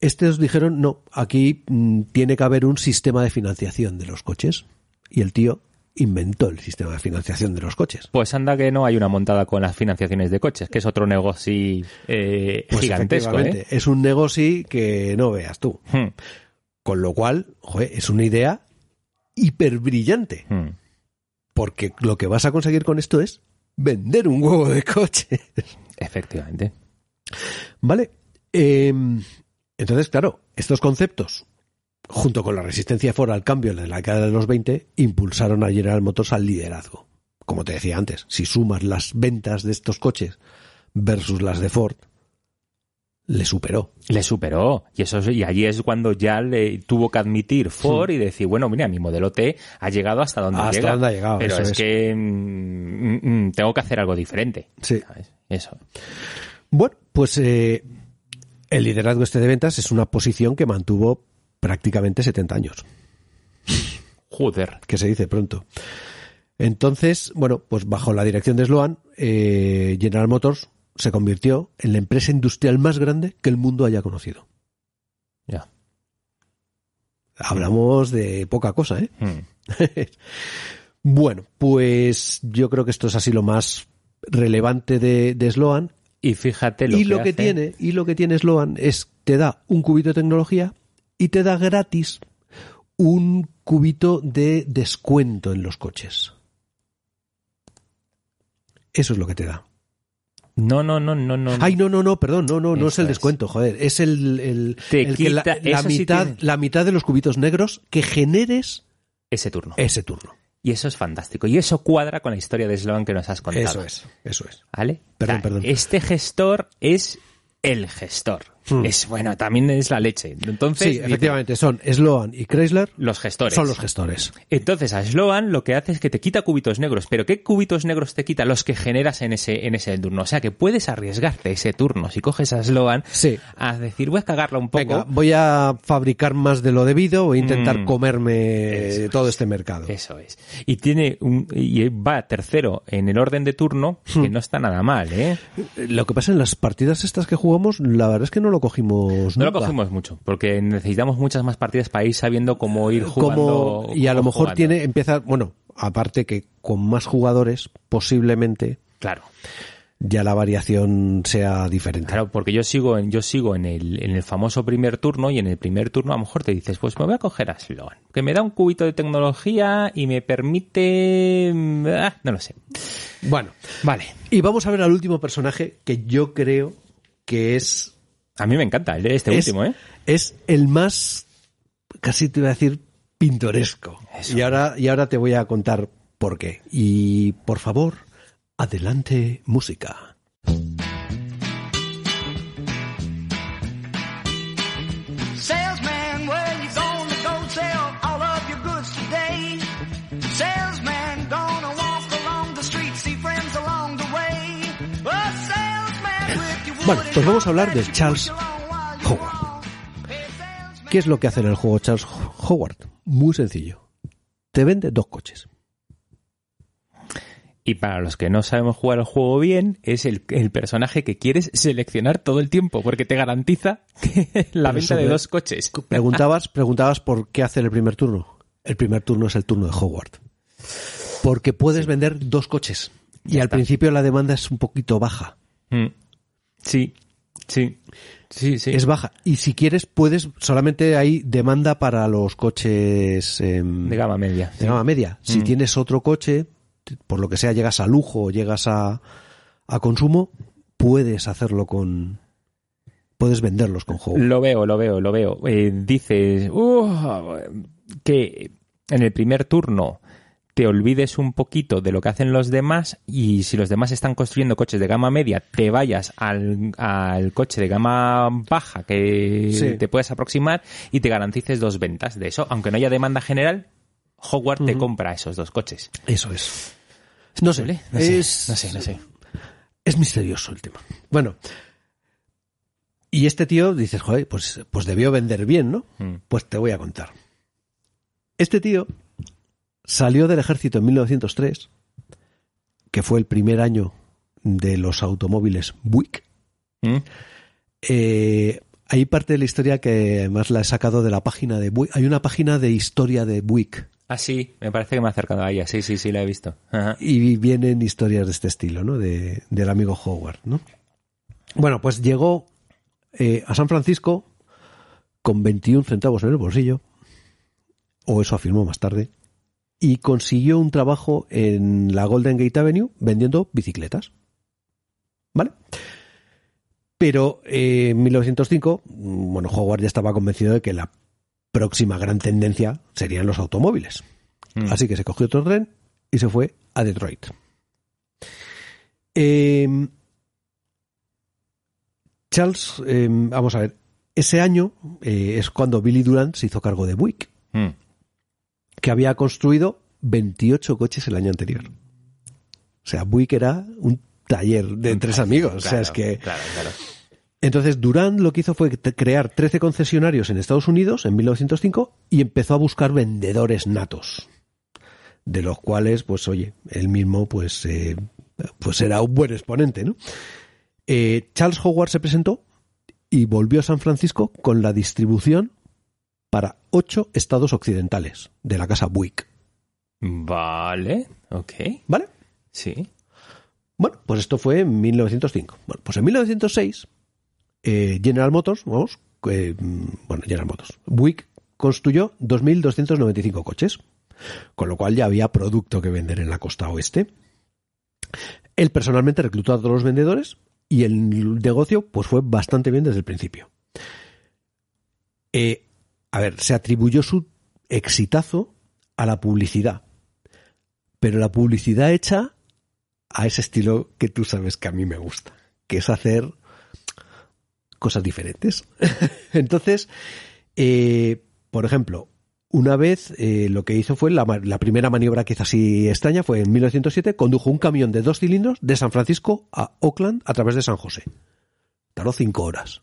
S1: estos dijeron, no, aquí mm, tiene que haber un sistema de financiación de los coches. Y el tío inventó el sistema de financiación de los coches.
S2: Pues anda que no hay una montada con las financiaciones de coches, que es otro negocio eh,
S1: Pues
S2: gigantesco. ¿eh?
S1: Es un negocio que no veas tú.
S2: Hmm.
S1: Con lo cual, joder, es una idea hiper brillante.
S2: Hmm.
S1: Porque lo que vas a conseguir con esto es vender un huevo de coche.
S2: Efectivamente.
S1: ¿Vale? Eh, entonces, claro, estos conceptos, junto con la resistencia de Ford al cambio en la década de los 20, impulsaron a General Motors al liderazgo. Como te decía antes, si sumas las ventas de estos coches versus las de Ford, le superó.
S2: Le superó. Y eso es- y allí es cuando ya le tuvo que admitir Ford y decir, bueno, mira, mi modelo T ha llegado hasta donde
S1: Hasta
S2: llega.
S1: donde ha llegado,
S2: Pero
S1: eso
S2: es,
S1: es.
S2: que mm, mm, mm, tengo que hacer algo diferente.
S1: Sí.
S2: ¿sabes? Eso.
S1: Bueno, pues eh, el liderazgo este de ventas es una posición que mantuvo prácticamente 70 años.
S2: Joder.
S1: que se dice pronto. Entonces, bueno, pues bajo la dirección de Sloan, eh, General Motors se convirtió en la empresa industrial más grande que el mundo haya conocido.
S2: Ya.
S1: Hablamos de poca cosa, ¿eh?
S2: Hmm.
S1: bueno, pues yo creo que esto es así lo más relevante de, de Sloan.
S2: Y fíjate lo
S1: y
S2: que
S1: lo que
S2: hace.
S1: tiene, y lo que tiene Sloan es te da un cubito de tecnología y te da gratis un cubito de descuento en los coches. Eso es lo que te da.
S2: No, no, no, no, no.
S1: Ay, no, no, no, perdón, no, no, no es el
S2: es.
S1: descuento, joder, es el, el,
S2: Te
S1: el que la,
S2: sí
S1: mitad, la mitad de los cubitos negros que generes
S2: Ese turno.
S1: ese turno.
S2: Y eso es fantástico. Y eso cuadra con la historia de Sloan que nos has contado.
S1: Eso es, eso es.
S2: ¿Vale?
S1: Perdón,
S2: O sea,
S1: perdón.
S2: Este gestor es el gestor.
S1: Hmm.
S2: Es bueno, también es la leche. Entonces,
S1: Sí,
S2: dice,
S1: efectivamente, son Sloan y Chrysler,
S2: los gestores.
S1: son los gestores.
S2: Entonces, a Sloan lo que hace es que te quita cubitos negros. ¿Pero qué cubitos negros te quita? Los que generas en ese, en ese turno. O sea, que puedes arriesgarte ese turno. Si coges a Sloan
S1: Sí.
S2: a decir, voy a cagarla un poco.
S1: Venga, voy a fabricar más de lo debido, voy a intentar
S2: Mm.
S1: comerme
S2: Eso
S1: todo este mercado.
S2: Eso es. Y tiene un, y va tercero en el orden de turno,
S1: Hmm.
S2: que no está nada mal, ¿eh?
S1: Lo que pasa en las partidas estas que jugamos, la verdad es que no lo cogimos
S2: No lo
S1: nunca.
S2: cogimos mucho, porque necesitamos muchas más partidas para ir sabiendo cómo ir jugando.
S1: Como- y a lo mejor
S2: jugando.
S1: tiene, empieza, bueno, aparte que con más jugadores, posiblemente
S2: Claro.
S1: ya la variación sea diferente.
S2: Claro, porque yo sigo en, yo sigo en el, en el famoso primer turno y en el primer turno a lo mejor te dices, pues me voy a coger a Sloan, que me da un cubito de tecnología y me permite... mm, ah, no lo sé.
S1: Bueno,
S2: Vale.
S1: y vamos a ver al último personaje que yo creo que es
S2: A mí me encanta el- este
S1: es,
S2: último, ¿eh?
S1: es el más, casi te iba a decir, pintoresco.
S2: Eso.
S1: Y ahora, y ahora te voy a contar por qué. Y por favor, adelante música. Bueno, pues vamos a hablar de Charles Howard. ¿Qué es lo que hace en el juego Charles Howard? Muy sencillo. Te vende dos coches.
S2: Y para los que no sabemos jugar el juego bien, es el, el personaje que quieres seleccionar todo el tiempo, porque te garantiza que la venta de dos coches.
S1: Preguntabas, preguntabas por qué hacer el primer turno. El primer turno es el turno de Howard. Porque puedes vender dos coches. Y
S2: Ya
S1: al
S2: está.
S1: principio la demanda es un poquito baja.
S2: Mm. Sí, sí, sí, sí.
S1: Es baja. Y si quieres, puedes, solamente hay demanda para los coches em,
S2: de gama media.
S1: de gama media. Si
S2: Mm.
S1: tienes otro coche, por lo que sea llegas a lujo o llegas a, a consumo, puedes hacerlo con, puedes venderlos con Hogwarts.
S2: Lo veo, lo veo, lo veo. Eh, dices "Uh, que en el primer turno te olvides un poquito de lo que hacen los demás y si los demás están construyendo coches de gama media, te vayas al, al coche de gama baja que
S1: Sí.
S2: te puedes aproximar y te garantices dos ventas de eso. Aunque no haya demanda general, Hogwarts te compra esos dos coches.
S1: Eso es. No sé,
S2: No sé,
S1: es,
S2: no sé, no sé.
S1: es misterioso el tema. Bueno, y este tío dices, joder, pues, pues debió vender bien, ¿no?
S2: Mm.
S1: Pues te voy a contar. Este tío salió del ejército en 1903, que fue el primer año de los automóviles Buick.
S2: ¿Mm?
S1: Eh, hay parte de la historia que además la he sacado de la página de Buick. Hay una página de historia de Buick
S2: Ah, sí, me parece que me he acercado a ella. Sí, sí, sí, la he visto. Ajá.
S1: y vienen historias de este estilo, ¿no? De, del amigo Howard, ¿no? Bueno, pues llegó eh, a San Francisco con 21 centavos en el bolsillo, o eso afirmó más tarde, y consiguió un trabajo en la Golden Gate Avenue vendiendo bicicletas. ¿Vale? Pero eh, en 1905, mm, bueno, Howard ya estaba convencido de que la próxima gran tendencia serían los automóviles.
S2: Mm.
S1: Así que se cogió otro tren y se fue a Detroit. Eh, Charles, eh, vamos a ver, ese año eh, es cuando Billy Durant se hizo cargo de Buick,
S2: Mm.
S1: Que había construido 28 coches el año anterior. O sea, Buick era un taller de tres amigos. o sea, es que
S2: Claro, claro.
S1: entonces Durant lo que hizo fue crear 13 concesionarios en Estados Unidos en 1905 y empezó a buscar vendedores natos, de los cuales, pues oye, él mismo pues, eh, pues era un buen exponente, ¿no? Eh, Charles Howard se presentó y volvió a San Francisco con la distribución para ocho estados occidentales de la casa Buick.
S2: Vale, ok.
S1: ¿Vale?
S2: Sí.
S1: Bueno, pues esto fue en 1905. Bueno, pues en 1906, eh, General Motors, vamos, eh, bueno, General Motors, Buick construyó 2.295 coches, con lo cual ya había producto que vender en la costa oeste. Él personalmente reclutó a todos los vendedores y el negocio pues fue bastante bien desde el principio. Eh, a ver, se atribuyó su exitazo a la publicidad, pero la publicidad hecha a ese estilo que tú sabes que a mí me gusta, que es hacer cosas diferentes. Entonces, eh, por ejemplo, una vez eh, lo que hizo fue la, la primera maniobra que así extraña fue en 1907, condujo un camión de dos cilindros de San Francisco a Oakland a través de San José. Tardó cinco horas.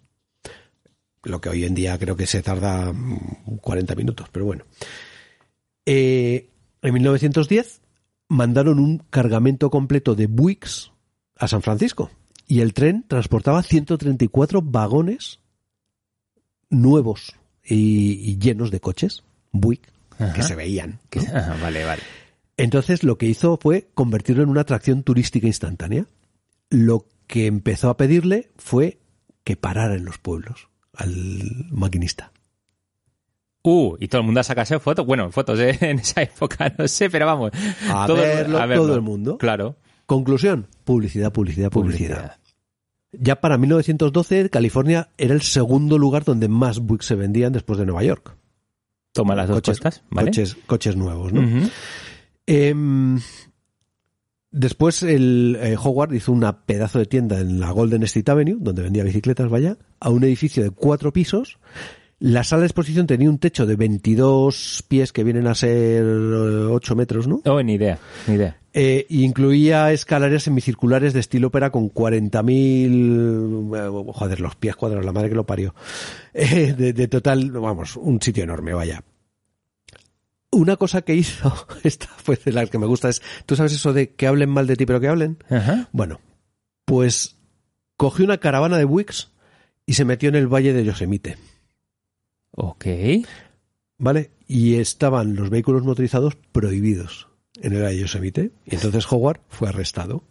S1: Lo que hoy en día creo que se tarda mm, 40 minutos, pero bueno. Eh, en 1910 mandaron un cargamento completo de Buicks a San Francisco y el tren transportaba 134 vagones nuevos y, y llenos de coches Buick
S2: Ajá.
S1: que se veían.
S2: Ajá, vale, vale.
S1: Entonces lo que hizo fue convertirlo en una atracción turística instantánea. Lo que empezó a pedirle fue que parara en los pueblos al maquinista.
S2: Uh, y todo el mundo a sacarse fotos. Bueno, fotos ¿eh? en esa época, no sé, pero vamos.
S1: A,
S2: todo,
S1: verlo,
S2: a verlo.
S1: todo el mundo.
S2: Claro.
S1: Conclusión, publicidad, publicidad, publicidad. Ya para 1912, California era el segundo lugar donde más Buick se vendían después de Nueva York.
S2: Toma las dos
S1: coches,
S2: puestas, ¿vale?
S1: coches, coches nuevos, ¿no? Em, después el eh, Howard hizo una pedazo de tienda en la Golden State Avenue, donde vendía bicicletas, vaya, a un edificio de cuatro pisos. La sala de exposición tenía un techo de 22 pies que vienen a ser 8 metros, ¿no?
S2: Oh, ni idea, ni idea.
S1: Eh, y incluía escaleras semicirculares de estilo ópera con 40.000... eh, joder, los pies cuadrados, la madre que lo parió. Eh, de, de total, vamos, un sitio enorme, vaya. Una cosa que hizo, esta fue de las que me gusta, es, ¿tú sabes eso de que hablen mal de ti pero que hablen?
S2: Ajá.
S1: Bueno, pues cogió una caravana de Wicks y se metió en el valle de Yosemite,
S2: Ok.
S1: ¿vale? Y estaban los vehículos motorizados prohibidos en el valle de Yosemite. Y entonces Howard fue arrestado.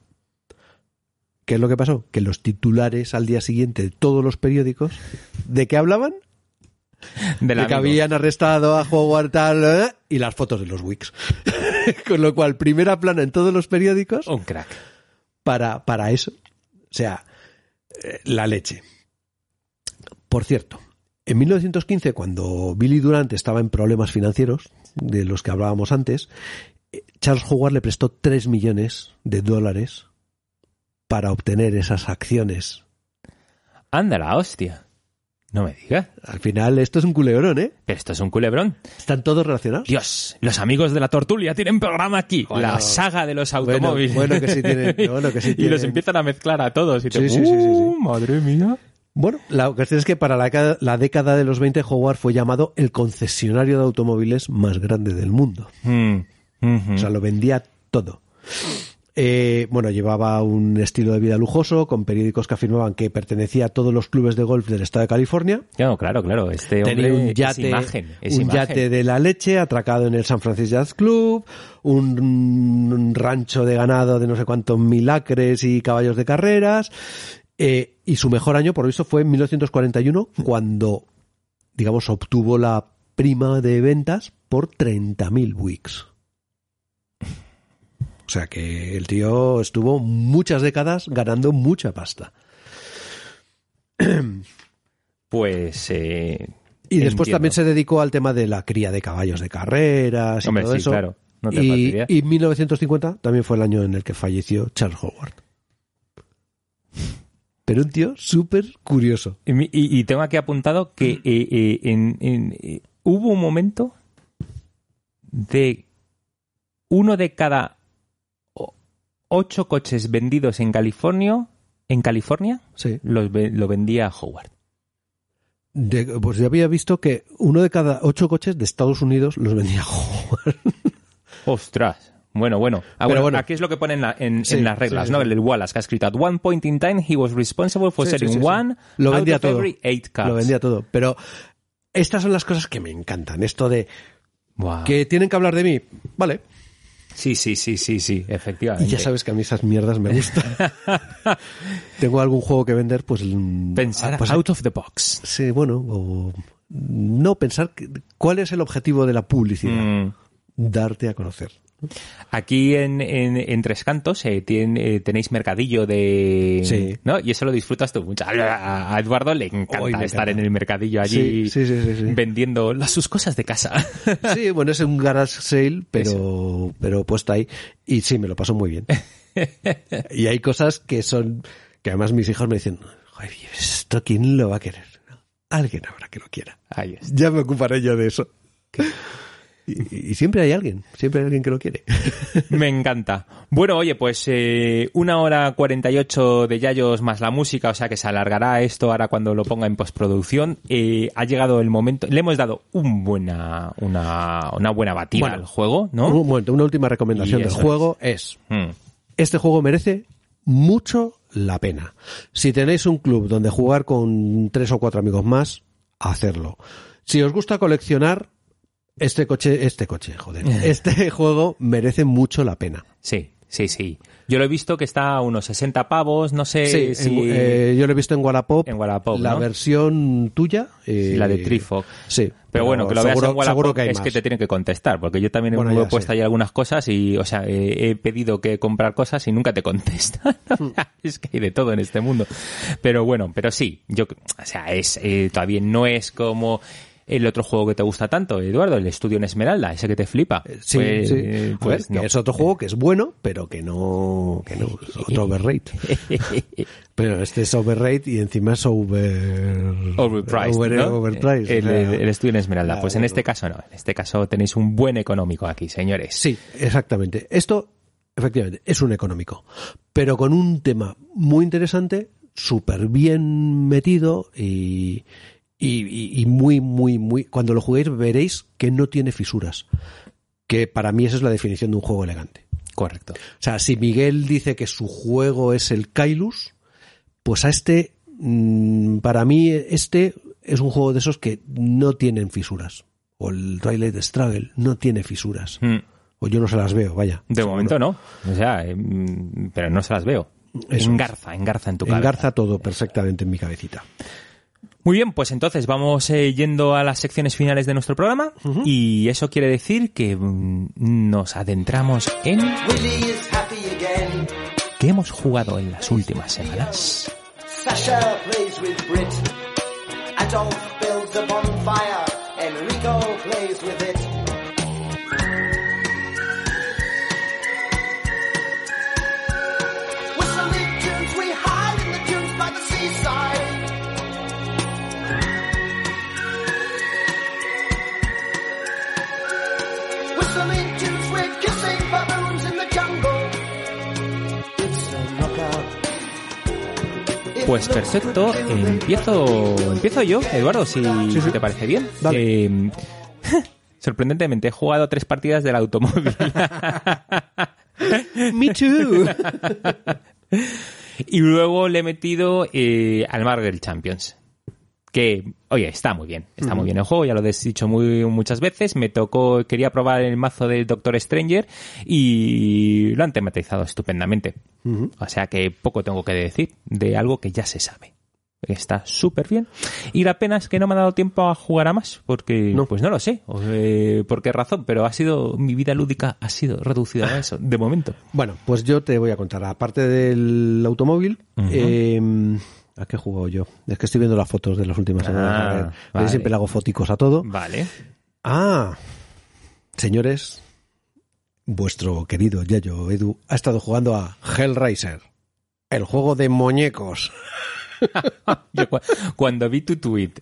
S1: ¿Qué es lo que pasó? Que los titulares al día siguiente de todos los periódicos, ¿de qué hablaban? De que habían arrestado a Howard tal, ¿eh? y las fotos de los Wicks. Con lo cual, primera plana en todos los periódicos.
S2: Un crack.
S1: Para, para eso. O sea, eh, la leche. Por cierto, en 1915, cuando Billy Durant estaba en problemas financieros, de los que hablábamos antes, eh, Charles Howard le prestó 3 millones de dólares para obtener esas acciones.
S2: Anda la hostia. No me digas.
S1: Al final, esto es un culebrón, ¿eh?
S2: Pero esto es un culebrón.
S1: ¿Están todos relacionados?
S2: Dios, los amigos de la tortulia tienen programa aquí.
S1: Bueno,
S2: la saga de los automóviles.
S1: bueno que sí tienen, bueno que sí
S2: y
S1: tienen.
S2: los empiezan a mezclar a todos. Y te...
S1: Sí, sí, sí, sí, sí.
S2: ¡Uh, madre mía.
S1: Bueno, la cuestión es que para la, ca- la década de los 20 Howard fue llamado el concesionario de automóviles más grande del mundo.
S2: Mm, ujú.
S1: O sea, lo vendía todo. Eh, bueno, llevaba un estilo de vida lujoso, con periódicos que afirmaban que pertenecía a todos los clubes de golf del estado de California.
S2: Claro, claro, claro. Este hombre
S1: Tenía un yate,
S2: es imagen. Es
S1: un
S2: imagen.
S1: yate de la leche atracado en el San Francisco Jazz Club, un, un rancho de ganado de no sé cuántos mil acres y caballos de carreras. eh, y su mejor año, por lo visto, fue en 1941, cuando, digamos, obtuvo la prima de ventas por 30.000 wicks. O sea que el tío estuvo muchas décadas ganando mucha pasta.
S2: Pues. Eh,
S1: Y después
S2: entiendo.
S1: también se dedicó al tema de la cría de caballos de carreras y
S2: Hombre,
S1: todo
S2: sí,
S1: eso.
S2: claro. No te
S1: y,
S2: fastidias.
S1: y 1950 también fue el año en el que falleció Charles Howard. Pero un tío súper curioso.
S2: Y, mi- y- y tengo aquí apuntado que eh, eh, en- en- eh, hubo un momento de uno de cada ocho coches vendidos en California, en California,
S1: Sí.
S2: los lo vendía Howard.
S1: De- pues yo había visto que uno de cada ocho coches de Estados Unidos los vendía Howard.
S2: Ostras. Bueno, bueno. Ah, bueno,
S1: bueno.
S2: aquí es lo que ponen en, la- en-
S1: Sí,
S2: en las reglas,
S1: sí,
S2: ¿no?
S1: sí.
S2: El Wallace, que ha escrito, at one point in time he was responsible for selling one
S1: Lo
S2: out
S1: vendía
S2: of
S1: todo.
S2: every eight cars.
S1: Lo vendía todo. Pero estas son las cosas que me encantan. Esto de que tienen que hablar de mí. Vale.
S2: Sí, sí, sí, sí, sí, efectivamente.
S1: Y ya sabes que a mí esas mierdas me gustan. Tengo algún juego que vender, pues... mm,
S2: Pensar
S1: pues,
S2: out of the box.
S1: Sí, bueno, o no pensar que- cuál es el objetivo de la publicidad.
S2: Mm.
S1: Darte a conocer.
S2: Aquí en, en, en Tres Cantos eh, eh, tenéis mercadillo de...
S1: Sí.
S2: ¿no? Y eso lo disfrutas tú mucho. A, a Eduardo le encanta
S1: me
S2: estar
S1: encanta.
S2: en el mercadillo allí
S1: Sí, sí,
S2: vendiendo las, sus cosas de casa.
S1: Sí, bueno, es un garage sale, pero, pero puesto ahí. Y sí, me lo paso muy bien. y hay cosas que son, que además mis hijos me dicen, "Joder, ¿esto quién lo va a querer? Alguien habrá que lo quiera.
S2: Ahí está.
S1: Ya me ocuparé yo de eso. Y, y siempre hay alguien, siempre hay alguien que lo quiere.
S2: Me encanta. Bueno, oye, pues eh, una hora 48 de Yayos más la música, o sea que se alargará esto ahora cuando lo ponga en postproducción. Eh, ha llegado el momento, le hemos dado un buena, una, una buena batida
S1: Bueno,
S2: al juego, ¿no?
S1: Un momento, una última recomendación del juego es.
S2: Mm.
S1: este juego merece mucho la pena. Si tenéis un club donde jugar con tres o cuatro amigos más, hacerlo. Si os gusta coleccionar, este coche, este coche, joder, este juego merece mucho la pena.
S2: Sí, sí, sí. Yo lo he visto que está a unos 60 pavos, no sé
S1: Sí,
S2: si...
S1: en- eh, yo lo he visto en Wallapop,
S2: En Wallapop,
S1: la
S2: ¿no?
S1: versión tuya,
S2: Sí,
S1: eh,
S2: la de Trifog.
S1: Sí,
S2: Pero, bueno, que lo veas
S1: seguro,
S2: en Wallapop
S1: que
S2: es
S1: más.
S2: que te tienen que contestar, porque yo también
S1: Bueno,
S2: he puesto
S1: sí.
S2: ahí algunas cosas y, o sea, eh, he pedido que comprar cosas y nunca te contestan.
S1: Hmm.
S2: es que hay de todo en este mundo. Pero bueno, pero sí, yo, o sea, es, eh, todavía no es como el otro juego que te gusta tanto, Eduardo, el Estudio en Esmeralda, ese que te flipa.
S1: Sí,
S2: Pues,
S1: sí.
S2: eh, pues
S1: ver, que
S2: no.
S1: es otro juego que es bueno, pero que no, que no, es otro overrate. pero este es overrate y encima es over...
S2: Overpriced,
S1: over-
S2: ¿no?
S1: overpriced,
S2: El, estudio en Esmeralda.
S1: ah,
S2: pues en este caso no. En este caso tenéis un buen económico aquí, señores.
S1: Sí, exactamente. Esto, efectivamente, es un económico, pero con un tema muy interesante, súper bien metido y, y, y- y muy, muy, muy... Cuando lo juguéis veréis que no tiene fisuras. Que para mí esa es la definición de un juego elegante.
S2: Correcto.
S1: O sea, si Miguel dice que su juego es el Kailus, pues a este, mm, para mí, este es un juego de esos que no tienen fisuras. O el Twilight Struggle no tiene fisuras.
S2: Mm.
S1: O yo no se las veo, vaya.
S2: De momento no. O sea, mm, pero no se las veo.
S1: Eso
S2: engarza, engarza en tu cabeza.
S1: Engarza todo perfectamente en mi cabecita.
S2: Muy bien, pues entonces vamos eh, yendo a las secciones finales de nuestro programa y eso quiere decir que mm, nos adentramos en
S10: Willie is happy again.
S2: qué hemos jugado en las últimas semanas.
S10: Sasha plays with Brit. Adolf builds a bonfire.
S2: Pues perfecto, empiezo, empiezo yo, Eduardo, si, te parece bien. Eh, sorprendentemente, he jugado tres partidas del automóvil.
S1: Me too.
S2: y luego le he metido eh, al Marvel Champions. Que, oye, está muy bien. Está muy
S1: Ujú.
S2: bien el juego, ya lo he dicho muy, muchas veces. Me tocó, quería probar el mazo del Doctor Stranger y lo han tematizado estupendamente. O sea que poco tengo que decir de algo que ya se sabe. Está súper bien. Y la pena es que no me ha dado tiempo a jugar a más, porque pues no lo sé, o, eh, por qué razón, pero ha sido mi vida lúdica ha sido reducida a eso, de momento.
S1: Bueno, pues yo te voy a contar. Aparte del automóvil,
S2: Ujú.
S1: eh, ¿a qué he jugado yo? Es que estoy viendo las fotos de las últimas semanas. a ver.
S2: Ah, vale.
S1: siempre le hago foticos a todo.
S2: Vale.
S1: Ah, señores, vuestro querido Yayo Edu ha estado jugando a Hellraiser, el juego de muñecos.
S2: Yo cuando vi tu tweet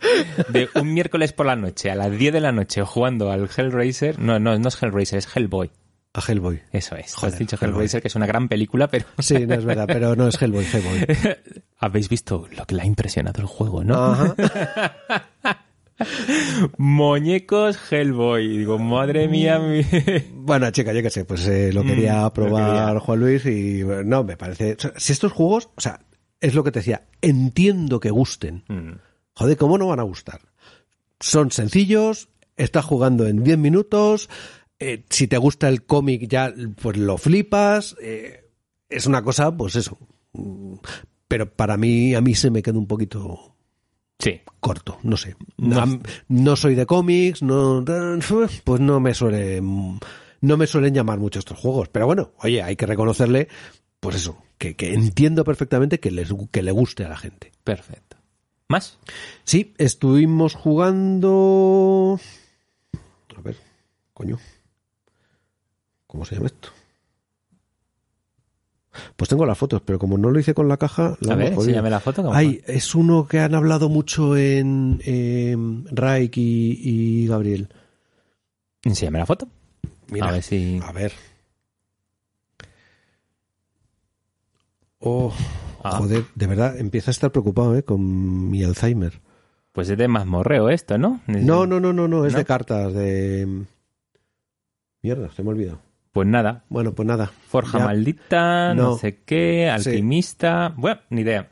S2: de un miércoles por la noche a las 10 de la noche jugando al Hellraiser, no, no, no es Hellraiser, es Hellboy.
S1: A Hellboy.
S2: Eso es.
S1: Joder,
S2: has dicho
S1: Hellboy.
S2: Hellraiser, que es una gran película, pero...
S1: Sí, no es verdad, pero no es Hellboy, Hellboy.
S2: Habéis visto lo que le ha impresionado el juego, ¿no?
S1: Ajá.
S2: Muñecos Hellboy. Digo, madre mía. mi-
S1: Bueno, chica, yo qué sé, pues eh, lo
S2: Mm,
S1: quería
S2: lo
S1: probar
S2: quería.
S1: Juan Luis y bueno, no, me parece... o sea, si estos juegos, o sea, es lo que te decía, entiendo que gusten.
S2: Mm.
S1: Joder, ¿cómo no van a gustar? Son sencillos, estás jugando en 10 minutos, eh, si te gusta el cómic ya pues lo flipas, eh, es una cosa, pues eso. Pero para mí, a mí se me queda un poquito
S2: Sí.
S1: corto, no sé.
S2: No.
S1: No, soy de cómics, no, pues no me suele, no me suelen llamar mucho estos juegos. Pero bueno, oye, hay que reconocerle, pues eso, que, que entiendo perfectamente que, les, que le guste a la gente.
S2: Perfecto. ¿Más?
S1: Sí, estuvimos jugando. A ver, coño. ¿Cómo se llama esto? Pues tengo las fotos, pero como no lo hice con la caja, la
S2: A ver, enséñame la foto. ¿cómo
S1: Ay, es uno que han hablado mucho en, en Raik y, y Gabriel.
S2: Enséñame la foto.
S1: Mira,
S2: A ver si...
S1: a ver. Oh,
S2: Ah.
S1: joder, de verdad, empiezo a estar preocupado ¿eh? con mi Alzheimer.
S2: Pues es de mazmorreo esto, ¿no? Es-
S1: No, no, no, no, no, es
S2: ¿No?
S1: de cartas, de... Mierda, se me ha olvidado.
S2: Pues nada.
S1: Bueno, pues nada.
S2: Forja
S1: Ya-
S2: maldita, no.
S1: No.
S2: sé qué,
S1: Sí.
S2: alquimista... Bueno, ni idea.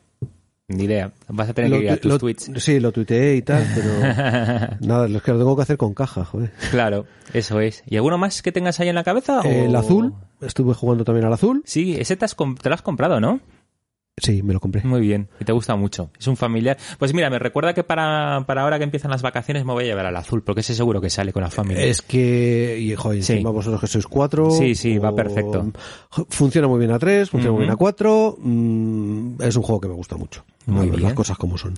S2: Ni idea. Vas a tener que ir a
S1: tu-
S2: tus
S1: lo-
S2: tweets.
S1: Sí, lo tuiteé y tal, pero... nada, es que lo tengo que hacer con caja, joder.
S2: Claro, eso es. ¿Y alguno más que tengas ahí en la cabeza? o-
S1: El azul, estuve jugando también al azul.
S2: Sí, ese te, has te lo has comprado, ¿no?
S1: Sí, me lo compré.
S2: Muy bien, y te gusta mucho. Es un familiar. Pues mira, me recuerda que para, para ahora que empiezan las vacaciones me voy a llevar al azul, porque ese seguro que sale con la familia.
S1: Es que, y joder,
S2: Sí.
S1: encima vosotros que sois cuatro.
S2: Sí, sí, va perfecto.
S1: Funciona muy bien a tres, funciona muy bien a cuatro. mm, es un juego que me gusta mucho.
S2: Muy
S1: ver
S2: bien.
S1: Las cosas como son.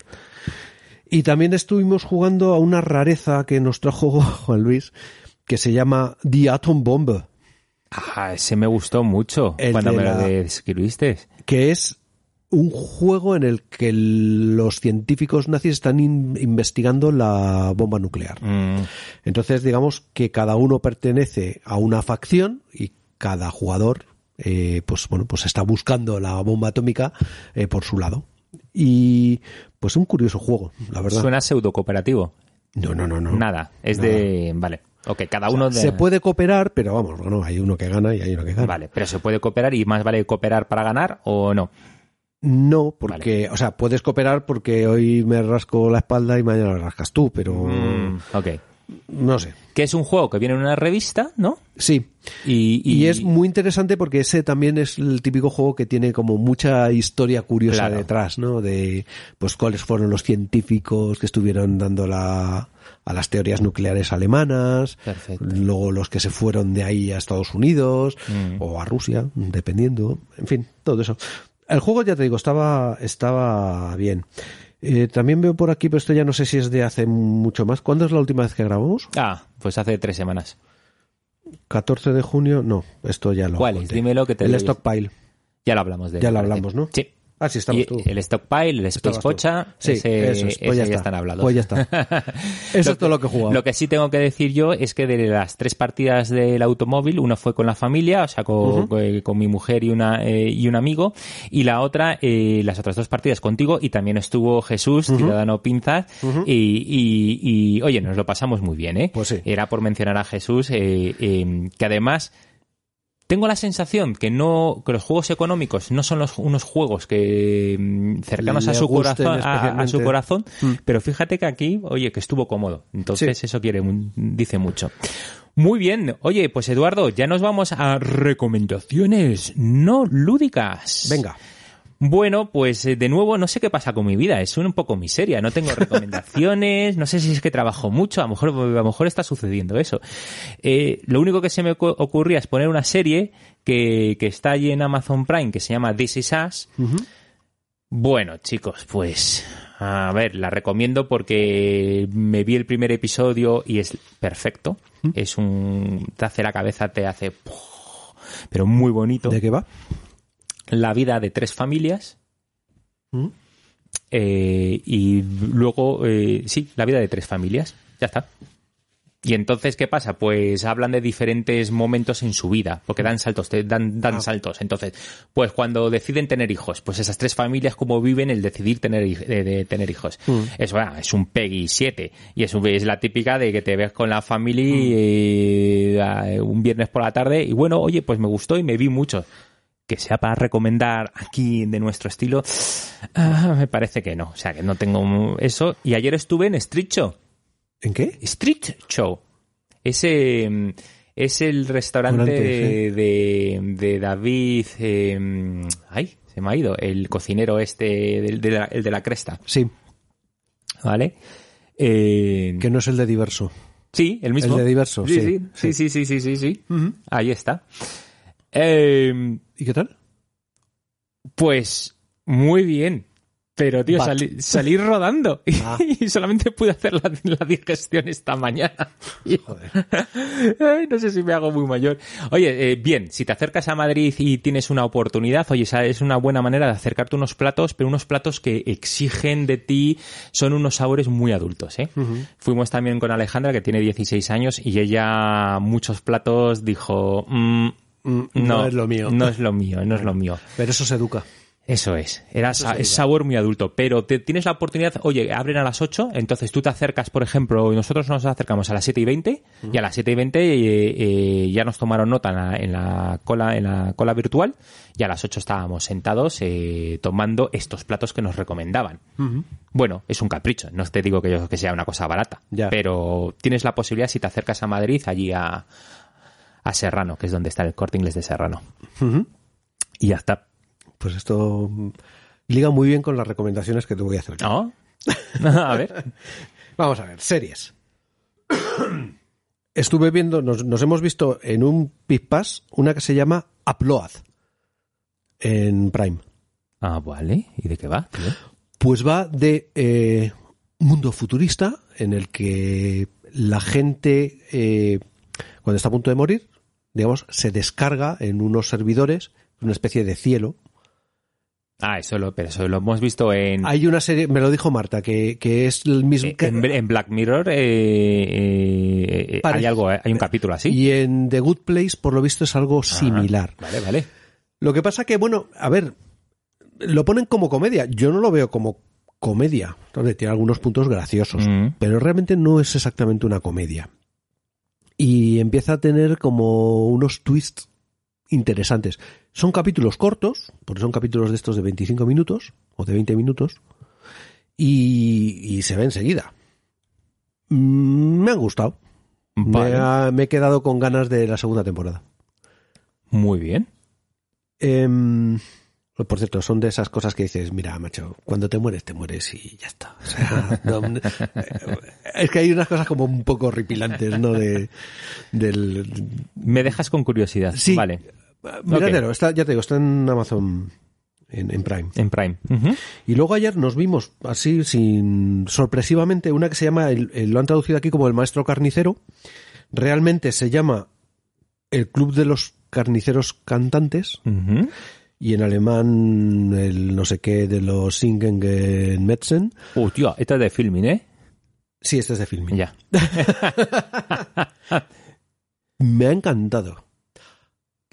S1: Y también estuvimos jugando a una rareza que nos trajo Juan Luis, que se llama The Atom Bomb,
S2: Ah, ese me gustó mucho
S1: El
S2: cuando me lo
S1: la-
S2: describiste.
S1: que es un juego en el que los científicos nazis están in- investigando la bomba nuclear.
S2: Mm,
S1: Entonces, digamos que cada uno pertenece a una facción y cada jugador, eh, pues bueno, pues está buscando la bomba atómica eh, por su lado. Y pues un curioso juego, la verdad.
S2: Suena pseudo cooperativo.
S1: No, no, no, no.
S2: Nada, es
S1: Nada.
S2: de... Vale, ok, cada
S1: O sea,
S2: uno de...
S1: Se puede cooperar, pero vamos, bueno, hay uno que gana y hay uno que gana.
S2: Vale, pero se puede cooperar y más vale cooperar para ganar o no.
S1: No, porque, o sea, puedes cooperar porque hoy me rasco la espalda y mañana la rascas tú, pero
S2: Mm, ok.
S1: No sé.
S2: Que es un juego que viene en una revista, ¿no?
S1: Sí.
S2: Y,
S1: Y es muy interesante porque ese también es el típico juego que tiene como mucha historia curiosa
S2: Claro.
S1: detrás, ¿no? De pues cuáles fueron los científicos que estuvieron dando la a las teorías nucleares alemanas,
S2: Perfecto.
S1: luego los que se fueron de ahí a Estados Unidos
S2: Mm.
S1: o a Rusia, dependiendo, en fin, todo eso. El juego ya te digo estaba estaba bien. Eh, también veo por aquí, pero esto ya no sé si es de hace mucho más. ¿Cuándo es la última vez que grabamos?
S2: Ah, pues hace tres semanas.
S1: 14 de junio, no, esto ya lo
S2: ¿Cuál es? Dímelo que te
S1: El stockpile.
S2: Ya lo hablamos de él,
S1: Ya lo hablamos, ¿no?
S2: Sí.
S1: Ah, sí, estabas
S2: Y
S1: tú.
S2: El Stockpile, el Space. Pocha,
S1: Sí,
S2: ese,
S1: eso es. Pues
S2: ese
S1: ya
S2: ya,
S1: está.
S2: están hablados.
S1: Pues ya está. Eso es todo lo que he jugado.
S2: Lo que sí tengo que decir yo es que de las tres partidas del automóvil, una fue con la familia, o sea, con, con- con mi mujer y una eh, y un amigo, y la otra, eh, las otras dos partidas contigo, y también estuvo Jesús, Ciudadano Pinzas, y, y- y, oye, nos lo pasamos muy bien, ¿eh?
S1: Pues sí.
S2: Era por mencionar a Jesús, eh, eh, que además tengo la sensación que no que los juegos económicos no son los, unos juegos que mm, cercanos a su corazón a- a, su corazón
S1: Mm.
S2: pero fíjate que aquí oye que estuvo cómodo. Entonces eso quiere dice mucho. Muy bien. Oye pues Eduardo ya nos vamos a recomendaciones no lúdicas.
S1: Venga.
S2: Bueno, pues eh, de nuevo no sé qué pasa con mi vida, es un poco miseria, no tengo recomendaciones, no sé si es que trabajo mucho, a lo mejor, a lo mejor está sucediendo eso. Eh, lo único que se me ocu- ocurría es poner una serie que, que está allí en Amazon Prime que se llama This Is Us. Bueno, chicos, pues a ver, la recomiendo porque me vi el primer episodio y es perfecto. Es un te hace la cabeza, te hace pero muy bonito.
S1: ¿De qué va?
S2: La vida de tres familias
S1: ¿Mm?
S2: eh, y luego, eh, sí, la vida de tres familias. Ya está. Y entonces, ¿qué pasa? Pues hablan de diferentes momentos en su vida, porque dan saltos, te- dan, dan saltos. Entonces, pues cuando deciden tener hijos, pues esas tres familias, cómo viven el decidir tener, de, de tener hijos. Eso ah, es un Peggy 7. Y es, un- es la típica de que te ves con la familia eh, a- un viernes por la tarde y bueno, oye, pues me gustó y me vi mucho que sea para recomendar aquí de nuestro estilo, ah, me parece que no. O sea, que no tengo eso. Y ayer estuve en Street Show.
S1: ¿En qué?
S2: Street Show. Ese mm, es el restaurante de, de David. eh, ay, se me ha ido. El cocinero este, del- de la, el de la cresta.
S1: Sí.
S2: ¿Vale? Eh,
S1: Que no es el de diverso.
S2: Sí, el mismo.
S1: El de diverso,
S2: sí.
S1: sí,
S2: Sí, sí, sí, sí, sí, sí, sí. Ahí está. Eh,
S1: ¿Y qué tal?
S2: Pues muy bien. Pero, tío, salí, rodando y,
S1: Ah.
S2: y solamente pude hacer la, la digestión esta mañana. Ay, no sé si me hago muy mayor. Oye, eh, bien, si te acercas a Madrid y tienes una oportunidad, oye, esa es una buena manera de acercarte unos platos, pero unos platos que exigen de ti, son unos sabores muy adultos, ¿eh? Fuimos también con Alejandra, que tiene 16 años, y ella muchos platos dijo, mm,
S1: Mm,
S2: no,
S1: no es lo mío.
S2: No es lo mío, no es lo mío.
S1: Pero eso se educa.
S2: Eso es. Era
S1: Eso
S2: es sabor muy adulto. Pero te, tienes la oportunidad, oye, abren a las 8, entonces tú te acercas, por ejemplo, nosotros nos acercamos a las 7 y 20, y a las 7 y 20 eh, eh, ya nos tomaron nota en la, en la cola, en la cola virtual, y a las 8 estábamos sentados eh, tomando estos platos que nos recomendaban. Bueno, es un capricho, no te digo que, yo- que sea una cosa barata,
S1: Ya.
S2: pero tienes la posibilidad, si te acercas a Madrid, allí a, a Serrano, que es donde está el corte inglés de Serrano. Y ya está.
S1: Pues esto mm, liga muy bien con las recomendaciones que te voy a hacer.
S2: ¿No? a ver.
S1: Vamos a ver, series. Estuve viendo, nos, nos hemos visto en un Pit Pass una que se llama Upload en Prime.
S2: Ah, vale. ¿Y de qué va? tío?
S1: Pues va de eh, mundo futurista en el que la gente, eh, cuando está a punto de morir, digamos, se descarga en unos servidores, una especie de cielo.
S2: Ah, eso lo, pero eso lo hemos visto en,
S1: Hay una serie, me lo dijo Marta, que, que es el mismo. que-
S2: en, en Black Mirror. eh, eh, eh, hay algo, hay un capítulo así.
S1: Y en The Good Place, por lo visto, es algo similar.
S2: Ah, vale, vale.
S1: Lo que pasa que, bueno, a ver, lo ponen como comedia. Yo no lo veo como comedia. Entonces, tiene algunos puntos graciosos,
S2: Mm.
S1: pero realmente no es exactamente una comedia. Y empieza a tener como unos twists interesantes. Son capítulos cortos, porque son capítulos de estos de 25 minutos o de 20 minutos, y, y se ve enseguida. Mm, Me han gustado.
S2: Vale.
S1: Me, ha- me he quedado con ganas de la segunda temporada.
S2: Muy bien.
S1: Em, por cierto, son de esas cosas que dices, mira, macho, cuando te mueres, te mueres y ya está. O sea, no- no- es que hay unas cosas como un poco horripilantes, ¿no? De, del,
S2: Me dejas con curiosidad.
S1: Sí.
S2: Vale.
S1: Míratelo, está, ya te digo, está en Amazon, en, en Prime.
S2: En Prime.
S1: Y luego ayer nos vimos así, sin sorpresivamente, una que se llama, el- el- lo han traducido aquí como El Maestro Carnicero. Realmente se llama El Club de los Carniceros Cantantes.
S2: Ujú.
S1: Y en alemán, el no sé qué de los Singen Metzen.
S2: Uh, tío, esta es de filming, ¿eh?
S1: Sí, este es de filming.
S2: Ya.
S1: Me ha encantado.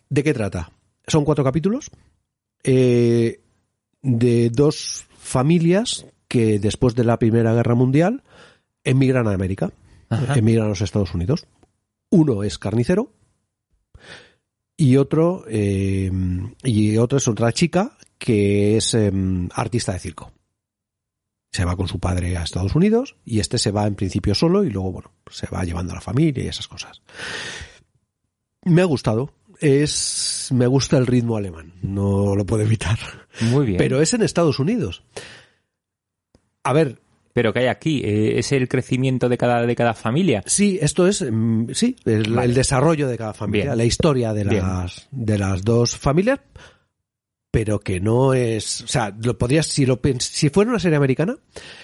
S1: ¿De qué trata? Son cuatro capítulos eh, de dos familias que después de la Primera Guerra Mundial emigran a América,
S2: Ajá.
S1: emigran a los Estados Unidos. Uno es carnicero y otro eh, y otro es otra chica que es em, artista de circo. Se va con su padre a Estados Unidos y este se va en principio solo y luego bueno se va llevando a la familia y esas cosas. Me ha gustado. Es me gusta el ritmo alemán, no lo puedo evitar.
S2: Muy bien.
S1: Pero es en Estados Unidos. A ver,
S2: Pero que hay aquí, eh, es el crecimiento de cada, de cada familia.
S1: Sí, esto es, mm, sí, el,
S2: Vale.
S1: el desarrollo de cada familia,
S2: Bien.
S1: la historia de
S2: Bien.
S1: las, de las dos familias, pero que no es, o sea, lo podrías, si lo si fuera una serie americana,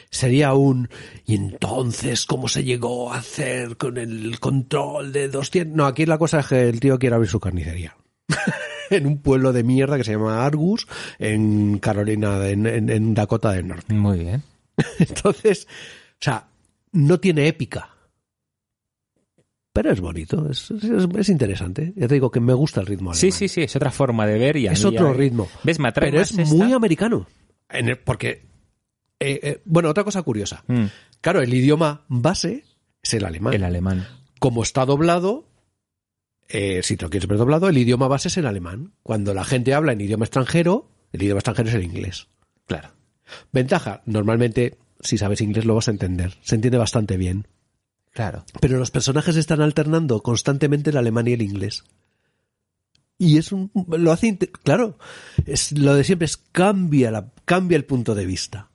S1: sería un, y entonces, ¿cómo se llegó a hacer con el control de 200? No, aquí la cosa es que el tío quiere abrir su carnicería. en un pueblo de mierda que se llama Argus, en Carolina, en, en- en Dakota del Norte.
S2: Muy bien.
S1: Entonces, o sea, no tiene épica. Pero es bonito, es, es- es interesante. Ya te digo que me gusta el ritmo
S2: Sí,
S1: alemán.
S2: sí, sí, es otra forma de ver y
S1: Es otro
S2: ya-
S1: ritmo.
S2: ¿Ves? Me atrae
S1: Pero
S2: más
S1: es
S2: esta.
S1: muy americano. En el- porque, eh, eh, bueno, otra cosa curiosa.
S2: Mm,
S1: Claro, el idioma base es el alemán.
S2: el alemán.
S1: Como está doblado, eh, si te lo quieres ver doblado, el idioma base es el alemán. Cuando la gente habla en idioma extranjero, el idioma extranjero es el inglés.
S2: Claro.
S1: Ventaja, normalmente, si sabes inglés lo vas a entender. Se entiende bastante bien.
S2: Claro.
S1: Pero los personajes están alternando constantemente el alemán y el inglés. Y es un, lo hace, claro, es lo de siempre es cambia la, cambia el punto de vista.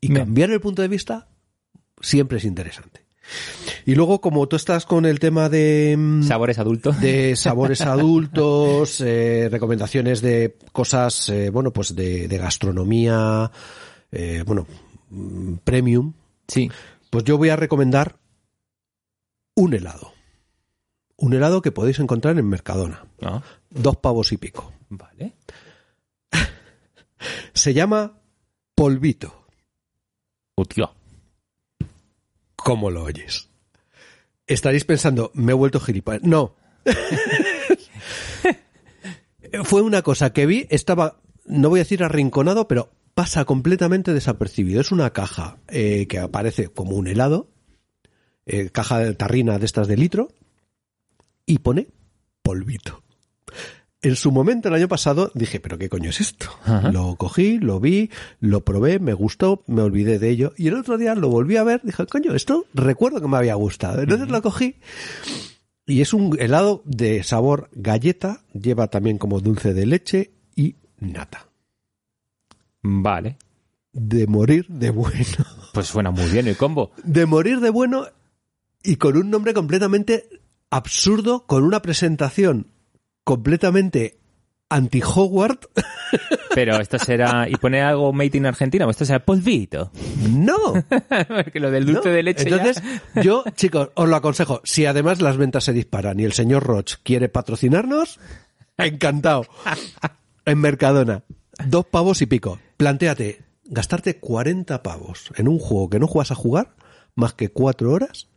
S1: Y
S2: Me-
S1: cambiar el punto de vista siempre es interesante. Y luego, como tú estás con el tema de, mm,
S2: Sabores adultos.
S1: de sabores adultos, eh, recomendaciones de cosas, eh, bueno, pues de, de gastronomía, eh, bueno, mm, premium,
S2: Sí.
S1: pues yo voy a recomendar un helado. Un helado que podéis encontrar en Mercadona.
S2: Ah,
S1: Dos pavos y pico.
S2: vale.
S1: Se llama polvito.
S2: Tío.
S1: ¿Cómo lo oyes? Estaréis pensando, me he vuelto gilipollas. No. Fue una cosa que vi, estaba, no voy a decir arrinconado, pero pasa completamente desapercibido. Es una caja eh, que aparece como un helado, eh, caja de tarrina de estas de litro, y pone polvito. En su momento, el año pasado, dije, pero ¿qué coño es esto?
S2: Ajá.
S1: Lo cogí, lo vi, lo probé, me gustó, me olvidé de ello. Y el otro día lo volví a ver, dije, coño, esto recuerdo que me había gustado. Entonces lo cogí y es un helado de sabor galleta, lleva también como dulce de leche y nata.
S2: Vale.
S1: De morir de bueno.
S2: Pues suena muy bien el combo.
S1: De morir de bueno y con un nombre completamente absurdo, con una presentación completamente anti-Howard.
S2: Pero esto será. ¿Y pone algo made in Argentina? ¿O esto será polvito?
S1: No.
S2: Porque lo del dulce
S1: ¿no?
S2: de leche. ya-
S1: Entonces, yo, chicos, os lo aconsejo. Si además las ventas se disparan y el señor Roch quiere patrocinarnos, encantado. En Mercadona. Dos pavos y pico. Plantéate, gastarte 40 pavos en un juego que no juegas a jugar más que cuatro horas,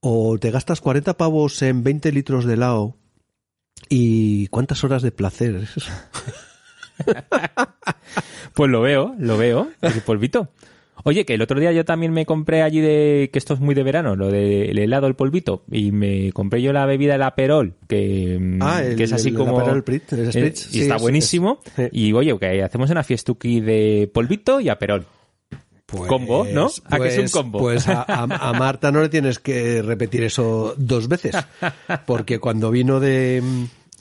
S1: o te gastas 40 pavos en 20 litros de helado y cuántas horas de placer es eso.
S2: Pues lo veo, lo veo, el polvito. Oye, que el otro día yo también me compré allí de, que esto es muy de verano, lo del helado, el polvito, y me compré yo la bebida, el aperol, que, mm,
S1: Ah, el-
S2: que es así
S1: el
S2: como...
S1: Aperol Spritz, el
S2: eh,
S1: Spritz,
S2: y
S1: sí,
S2: está
S1: es-
S2: buenísimo.
S1: es-.
S2: Y oye, que hacemos una fiestuki de polvito y aperol. Combo, ¿no? ¿A que es un combo?
S1: Pues a, a- a Marta no le tienes que repetir eso dos veces. Porque cuando vino de,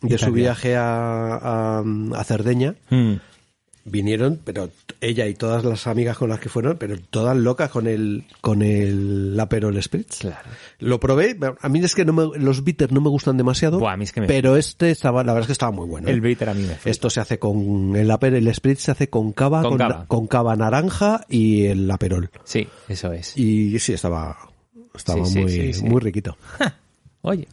S1: de su viaje a, a, a Cerdeña,
S2: Mm.
S1: Vinieron, pero ella y todas las amigas con las que fueron, pero todas locas con el con el Aperol Spritz.
S2: Claro.
S1: Lo probé, a mí es que no me- los bitters no me gustan demasiado,
S2: Buah, a mí es que me
S1: pero este estaba, la verdad es que estaba muy bueno.
S2: El
S1: ¿eh?
S2: bitter a mí me flipa.
S1: Esto se hace con el Aperol, Spritz se hace con cava,
S2: Con
S1: con,
S2: cava.
S1: con cava naranja y el Aperol.
S2: Sí, eso es.
S1: Y sí, estaba, estaba
S2: sí,
S1: muy,
S2: sí, sí.
S1: muy riquito.
S2: Oye.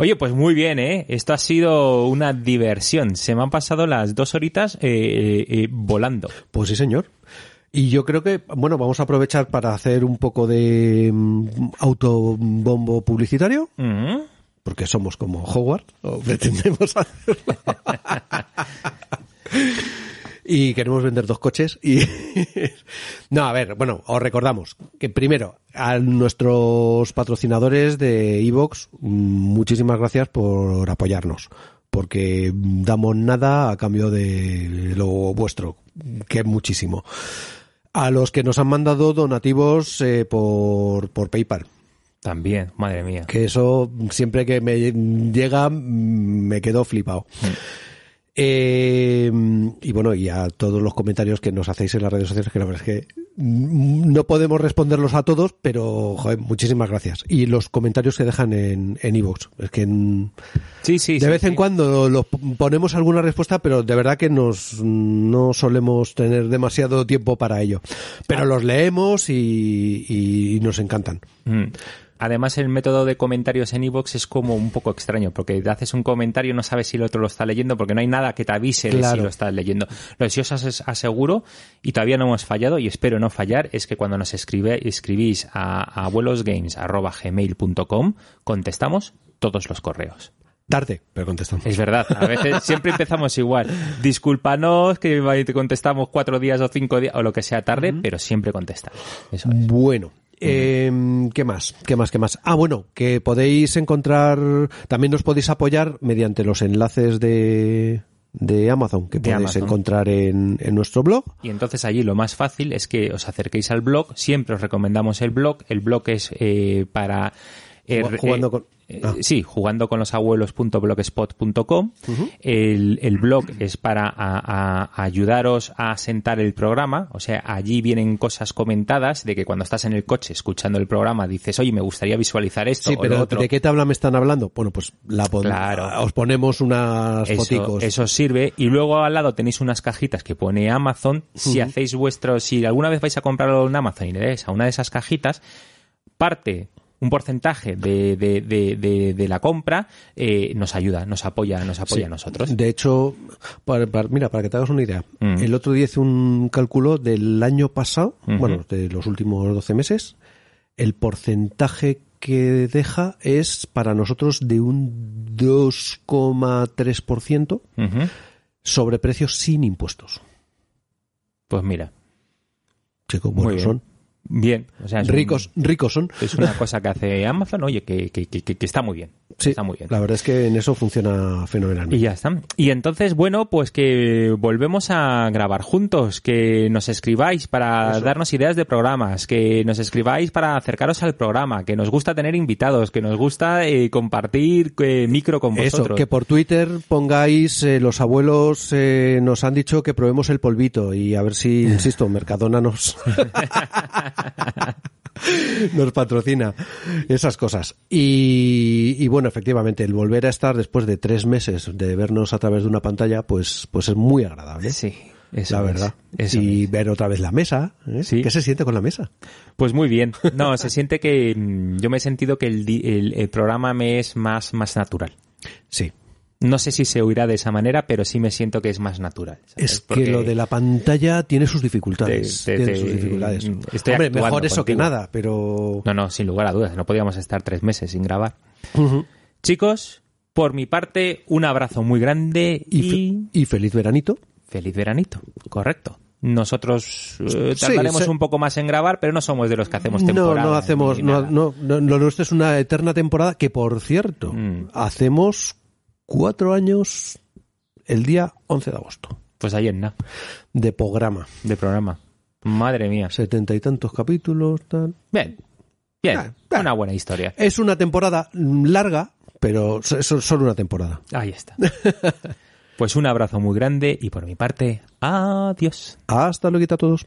S2: Oye, pues muy bien, ¿eh? Esto ha sido una diversión. Se me han pasado las dos horitas eh, eh, eh, volando.
S1: Pues sí, señor. Y yo creo que, bueno, vamos a aprovechar para hacer un poco de mm, autobombo publicitario.
S2: Mm.
S1: porque somos como Howard, o pretendemos hacerlo. y queremos vender dos coches y no a ver bueno os recordamos que primero a nuestros patrocinadores de Evox muchísimas gracias por apoyarnos porque damos nada a cambio de lo vuestro que es muchísimo a los que nos han mandado donativos eh, por, por PayPal
S2: También, madre mía.
S1: que eso siempre que me llega me quedo flipado. Eh, y bueno, y a todos los comentarios que nos hacéis en las redes sociales, que la verdad es que mm, no podemos responderlos a todos, pero joder, muchísimas gracias. Y los comentarios que dejan en en iVoox. es que en-
S2: Sí, sí.
S1: de
S2: sí,
S1: vez en cuando los ponemos alguna respuesta, pero de verdad que nos no solemos tener demasiado tiempo para ello. Pero los leemos y, y nos encantan.
S2: Mm. Además, el método de comentarios en iVoox es como un poco extraño, porque te haces un comentario y no sabes si el otro lo está leyendo, porque no hay nada que te avise de si lo estás leyendo. Lo que sí os as- aseguro, y todavía no hemos fallado, y espero no fallar, es que cuando nos escribe, escribís a abuelosgames.gmail.com, contestamos todos los correos.
S1: Tarde, pero contestamos.
S2: Es verdad, a veces siempre empezamos igual. Discúlpanos que te contestamos cuatro días o cinco días o lo que sea tarde, pero siempre contestamos. Eso es.
S1: Bueno. Eh, ¿Qué más? ¿Qué más? ¿Qué más? Ah, bueno, que podéis encontrar, también nos podéis apoyar mediante los enlaces de, de Amazon que
S2: De
S1: podéis
S2: Amazon.
S1: encontrar en, en nuestro blog.
S2: Y entonces allí lo más fácil es que os acerquéis al blog. Siempre os recomendamos el blog. El blog es eh, para... eh,
S1: Ju- jugando con-
S2: eh,
S1: ah.
S2: Sí, jugando con los abuelos.blogspot.com. el, el blog es para a- a- ayudaros a sentar el programa. O sea, allí vienen cosas comentadas de que cuando estás en el coche escuchando el programa dices, oye, me gustaría visualizar esto
S1: Sí,
S2: o lo
S1: pero
S2: otro.
S1: ¿de qué tabla me están hablando? Bueno, pues la pon-
S2: Claro.
S1: os ponemos unas
S2: Eso,
S1: foticos.
S2: eso sirve. Y luego al lado tenéis unas cajitas que pone Amazon. Si hacéis vuestro, si alguna vez vais a comprarlo en Amazon y le dais a una de esas cajitas, parte un porcentaje de, de, de, de- la compra eh, nos ayuda, nos apoya, nos apoya
S1: Sí.
S2: a nosotros.
S1: De hecho, para- para- mira, para que te hagas una idea,
S2: Mm.
S1: el otro día hice un cálculo del año pasado, bueno, de los últimos 12 meses, el porcentaje que deja es para nosotros de un 2,3%
S2: Ujú.
S1: sobre precios sin impuestos.
S2: Pues mira,
S1: Chicos,
S2: Muy
S1: buenos son.
S2: Bien. O sea, un-
S1: Ricos, ricos son.
S2: es una cosa que hace Amazon, oye, que, que, que, que está muy bien.
S1: Sí,
S2: Está muy bien.
S1: la verdad es que en eso funciona fenomenal.
S2: Y ya está. Y entonces, bueno, pues que volvemos a grabar juntos, que nos escribáis para darnos ideas de programas, que nos escribáis para acercaros al programa, que nos gusta tener invitados, que nos gusta eh, compartir eh, micro con
S1: Eso,
S2: vosotros.
S1: que por Twitter pongáis, eh, los abuelos eh, nos han dicho que probemos el polvito y a ver si, insisto, Mercadona nos, nos patrocina esas cosas. Y, y bueno, efectivamente, el volver a estar después de tres meses de vernos a través de una pantalla, pues, pues es muy agradable.
S2: Sí, eso
S1: la
S2: es,
S1: verdad.
S2: eso
S1: y ver otra vez la mesa. ¿eh?
S2: Sí.
S1: ¿Qué se siente con la mesa?
S2: Pues muy bien. No, se siente que mm, yo me he sentido que el, el programa me es más, más natural.
S1: Sí.
S2: No sé si se oirá de esa manera, pero sí me siento que es más natural. ¿sabes?
S1: Es
S2: Porque-
S1: que lo de la pantalla tiene sus dificultades.
S2: Te- te-
S1: tiene
S2: te-
S1: sus dificultades.
S2: estoy
S1: Hombre, mejor eso que nada, pero...
S2: No, no, sin lugar a dudas. No podíamos estar tres meses sin grabar. Chicos, por mi parte, un abrazo muy grande y,
S1: Y, fe- y feliz veranito.
S2: feliz veranito. Correcto. Nosotros eh,
S1: Sí,
S2: tardaremos un poco más en grabar, pero no somos de los que hacemos
S1: No,
S2: temporada.
S1: no hacemos,
S2: ni
S1: no, no, no, lo nuestro es una eterna temporada que, por cierto,
S2: Mm.
S1: hacemos cuatro años el día 11 de agosto
S2: Pues ayer nada,
S1: de programa.
S2: de programa. Madre mía.
S1: Setenta y tantos capítulos, tal.
S2: Bien. Bien. Una buena historia.
S1: Es una temporada larga, pero es solo una temporada.
S2: Ahí está. Pues un abrazo muy grande y por mi parte, adiós.
S1: Hasta luego a todos.